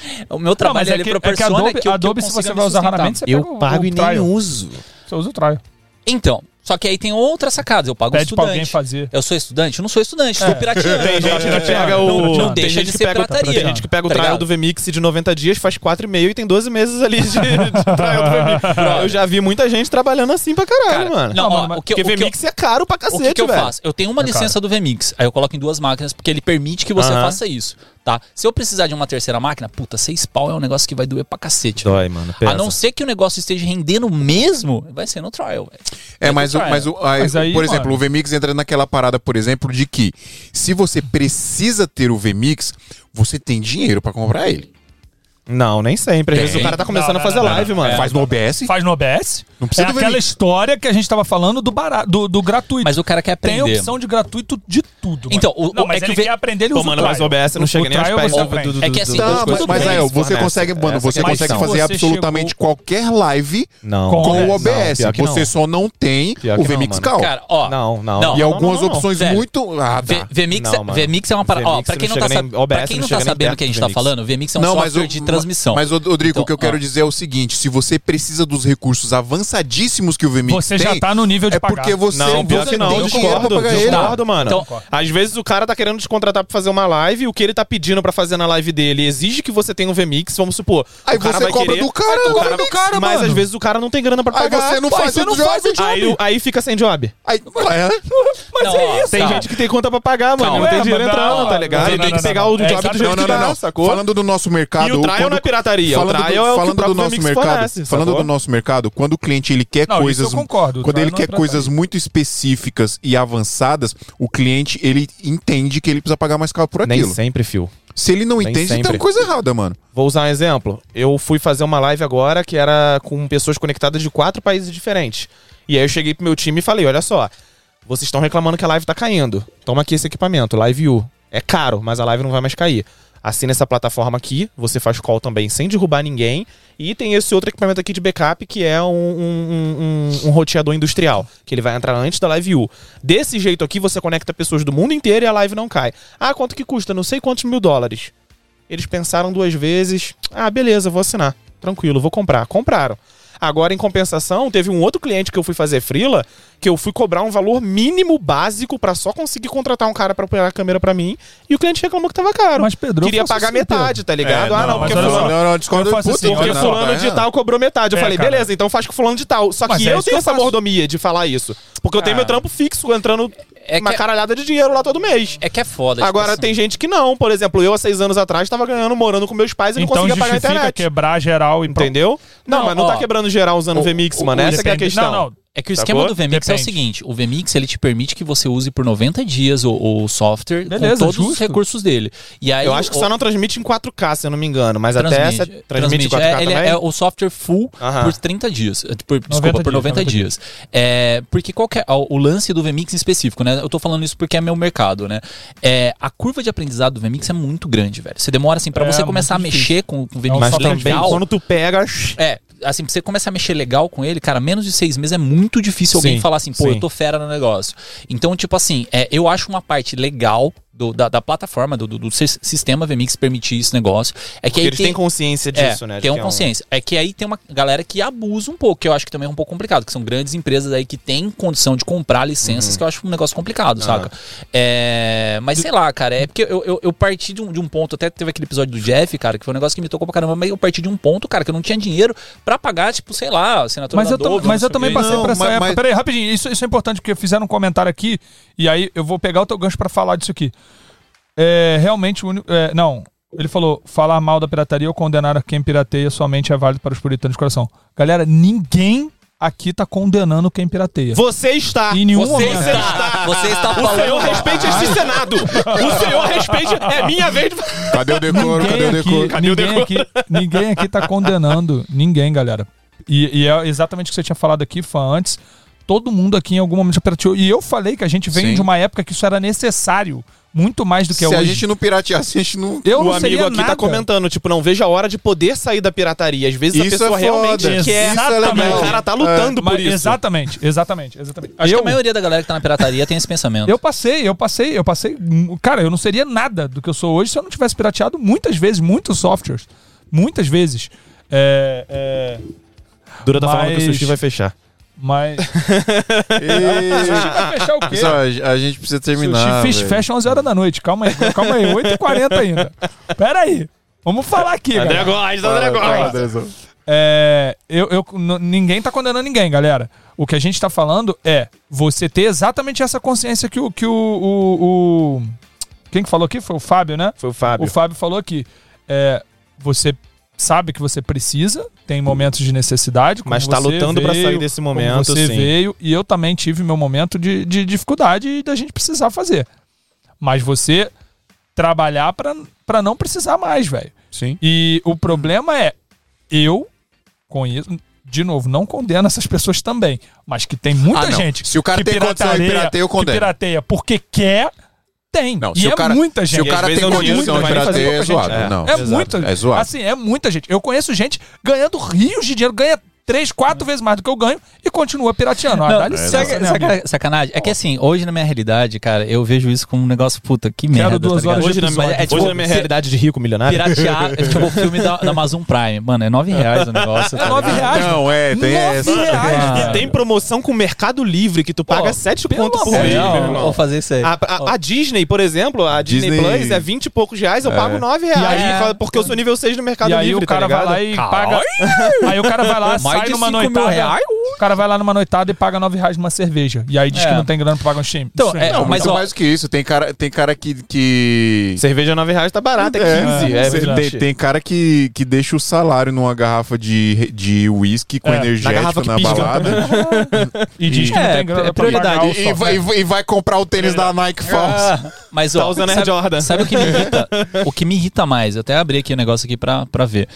o meu Não, trabalho, mas é é que proporciona Adobe, que, eu- que eu Adobe se você vai usar raramente, você Eu pega o- pago o e nem trial. uso. Você usa o trial. Então, só que aí tem outras sacadas. Eu pago Pede pra alguém estudante. fazer. Eu sou estudante? Eu não sou estudante, estou É. pirateando. Tem gente que Não, pega o. não, não deixa de ser pega, pirataria. Tem gente que pega o Tá trial do VMix de 90 dias, faz 4,5 e tem 12 meses ali de, de trial do VMix. Eu já vi muita gente trabalhando assim pra caralho, Cara, mano. não, Não, ó, o que, Porque o que eu- VMix é caro pra O cacete, que, que eu velho. faço? Eu tenho uma licença do VMix, aí eu coloco em duas máquinas, porque ele permite que você Aham. faça isso, tá? Se eu precisar de uma terceira máquina, puta, seis pau é um negócio que vai doer pra cacete. Dói, mano. A não ser que o negócio esteja rendendo mesmo, vai ser no trial, velho. É, mas, o- mas, o, aí, Mas aí, por exemplo, mano- o VMix entra naquela parada, por exemplo, de que se você precisa ter o VMix, você tem dinheiro pra comprar ele. Não, nem sempre. Às Tem. vezes o cara tá começando Não, a fazer não, não, live, não. mano. Faz no OBS. Faz no OBS. Não É precisa do aquela história que a gente tava falando do, barato, do, do gratuito. Mas o cara quer Tem aprender. opção de gratuito de tudo. Então, o- não, mas é que ele o V- quer aprender, ele Pô, usa mano, o mas o. OBS não O chega nem aos pés você do- do- do- É que assim, do- Tá, mas- Mas aí, VMix, você consegue, mano, você é consegue fazer Você absolutamente chegou- qualquer live Não. Com o OBS. Você só não tem o VMix mano. Cal. Cara, ó. Não, não. Não. e algumas não, não. opções muito. VMix, Não, mano. VMix é uma parada. Pra quem não tá, tá sabendo o que a gente tá falando, o VMix é um software de transmissão. Mas, Rodrigo, Então, o que eu quero ó. dizer é o seguinte: se você precisa dos recursos avançadíssimos que o VMix Você tem, já tá no nível de é pagar. porque você Não, pior você que não, tem dinheiro pra pagar eu ele. discordo, mano. Às vezes o cara tá querendo te contratar pra fazer uma live e o que ele tá pedindo pra fazer na live dele exige que você tenha um VMix, vamos supor. Aí o cara você vai cobra querer- do cara, o cobra cara- do cara, Mas mano. às vezes o cara não tem grana pra Aí pagar. você não faz você o não faz o job. Aí, aí fica sem job. Aí, é. Mas Não, é isso. Tem calma. gente que tem conta pra pagar, mano. Calma. não tem É, dinheiro entrando, não, tá ligado? não, Ele não, tem que não, pegar não. o É, job do jeito Não, que não, dá, não, não. sacou? Falando do nosso mercado. E o trial não é pirataria, o Falando, trial do, é o que falando o do nosso mercado, falando do nosso mercado, quando o cliente ele quer coisas, eu concordo, o quando trial ele não é quer coisas muito específicas e avançadas, o cliente ele entende que ele precisa pagar mais caro por Nem aquilo. sempre, fio. Se ele não Nem entende, tem sempre. coisa errada, mano. Vou usar um exemplo. Eu fui fazer uma live agora que era com pessoas conectadas de quatro países diferentes. E aí eu cheguei pro meu time e falei: olha só, Vocês estão reclamando que a live tá caindo. Toma aqui esse equipamento, Live U. É caro, mas a live não vai mais cair. Assina essa plataforma aqui, você faz call também sem derrubar ninguém. E tem esse outro equipamento aqui de backup que é um, um, um, um roteador industrial, que ele vai entrar antes da Live U. Desse jeito aqui, você conecta pessoas do mundo inteiro e a live não cai. Ah, quanto que custa? Não sei quantos mil dólares. Eles pensaram duas vezes. Ah, beleza, vou assinar. Tranquilo, vou comprar. Compraram. Agora, em compensação, teve um outro cliente que eu fui fazer frila, que eu fui cobrar um valor mínimo básico pra só conseguir contratar um cara pra operar a câmera pra mim, e o cliente reclamou que tava caro. Mas, Pedro, eu Queria pagar assim, metade, tá ligado? É, ah, não, não, mas porque fulano, Não, não, discordo. Puta, assim, porque olha, fulano tá de errado. tal cobrou metade. Eu É, falei, cara. beleza, então faz com fulano de tal. Só Mas que é eu que tenho eu essa faço. mordomia de falar isso. Porque eu tenho Ah. meu trampo fixo entrando É uma que- caralhada de dinheiro lá todo mês. É que é foda. tipo Agora assim. tem gente que não. Por exemplo, eu há seis anos atrás tava ganhando, morando com meus pais e não Então conseguia pagar a internet. quebrar geral e Entendeu? Não, Não, mas não ó, tá quebrando geral usando o VMix, o- mano. o Essa que é a questão. Não, não. É que o Sacou? esquema do VMix é o Depende. seguinte: o VMix ele te permite que você use por 90 dias o, o software Beleza, com todos os justo. recursos dele. E aí Eu acho que o- só não transmite em 4K, se eu não me engano. Mas até transmite, essa transmite em 4K É, ele também? é o software full Aham. por 30 dias. eh, Por, desculpa, 90 por dias, 90 90 dias. É, porque qual que é o, o lance do VMix em específico, né? Eu tô falando isso porque é meu mercado, né? É, a curva de aprendizado do VMix é muito grande, velho. Você demora assim pra É, você começar a mexer com, com o VMix Mas software também, legal. quando tu pega... É, assim, pra você começar a mexer legal com ele, cara, menos de seis meses é muito difícil alguém Sim, falar assim, pô, sim. eu tô fera no negócio. Então, tipo assim, é, eu acho uma parte legal do- da, da plataforma, do, do- do sis- sistema VMix permitir esse negócio. É que Porque aí eles tem, têm consciência disso, é, né? de Tem uma é um- consciência. É que aí tem uma galera que abusa um pouco, que eu acho que também é um pouco complicado, que são grandes empresas aí que têm condição de comprar licenças, Uhum. que eu acho um negócio complicado, saca? É, mas sei lá, cara, é porque eu, eu, eu parti de um, de um ponto, até teve aquele episódio do Jeff, cara, que foi um negócio que me tocou pra caramba, mas eu parti de um ponto, cara, que eu não tinha dinheiro pra pagar, tipo, sei lá, assinatura Mas da eu, Adobe, mas eu também passei Não, por essa mas- época. mas- Peraí, rapidinho, isso, isso é importante porque fizeram um comentário aqui e aí eu vou pegar o teu gancho pra falar disso aqui. É, realmente, o único. é, não, ele falou: falar mal da pirataria ou condenar quem pirateia somente é válido para os puritanos de coração. Galera, ninguém aqui tá condenando quem pirateia. Você está. Em nenhum Você momento. está, você está O falando. senhor respeite este Senado. O senhor respeite. É minha vez. de- Cadê o decoro? Cadê o Ninguém aqui, decoro? Cadê o ninguém, aqui, ninguém aqui tá condenando ninguém, galera. E, e é exatamente o que você tinha falado aqui, Fã, antes. Todo mundo aqui em algum momento já pirateou. E eu falei que a gente vem Sim. de uma época que isso era necessário. Muito mais do que Se é a hoje. gente não pirateasse, a gente não. Eu o não amigo seria aqui nada. tá comentando, tipo, não vejo a hora de poder sair da pirataria. Às vezes a Isso pessoa é realmente quer. Isso é. O cara tá lutando Mas- por isso. Exatamente, exatamente, exatamente. Acho eu, que a maioria da galera que tá na pirataria tem esse pensamento. eu passei, eu passei, eu passei. Cara, eu não seria nada do que eu sou hoje se eu não tivesse pirateado muitas vezes, muitos softwares. Muitas vezes. É, é, Dura tá falando que o Mas- sushi vai fechar. Mas. E... Vai fechar o quê? Pessoal, a gente precisa terminar. Sushi velho. fecha 11 horas da noite. Calma aí, calma aí. 8h40 ainda. Pera aí. Vamos falar aqui, André. Góes, André Góes. É, eu, eu- ninguém tá condenando ninguém, galera. O que a gente tá falando é você ter exatamente essa consciência que o. Que o, o, o- quem que falou aqui? Foi o Fábio, né? Foi o Fábio. O Fábio falou aqui. É, você sabe que você precisa, tem momentos de necessidade. como Mas tá você lutando pra veio, sair desse como momento, Você sim. veio e eu também tive meu momento de, de dificuldade e da gente precisar fazer. Mas você trabalhar pra pra não precisar mais, velho. Sim. E o problema é, eu conheço, de novo, não condeno essas pessoas também, mas que tem muita Ah, gente Se o cara que tem condição de pirateia, eu que condeno. pirateia porque quer, tem. Não, e se é o cara, muita se gente. o E às cara tem é condição de pirateia, é gente. zoado. É. Não, É Exato. muita, É zoado. Assim, é muita gente. Eu conheço gente ganhando rios de dinheiro, ganha três, quatro vezes mais do que eu ganho e continua pirateando. Ah, Não, dá licença, saca- né, saca- sacanagem. É que assim, hoje na minha realidade, cara, eu vejo isso como um negócio, puta, que merda. duas tá horas Hoje, na, episódio. é, tipo, hoje na minha realidade de rico milionário. Piratear, é tipo o filme da, da Amazon Prime. Mano, é nove reais o negócio. É tá nove ligado? reais. Não, é, tem Nove essa. reais. Ah. E tem promoção com o Mercado Livre que tu paga 7 pelo conto por mês, vou fazer isso aí. A, a- a Disney, por exemplo, a Disney, Disney- Plus é 20 e poucos reais, eu É. pago 9 reais. E aí- porque eu sou nível 6 no Mercado E aí Livre, o cara tá vai lá e paga. Aí o cara vai lá, De numa noitada. reais? O cara vai lá numa noitada e paga 9 reais numa cerveja. E aí diz É. que não tem grana pra pagar um stream. Então, é, Não, mas mas ó- mais do que isso. Tem cara, tem cara que. que... Cerveja 9 reais tá barata, é 15. É, Cê- verdade. tem, tem cara que, que deixa o salário numa garrafa de, de whisky com É, na energético garrafa na, que pisca. balada. E diz que não É, tem grana é pra prioridade. pagar e, e vai, e vai- vai comprar o tênis da Nike False. Ah, mas ó, Tá usando sabe, Jordan. sabe o que me irrita? o que me irrita mais, eu até abri aqui o negócio aqui pra, pra ver.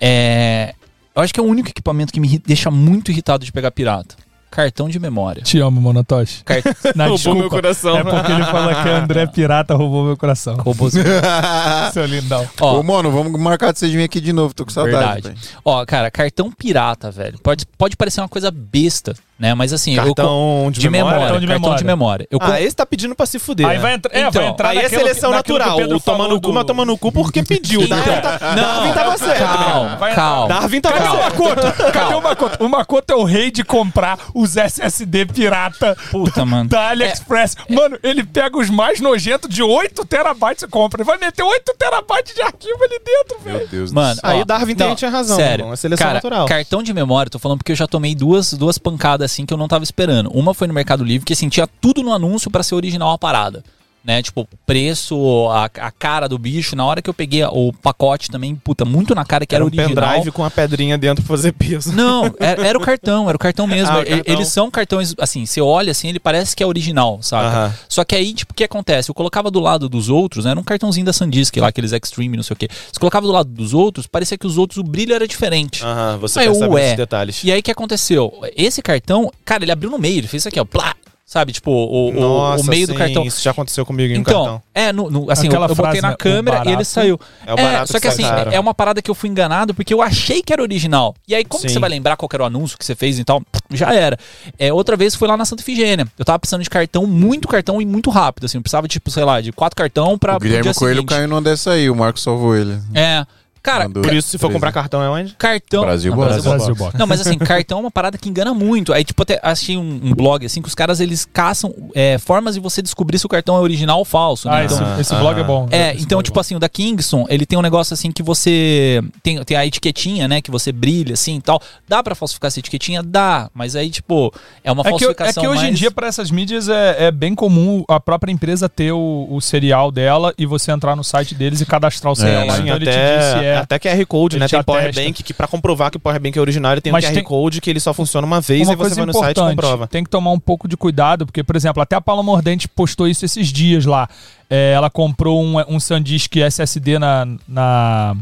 É, eu acho que é o único equipamento que me deixa muito irritado de pegar pirata. Cartão de memória. Te amo, Monotoshi. Não, Roubou desculpa. meu coração. É porque ele fala que André Pirata roubou meu coração. Roubouzinho. Seu lindão. Ó, Ô, mano, vamos marcar de você de vir aqui de novo. Tô com saudade. Verdade. Ó, cara, cartão pirata, velho. Pode, pode parecer uma coisa besta, né? Mas assim, eu Cartão co- de, de memória, Cartão de cartão memória. de memória. Eu Ah, esse tá pedindo pra se fuder. Aí né? vai, entrar é, Então, vai entrar Aí é seleção que natural. Pedro O toma falou no cu, mas toma no cu porque pediu. Então, Darwin, tá- não, Darwin tava certo. calma, calma. Darwin tava Cadê o certo. Makoto? Cadê o Makoto? O Makoto é o rei de comprar os SSD pirata Puta, mano. da AliExpress. Mano, ele pega os mais nojentos de 8 terabytes e compra. Ele vai meter 8 terabytes de arquivo ali dentro, velho. Meu Deus Mano, do céu. Aí o Darwin tem- não, tinha razão, Sério, irmão, é seleção cara, natural. cartão de memória, tô falando porque eu já tomei duas, duas pancadas assim que eu não tava esperando. Uma foi no Mercado Livre, que assim, tinha tudo no anúncio pra ser original a parada. Né, tipo, preço, a, a cara do bicho. Na hora que eu peguei o pacote também, puta, muito na cara que era, Era um original. pendrive com uma pedrinha dentro pra fazer peso. Não, era, era o cartão, era o cartão mesmo. Ah, o cartão. Eles são cartões, assim, você olha assim, ele parece que é original, sabe? Aham. Só que aí, tipo, o que acontece? Eu colocava do lado dos outros, né? Era um cartãozinho da Sandisk lá, aqueles Extreme, não sei o quê. Você colocava do lado dos outros, parecia que os outros, o brilho era diferente. Aham, você Aí eu, percebe ué. detalhes. E aí, o que aconteceu? Esse cartão, cara, ele abriu no meio, ele fez isso aqui, ó, plá, sabe? Tipo, o, o- Nossa, o meio do sim, cartão. Isso já aconteceu comigo em um Então, cartão. é, no, no- assim, eu, Aquela eu botei frase, na né, câmera e ele saiu. É o barato só que que assim, caro. é uma parada que eu fui enganado porque eu achei que era original. E aí, como Sim. você vai lembrar qual era o anúncio que você fez e tal? Já era. É, outra vez foi lá na Santa Ifigênia. Eu tava precisando de cartão, muito cartão e muito rápido. Assim, eu precisava, tipo, sei lá, de quatro cartão pra. O Guilherme dia Coelho seguinte. caiu numa dessa aí, o Marcos salvou ele. É. Cara, Mandou. Por isso, se for comprar cartão, é onde? cartão. Brasil Não. Brasil. Brasil Box. Não, mas assim, cartão é uma parada que engana muito. Aí, tipo, até achei um, um blog assim que os caras eles caçam é, formas de você descobrir se o cartão é original ou falso. Né? Ah, esse, Então, esse blog é bom. É, Esse então, é tipo bom. assim, o da Kingston, ele tem um negócio assim que você. Tem, tem a etiquetinha, né? Que você brilha assim e tal. Dá pra falsificar essa etiquetinha? Dá. Mas aí, tipo, é uma É que, é falsificação. que hoje em dia, para essas mídias, é, é bem comum a própria empresa ter o, o serial dela e você entrar no site deles e cadastrar o serial lá. Sim, Então ele te até, diz se é. Até QR Code, ele né? te Tem atesta. Powerbank que pra comprovar que o Powerbank é original, ele tem Mas um QR tem- Code que ele só funciona uma vez Uma e você vai no site e comprova. tem que tomar um pouco de cuidado, porque, por exemplo, até a Paula Mordente postou isso esses dias lá. É, ela comprou um, um SanDisk SSD na, na,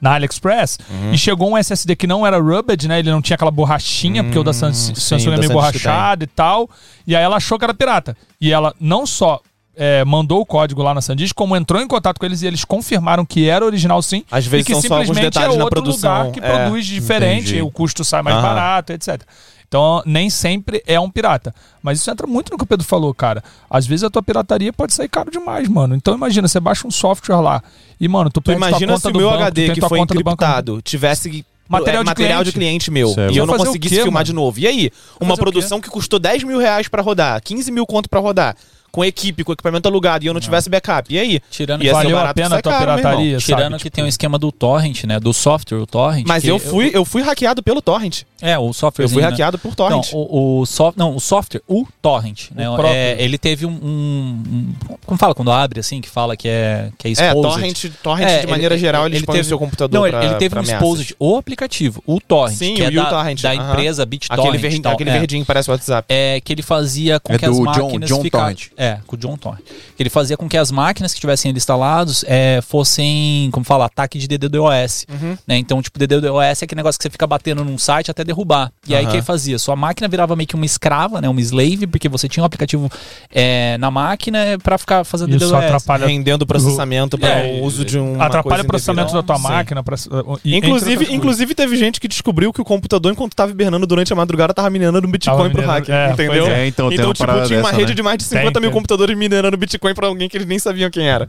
na AliExpress Uhum. e chegou um SSD que não era rubbed, né? Ele não tinha aquela borrachinha, porque o da Sam- Hum, sim, Samsung é meio borrachado e tal. E aí ela achou que era pirata. E ela não só é, mandou o código lá na SanDisk, como entrou em contato com eles e eles confirmaram que era original sim. Às vezes que são só alguns simplesmente detalhes é outro produção. lugar que É, produz diferente, entendi. o custo sai mais Aham. barato, etc. Então, nem sempre é um pirata. Mas isso entra muito no que o Pedro falou, cara. Às vezes a tua pirataria pode sair caro demais, mano. Então, imagina, você baixa um software lá e, mano, tu Tu pega imagina conta se o do meu banco, HD que foi encriptado tivesse Material é, de material de cliente. cliente meu Certo. e eu não conseguisse quê, filmar mano? de novo. E aí? Uma produção que custou 10 mil reais pra rodar, 15 mil conto pra rodar, com equipe, com equipamento alugado, e eu não tivesse backup. E aí? Tirando ser Valeu a barato que pena a tua caro, pirataria, Tirando sabe? que tem um esquema do torrent, né? Do software, o torrent. Mas que eu fui, eu fui hackeado pelo torrent. É, o software. Eu fui hackeado por Não, torrent. o, o soft, não, o software, o torrent, né? próprio. É, ele teve um, um- um- Como fala quando abre, assim, que fala que é, que é É, exposed? torrent, torrent É, de maneira ele- geral, ele, ele expõe teve- o seu computador Não, ele, pra, ele teve pra um ameaças. exposed, o aplicativo, o torrent, Sim, que é o da, uTorrent, da empresa BitTorrent. Aquele, ver, tal, aquele é. verdinho que parece o WhatsApp. É, que ele fazia com É que as do John- máquinas John fica- Torrent. É, com o John Torrent. Que ele fazia com que as máquinas que tivessem ali instalados é, fossem, como fala, ataque de DDoS. Uhum. Né? Então, tipo, DDoS é aquele negócio que você fica batendo num site até derrubar. E aí, o que fazia? Sua máquina virava meio que uma escrava, né? Uma slave, porque você tinha um aplicativo é, na máquina pra ficar fazendo Isso DDoS. atrapalha, Rendendo o processamento para É, o uso de um. atrapalha o processamento da tua Sim. máquina. Pra, e- entre Inclusive, outras inclusive teve gente que descobriu que o computador, enquanto tava hibernando durante a madrugada, tava minerando um Bitcoin Tava pro minerando- hacker, é, entendeu? é, então uma tipo, tinha uma dessa, rede né? de mais de 50 Tem, mil tem. computadores minerando Bitcoin pra alguém que eles nem sabiam quem era.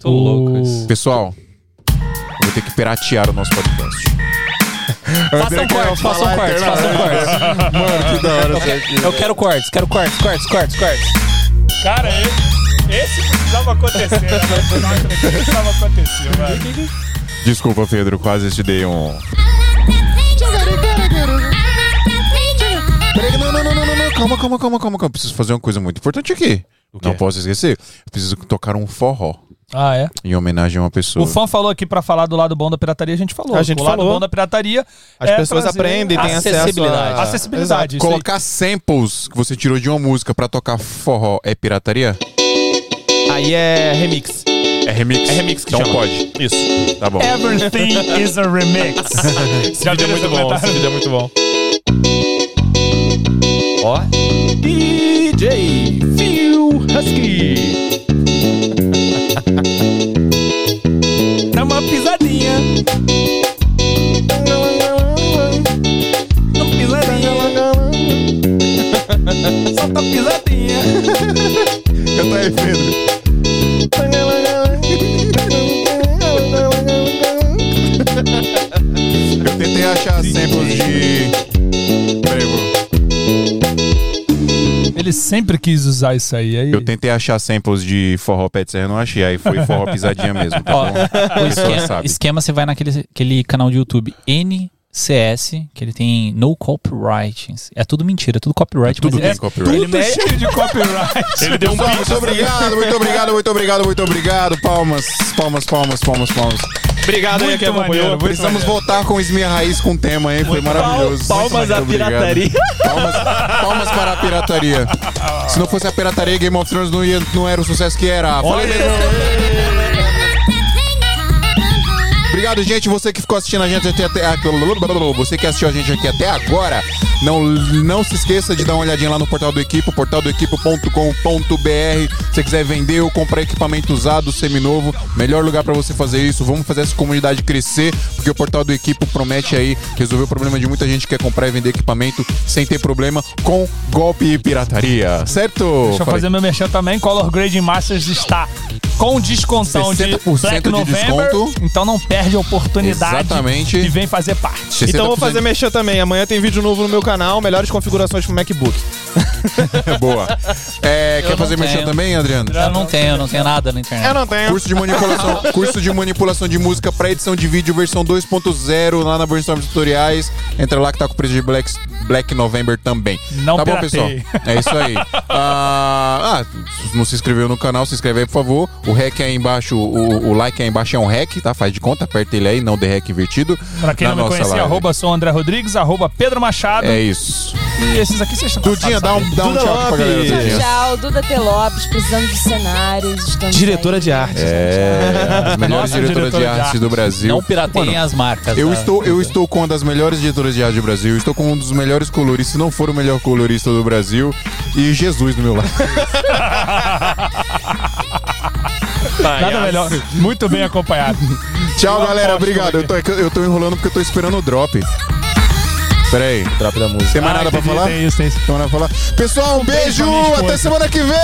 Tô louco isso. Pessoal, vou ter que piratear o nosso podcast. Façam cortes, façam cortes, façam cortes. Mano, que da hora isso aqui. Eu quero cortes, quero cortes, cortes, cortes, cortes. Cara, esse, esse precisava acontecer. né? Esse precisava acontecer, mano. Desculpa, Pedro, quase te dei um. Peraí, não, não, não, não, não, não. Calma, calma, calma, calma, calma. Preciso fazer uma coisa muito importante aqui. Não posso esquecer. Eu preciso tocar um forró Ah, é? em homenagem a uma pessoa. O fã falou aqui pra falar do lado bom da pirataria, a gente falou. A gente o lado falou. bom da pirataria As é pessoas aprendem, têm acesso acessibilidade. a... acessibilidade. isso aí. Colocar samples que você tirou de uma música pra tocar forró é pirataria? Aí é remix. É remix? É remix que Então chama. pode. Isso. Tá bom. Everything is a remix. Esse vídeo é muito bom, esse vídeo é muito bom. Ó. DJ Phil Husky. Solta a pisadinha. Canta aí, Pedro. Eu tentei achar samples de. Peraí, vou... Ele sempre quis usar isso aí. aí... Eu tentei achar samples de forró pé de serra, não achei. Aí foi forró pisadinha mesmo, tá Ó, bom? O Pessoa esquema, sabe. esquema, você vai naquele aquele canal de YouTube NCS, que ele tem no copyright. É tudo mentira, é tudo copyright. Tudo mas tem ele- copyright. ele Tudo me- cheio de copyright. Ele deu um Pessoal, muito obrigado, muito obrigado, muito obrigado, muito obrigado. Palmas, palmas, palmas, palmas, palmas. Obrigado aí Muito que acompanhou. maneiro, muito Precisamos voltar com o Esmia Raiz com tema, hein? Foi maravilhoso. Palmas à Muito pirataria. Palmas, palmas para a pirataria. Se não fosse a pirataria, Game of Thrones não, ia, não era o sucesso que era. Falei mesmo. Obrigado, gente. Você que ficou assistindo a gente até, até você que assistiu a gente aqui até agora, não, não se esqueça de dar uma olhadinha lá no portal do Equipo, portaldoequipo.com.br. Se você quiser vender ou comprar equipamento usado, seminovo, melhor lugar para você fazer isso. Vamos fazer essa comunidade crescer, porque o portal do Equipo promete aí resolver o problema de muita gente que quer comprar e vender equipamento sem ter problema com golpe e pirataria. Certo? Deixa eu Falei. fazer meu merchan também. Color Grading Masters está com descontão de 60% Black de November. desconto. Então não perde oportunidade Exatamente. e vem fazer parte. Então vou 60% fazer mexer também. Amanhã tem vídeo novo no meu canal, melhores configurações pro MacBook. Boa. É, quer fazer mexer também, Adriano? Eu não tenho, eu não tenho nada na internet. Eu não tenho. Curso de manipulação, curso de manipulação de música para edição de vídeo versão 2.0 lá na Brainstorm Tutoriais. Entra lá que tá com o preço de Black, Black November também. Não tá bom, pirateie. pessoal? É isso aí. Ah, ah, se não se inscreveu no canal, se inscreve aí, por favor. O REC aí embaixo, o, o like aí embaixo é um REC, tá? Faz de conta, aperta ele aí, não de REC invertido. Pra quem na não me nossa conhecia, live. arroba sou André Rodrigues, arroba Pedro Machado. É isso. E esses aqui vocês estão Dudinha, dá um, dá um tchau pra galera. Tchau. Duda T. Lopes, precisando de cenários. Diretora aí. de arte. É, as melhores Nossa, diretoras de diretora de arte arte. do Brasil. Não pirateiem Mano, as marcas. Eu tá? estou, eu estou com uma das melhores editoras de arte do Brasil, estou com um dos melhores coloristas, se não for o melhor colorista do Brasil, e Jesus do meu lado. Nada melhor. Muito bem acompanhado. Tchau, galera, obrigado. Eu tô, eu tô enrolando porque eu tô esperando o drop. Pera aí. Drop da música. Tem mais Ah, nada pra falar? Tem isso, tem isso. Tem mais nada pra falar? Pessoal, um beijo! Até semana que vem!